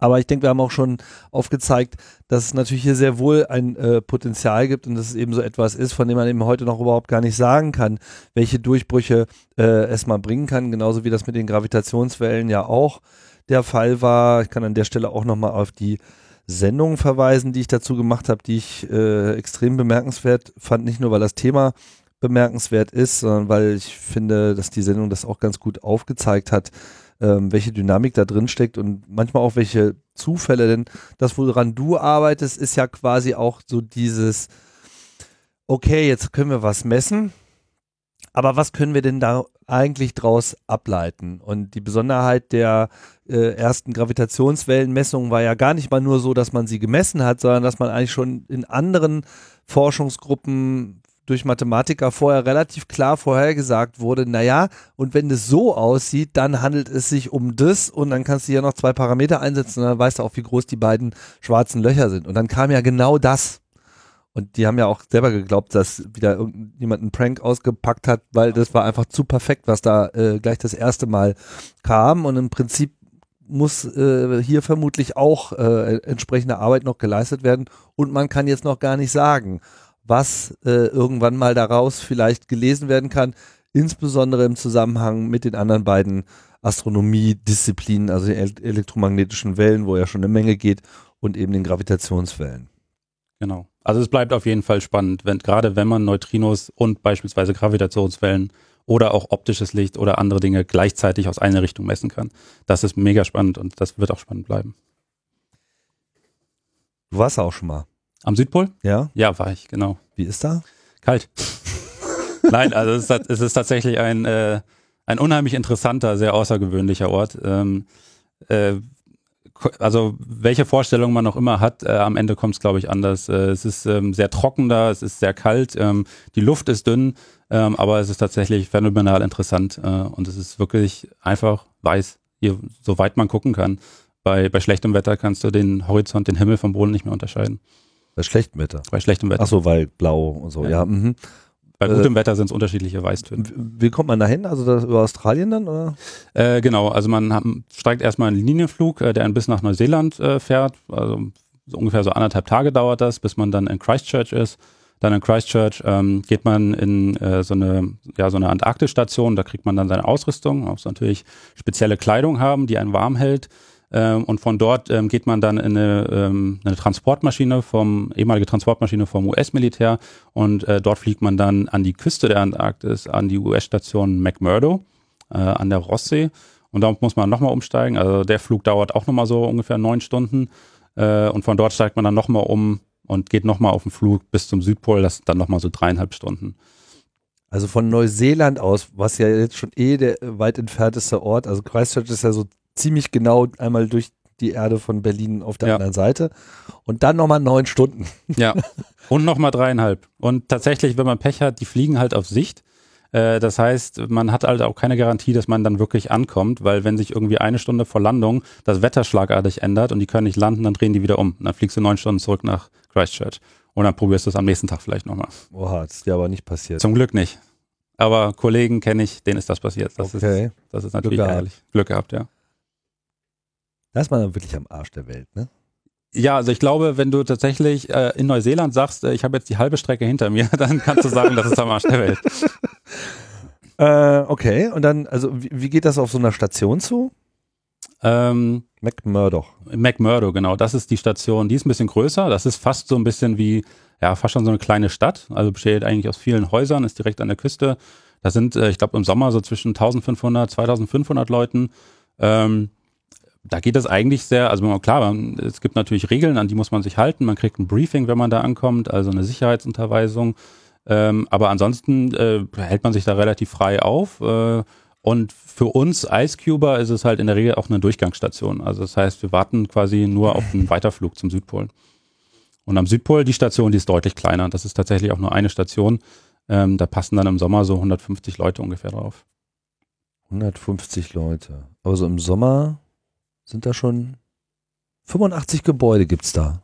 Speaker 1: Aber ich denke, wir haben auch schon aufgezeigt, dass es natürlich hier sehr wohl ein äh, Potenzial gibt und dass es eben so etwas ist, von dem man eben heute noch überhaupt gar nicht sagen kann, welche Durchbrüche äh, es mal bringen kann, genauso wie das mit den Gravitationswellen ja auch der Fall war. Ich kann an der Stelle auch nochmal auf die Sendung verweisen, die ich dazu gemacht habe, die ich äh, extrem bemerkenswert fand, nicht nur weil das Thema bemerkenswert ist, sondern weil ich finde, dass die Sendung das auch ganz gut aufgezeigt hat, ähm, welche Dynamik da drin steckt und manchmal auch welche Zufälle, denn das, woran du arbeitest, ist ja quasi auch so dieses, okay, jetzt können wir was messen, aber was können wir denn da eigentlich draus ableiten? Und die Besonderheit der äh, ersten Gravitationswellenmessungen war ja gar nicht mal nur so, dass man sie gemessen hat, sondern dass man eigentlich schon in anderen Forschungsgruppen durch Mathematiker vorher relativ klar vorhergesagt wurde, naja, und wenn es so aussieht, dann handelt es sich um das und dann kannst du hier noch zwei Parameter einsetzen und dann weißt du auch, wie groß die beiden schwarzen Löcher sind. Und dann kam ja genau das. Und die haben ja auch selber geglaubt, dass wieder irgendjemand einen Prank ausgepackt hat, weil das war einfach zu perfekt, was da äh, gleich das erste Mal kam. Und im Prinzip muss äh, hier vermutlich auch äh, entsprechende Arbeit noch geleistet werden. Und man kann jetzt noch gar nicht sagen, was äh, irgendwann mal daraus vielleicht gelesen werden kann, insbesondere im Zusammenhang mit den anderen beiden Astronomie-Disziplinen, also den el elektromagnetischen Wellen, wo ja schon eine Menge geht, und eben den Gravitationswellen.
Speaker 2: Genau. Also es bleibt auf jeden Fall spannend, wenn, gerade wenn man Neutrinos und beispielsweise Gravitationswellen oder auch optisches Licht oder andere Dinge gleichzeitig aus einer Richtung messen kann. Das ist mega spannend und das wird auch spannend bleiben.
Speaker 1: Du warst auch schon mal,
Speaker 2: Am Südpol?
Speaker 1: ja?
Speaker 2: Ja, war ich, genau.
Speaker 1: Wie ist da?
Speaker 2: Kalt. Nein, also es ist, es ist tatsächlich ein, äh, ein unheimlich interessanter, sehr außergewöhnlicher Ort. Ähm, äh, also welche Vorstellung man auch immer hat, äh, am Ende kommt es, glaube ich, anders. Äh, es ist ähm, sehr trocken da, es ist sehr kalt, ähm, die Luft ist dünn, ähm, aber es ist tatsächlich phänomenal interessant äh, und es ist wirklich einfach weiß, hier, soweit man gucken kann. Bei, bei schlechtem Wetter kannst du den Horizont, den Himmel vom Boden nicht mehr unterscheiden.
Speaker 1: Bei schlechtem Wetter.
Speaker 2: Bei schlechtem Wetter.
Speaker 1: Ach so, weil blau und so, ja.
Speaker 2: Ja. Bei
Speaker 1: äh,
Speaker 2: gutem Wetter sind es unterschiedliche Weißtöne.
Speaker 1: Wie kommt man da hin? Also das über Australien dann? Oder?
Speaker 2: Äh, genau, also man hat, steigt erstmal einen Linienflug, äh, der ein bis nach Neuseeland äh, fährt. Also so ungefähr so anderthalb Tage dauert das, bis man dann in Christchurch ist. Dann in Christchurch ähm, geht man in äh, so eine ja so eine Antarktisstation. Da kriegt man dann seine Ausrüstung, muss natürlich spezielle Kleidung haben, die einen warm hält. Ähm, und von dort ähm, geht man dann in eine, ähm, eine Transportmaschine vom ehemalige Transportmaschine vom US-Militär und äh, dort fliegt man dann an die Küste der Antarktis, an die US-Station McMurdo äh, an der Rosssee. Und da muss man nochmal umsteigen. Also der Flug dauert auch nochmal so ungefähr neun Stunden. Äh, und von dort steigt man dann nochmal um und geht nochmal auf den Flug bis zum Südpol. Das sind dann nochmal so dreieinhalb Stunden.
Speaker 1: Also von Neuseeland aus, was ja jetzt schon eh der weit entfernteste Ort, also Christchurch ist ja so ziemlich genau einmal durch die Erde von Berlin auf der
Speaker 2: Ja.
Speaker 1: anderen Seite und dann nochmal neun Stunden.
Speaker 2: Ja. und nochmal dreieinhalb. Und tatsächlich, wenn man Pech hat, die fliegen halt auf Sicht. Äh, Das heißt, man hat halt auch keine Garantie, dass man dann wirklich ankommt, weil wenn sich irgendwie eine Stunde vor Landung das Wetter schlagartig ändert und die können nicht landen, dann drehen die wieder um. Und dann fliegst du neun Stunden zurück nach Christchurch. Und dann probierst du es am nächsten Tag vielleicht nochmal.
Speaker 1: Oha, das ist ja aber nicht passiert.
Speaker 2: Zum Glück nicht. Aber Kollegen kenne ich, denen ist das passiert. Das, ist,
Speaker 1: okay.
Speaker 2: das ist natürlich
Speaker 1: Glück
Speaker 2: ärgerlich. Glück gehabt, ja.
Speaker 1: Da ist man dann wirklich am Arsch der Welt, ne?
Speaker 2: Ja, also ich glaube, wenn du tatsächlich äh, in Neuseeland sagst, äh, ich habe jetzt die halbe Strecke hinter mir, dann kannst du sagen, das ist am Arsch der Welt.
Speaker 1: Äh, okay, und dann, also wie, wie geht das auf so einer Station zu?
Speaker 2: Ähm,
Speaker 1: McMurdo.
Speaker 2: McMurdo, genau, das ist die Station. Die ist ein bisschen größer. Das ist fast so ein bisschen wie, ja, fast schon so eine kleine Stadt. Also besteht eigentlich aus vielen Häusern, ist direkt an der Küste. Das sind, äh, ich glaube, im Sommer so zwischen 1500, 2500 Leuten. Ähm, da geht es eigentlich sehr, also klar, es gibt natürlich Regeln, an die muss man sich halten. Man kriegt ein Briefing, wenn man da ankommt, also eine Sicherheitsunterweisung. Ähm, aber ansonsten äh, hält man sich da relativ frei auf. Äh, und für uns Icecuber ist es halt in der Regel auch eine Durchgangsstation. Also das heißt, wir warten quasi nur auf einen Weiterflug zum Südpol. Und am Südpol, die Station, die ist deutlich kleiner. Das ist tatsächlich auch nur eine Station. Ähm, da passen dann im Sommer so 150 Leute ungefähr drauf.
Speaker 1: 150 Leute. Aber so im Sommer sind da schon 85 Gebäude gibt's da.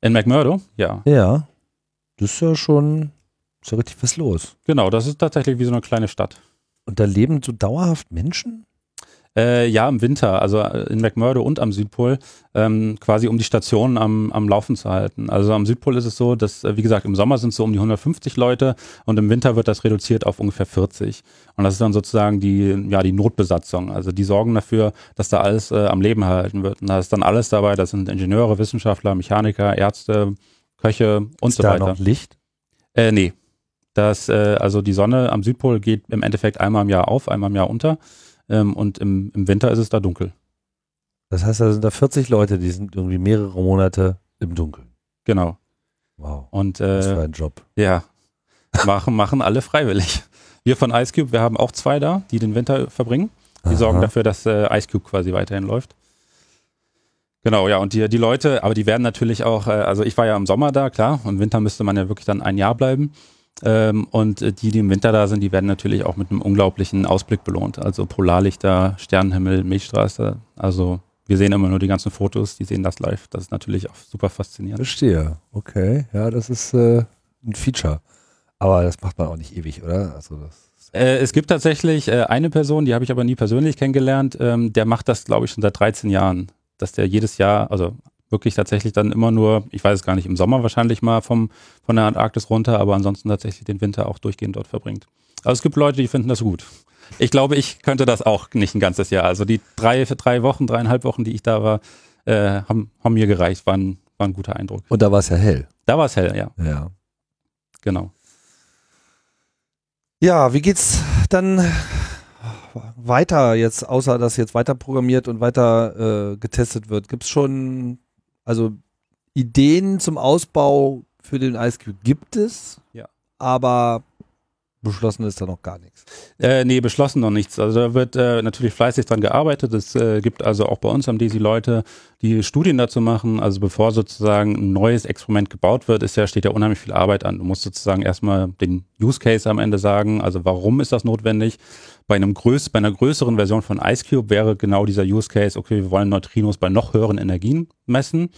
Speaker 2: In McMurdo? Ja.
Speaker 1: Ja. Das ist ja schon, ist ja richtig was los.
Speaker 2: Genau, das ist tatsächlich wie so eine kleine Stadt.
Speaker 1: Und da leben so dauerhaft Menschen?
Speaker 2: Äh, ja, im Winter, also äh, in McMurdo und am Südpol, ähm, quasi um die Stationen am, am Laufen zu halten. Also am Südpol ist es so, dass, äh, wie gesagt, im Sommer sind es so um die 150 Leute und im Winter wird das reduziert auf ungefähr 40. Und das ist dann sozusagen die, ja, die Notbesatzung. Also die sorgen dafür, dass da alles äh, am Leben erhalten wird. Und da ist dann alles dabei, das sind Ingenieure, Wissenschaftler, Mechaniker, Ärzte, Köche und
Speaker 1: ist
Speaker 2: so
Speaker 1: da
Speaker 2: weiter.
Speaker 1: noch Licht?
Speaker 2: Äh, nee. Das, äh, also die Sonne am Südpol geht im Endeffekt einmal im Jahr auf, einmal im Jahr unter. Ähm, und im, im Winter ist es da dunkel.
Speaker 1: Das heißt, da sind da 40 Leute, die sind irgendwie mehrere Monate im Dunkeln.
Speaker 2: Genau.
Speaker 1: Wow.
Speaker 2: Und
Speaker 1: Was für
Speaker 2: äh,
Speaker 1: ein Job.
Speaker 2: ja, machen, machen alle freiwillig. Wir von Ice Cube, wir haben auch zwei da, die den Winter verbringen. Die
Speaker 1: Aha.
Speaker 2: sorgen dafür, dass äh, Ice Cube quasi weiterhin läuft. Genau, ja, und die, die Leute, aber die werden natürlich auch, äh, also ich war ja im Sommer da, klar, im Winter müsste man ja wirklich dann ein Jahr bleiben. Ähm, und äh, die, die im Winter da sind, die werden natürlich auch mit einem unglaublichen Ausblick belohnt. Also Polarlichter, Sternenhimmel, Milchstraße. Also wir sehen immer nur die ganzen Fotos, die sehen das live. Das ist natürlich auch super faszinierend.
Speaker 1: Verstehe. Okay. Ja, das ist äh, ein Feature. Aber das macht man auch nicht ewig, oder? Also das
Speaker 2: Äh, es gibt tatsächlich äh, eine Person, die habe ich aber nie persönlich kennengelernt, ähm, der macht das, glaube ich, schon seit 13 Jahren. Dass der jedes Jahr, also wirklich tatsächlich dann immer nur, ich weiß es gar nicht, im Sommer wahrscheinlich mal vom, von der Antarktis runter, aber ansonsten tatsächlich den Winter auch durchgehend dort verbringt. Also es gibt Leute, die finden das gut. Ich glaube, ich könnte das auch nicht ein ganzes Jahr. Also die drei, drei Wochen, dreieinhalb Wochen, die ich da war, äh, haben, haben mir gereicht, war ein, war ein guter Eindruck.
Speaker 1: Und da war es ja hell.
Speaker 2: Da war es hell, ja,
Speaker 1: Ja.
Speaker 2: genau.
Speaker 1: Ja, wie geht's dann weiter jetzt, außer dass jetzt weiter programmiert und weiter äh, getestet wird? Gibt's schon, also Ideen zum Ausbau für den Ice Cube gibt es,
Speaker 2: Ja.
Speaker 1: aber beschlossen ist da noch gar nichts.
Speaker 2: Äh, nee, beschlossen noch nichts. Also da wird äh, natürlich fleißig dran gearbeitet. Es äh, gibt also auch bei uns am DESI Leute, die Studien dazu machen. Also bevor sozusagen ein neues Experiment gebaut wird, ist ja, steht ja unheimlich viel Arbeit an. Du musst sozusagen erstmal den Use Case am Ende sagen. Also warum ist das notwendig? Bei einem größ bei einer größeren Version von IceCube wäre genau dieser Use Case, okay, wir wollen Neutrinos bei noch höheren Energien messen.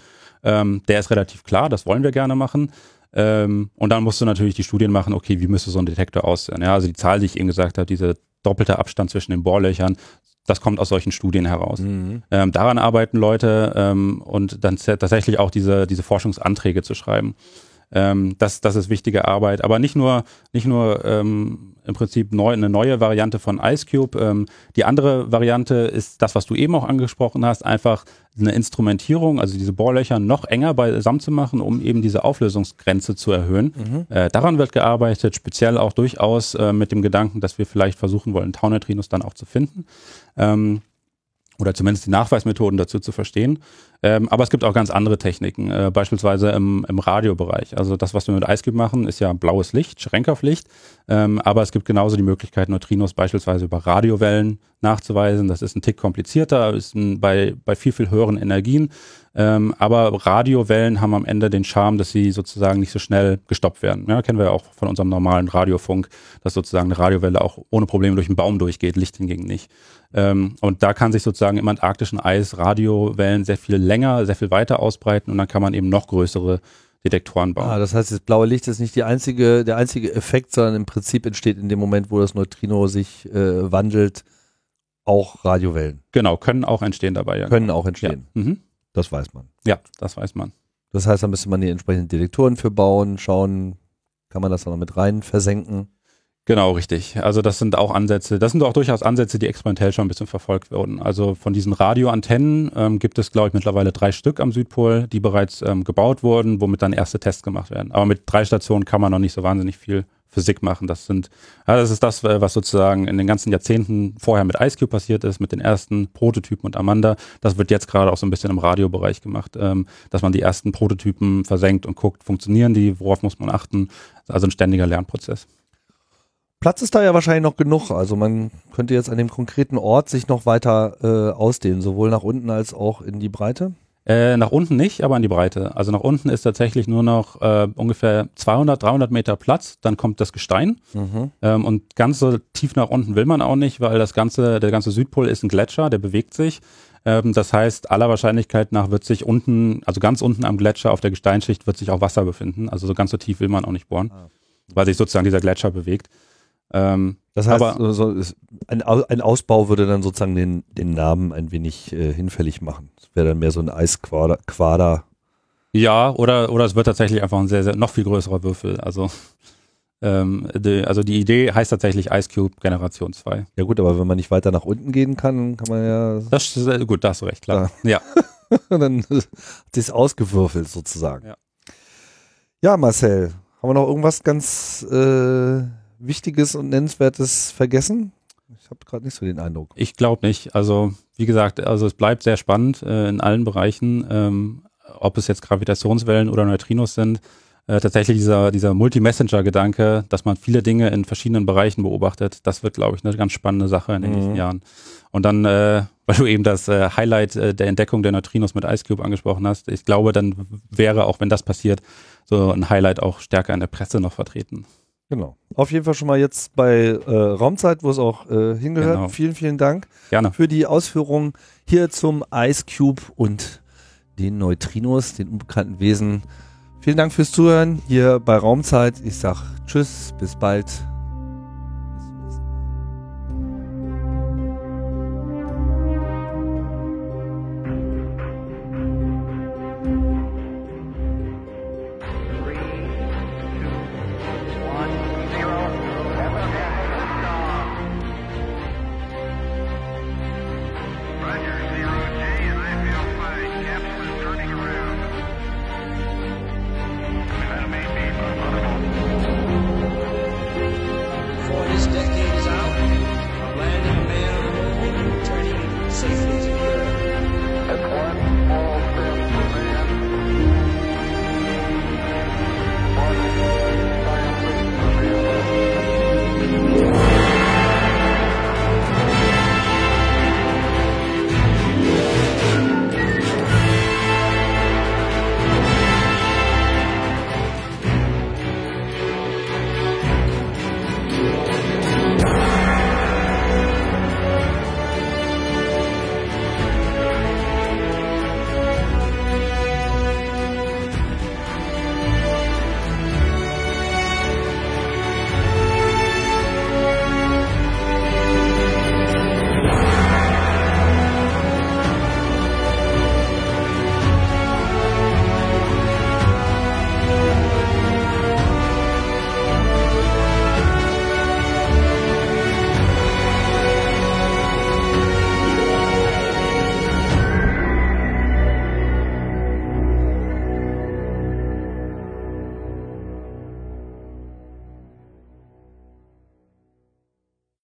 Speaker 2: Ähm, der ist relativ klar, das wollen wir gerne machen. Ähm, und dann musst du natürlich die Studien machen, okay, wie müsste so ein Detektor aussehen? Ja, also die Zahl, die ich eben gesagt habe, dieser doppelte Abstand zwischen den Bohrlöchern, das kommt aus solchen Studien heraus.
Speaker 1: Mhm.
Speaker 2: Ähm, daran arbeiten Leute ähm, und dann tatsächlich auch diese, diese Forschungsanträge zu schreiben. Ähm, das, das ist wichtige Arbeit. Aber nicht nur, nicht nur ähm, im Prinzip neu, eine neue Variante von IceCube. Ähm, die andere Variante ist das, was du eben auch angesprochen hast, einfach eine Instrumentierung, also diese Bohrlöcher noch enger beisammen zu machen, um eben diese Auflösungsgrenze zu erhöhen.
Speaker 1: Mhm.
Speaker 2: Äh, daran wird gearbeitet, speziell auch durchaus äh, mit dem Gedanken, dass wir vielleicht versuchen wollen, Tauneutrinos dann auch zu finden. Ähm, oder zumindest die Nachweismethoden dazu zu verstehen. Ähm, aber es gibt auch ganz andere Techniken, äh, beispielsweise im, im Radiobereich. Also das, was wir mit IceCube machen, ist ja blaues Licht, Schrenkerpflicht. Ähm, aber es gibt genauso die Möglichkeit, Neutrinos beispielsweise über Radiowellen nachzuweisen. Das ist ein Tick komplizierter, ist ein, bei, bei viel, viel höheren Energien. Ähm, aber Radiowellen haben am Ende den Charme, dass sie sozusagen nicht so schnell gestoppt werden. Ja, kennen wir ja auch von unserem normalen Radiofunk, dass sozusagen eine Radiowelle auch ohne Probleme durch einen Baum durchgeht, Licht hingegen nicht. Ähm, und da kann sich sozusagen im antarktischen Eis Radiowellen sehr viel länger, sehr viel weiter ausbreiten und dann kann man eben noch größere Detektoren bauen.
Speaker 1: Ah, das heißt, das blaue Licht ist nicht die einzige, der einzige Effekt, sondern im Prinzip entsteht in dem Moment, wo das Neutrino sich äh, wandelt, auch Radiowellen.
Speaker 2: Genau, können auch entstehen dabei. Ja,
Speaker 1: Können auch
Speaker 2: ja.
Speaker 1: entstehen.
Speaker 2: Mhm.
Speaker 1: Das weiß man.
Speaker 2: ja, das weiß man.
Speaker 1: Das heißt, da müsste man die entsprechenden Detektoren für bauen, schauen, kann man das da noch mit rein versenken.
Speaker 2: Genau, richtig. Also das sind auch Ansätze, das sind auch durchaus Ansätze, die experimentell schon ein bisschen verfolgt wurden. Also von diesen Radioantennen ähm, gibt es, glaube ich, mittlerweile drei Stück am Südpol, die bereits ähm, gebaut wurden, womit dann erste Tests gemacht werden. Aber mit drei Stationen kann man noch nicht so wahnsinnig viel Physik machen. Das sind, ja, das ist das, was sozusagen in den ganzen Jahrzehnten vorher mit IceCube passiert ist, mit den ersten Prototypen und Amanda. Das wird jetzt gerade auch so ein bisschen im Radiobereich gemacht, ähm, dass man die ersten Prototypen versenkt und guckt, funktionieren die, worauf muss man achten. Also ein ständiger Lernprozess.
Speaker 1: Platz ist da ja wahrscheinlich noch genug. Also man könnte jetzt an dem konkreten Ort sich noch weiter äh, ausdehnen, sowohl nach unten als auch in die Breite.
Speaker 2: Äh, nach unten nicht, aber in die Breite. Also nach unten ist tatsächlich nur noch äh, ungefähr 200, 300 Meter Platz. Dann kommt das Gestein. Mhm. Ähm, und ganz so tief nach unten will man auch nicht, weil das ganze, der ganze Südpol ist ein Gletscher, der bewegt sich. Ähm, das heißt, aller Wahrscheinlichkeit nach wird sich unten, also ganz unten am Gletscher auf der Gesteinsschicht wird sich auch Wasser befinden. Also so ganz so tief will man auch nicht bohren, ah. weil sich sozusagen dieser Gletscher bewegt.
Speaker 1: Ähm, das heißt, aber, so, so ein, ein, Ausbau würde dann sozusagen den, den Namen ein wenig äh, hinfällig machen. Es wäre dann mehr so ein Eisquader. Quader.
Speaker 2: Ja, oder, oder es wird tatsächlich einfach ein sehr, sehr noch viel größerer Würfel. Also, ähm, die, also die Idee heißt tatsächlich Ice Cube Generation 2.
Speaker 1: Ja gut, aber wenn man nicht weiter nach unten gehen kann, kann man ja.
Speaker 2: Das ist äh, gut, da hast du recht, klar. Ja.
Speaker 1: ja. dann hat es ausgewürfelt sozusagen. Ja. ja, Marcel, haben wir noch irgendwas ganz äh, Wichtiges und Nennenswertes vergessen? Ich habe gerade nicht so den Eindruck.
Speaker 2: Ich glaube nicht. Also wie gesagt, also es bleibt sehr spannend äh, in allen Bereichen, ähm, ob es jetzt Gravitationswellen oder Neutrinos sind. Äh, tatsächlich dieser, dieser Multi-Messenger-Gedanke, dass man viele Dinge in verschiedenen Bereichen beobachtet, das wird, glaube ich, eine ganz spannende Sache in den mhm. nächsten Jahren. Und dann, äh, weil du eben das äh, Highlight äh, der Entdeckung der Neutrinos mit Ice Cube angesprochen hast, ich glaube, dann wäre, auch wenn das passiert, so ein Highlight auch stärker in der Presse noch vertreten.
Speaker 1: Genau. Auf jeden Fall schon mal jetzt bei äh, Raumzeit, wo es auch äh, hingehört. Genau. Vielen, vielen Dank
Speaker 2: Gerne.
Speaker 1: für die Ausführungen hier zum Ice Cube und den Neutrinos, den unbekannten Wesen. Vielen Dank fürs Zuhören hier bei Raumzeit. Ich sag Tschüss, bis bald.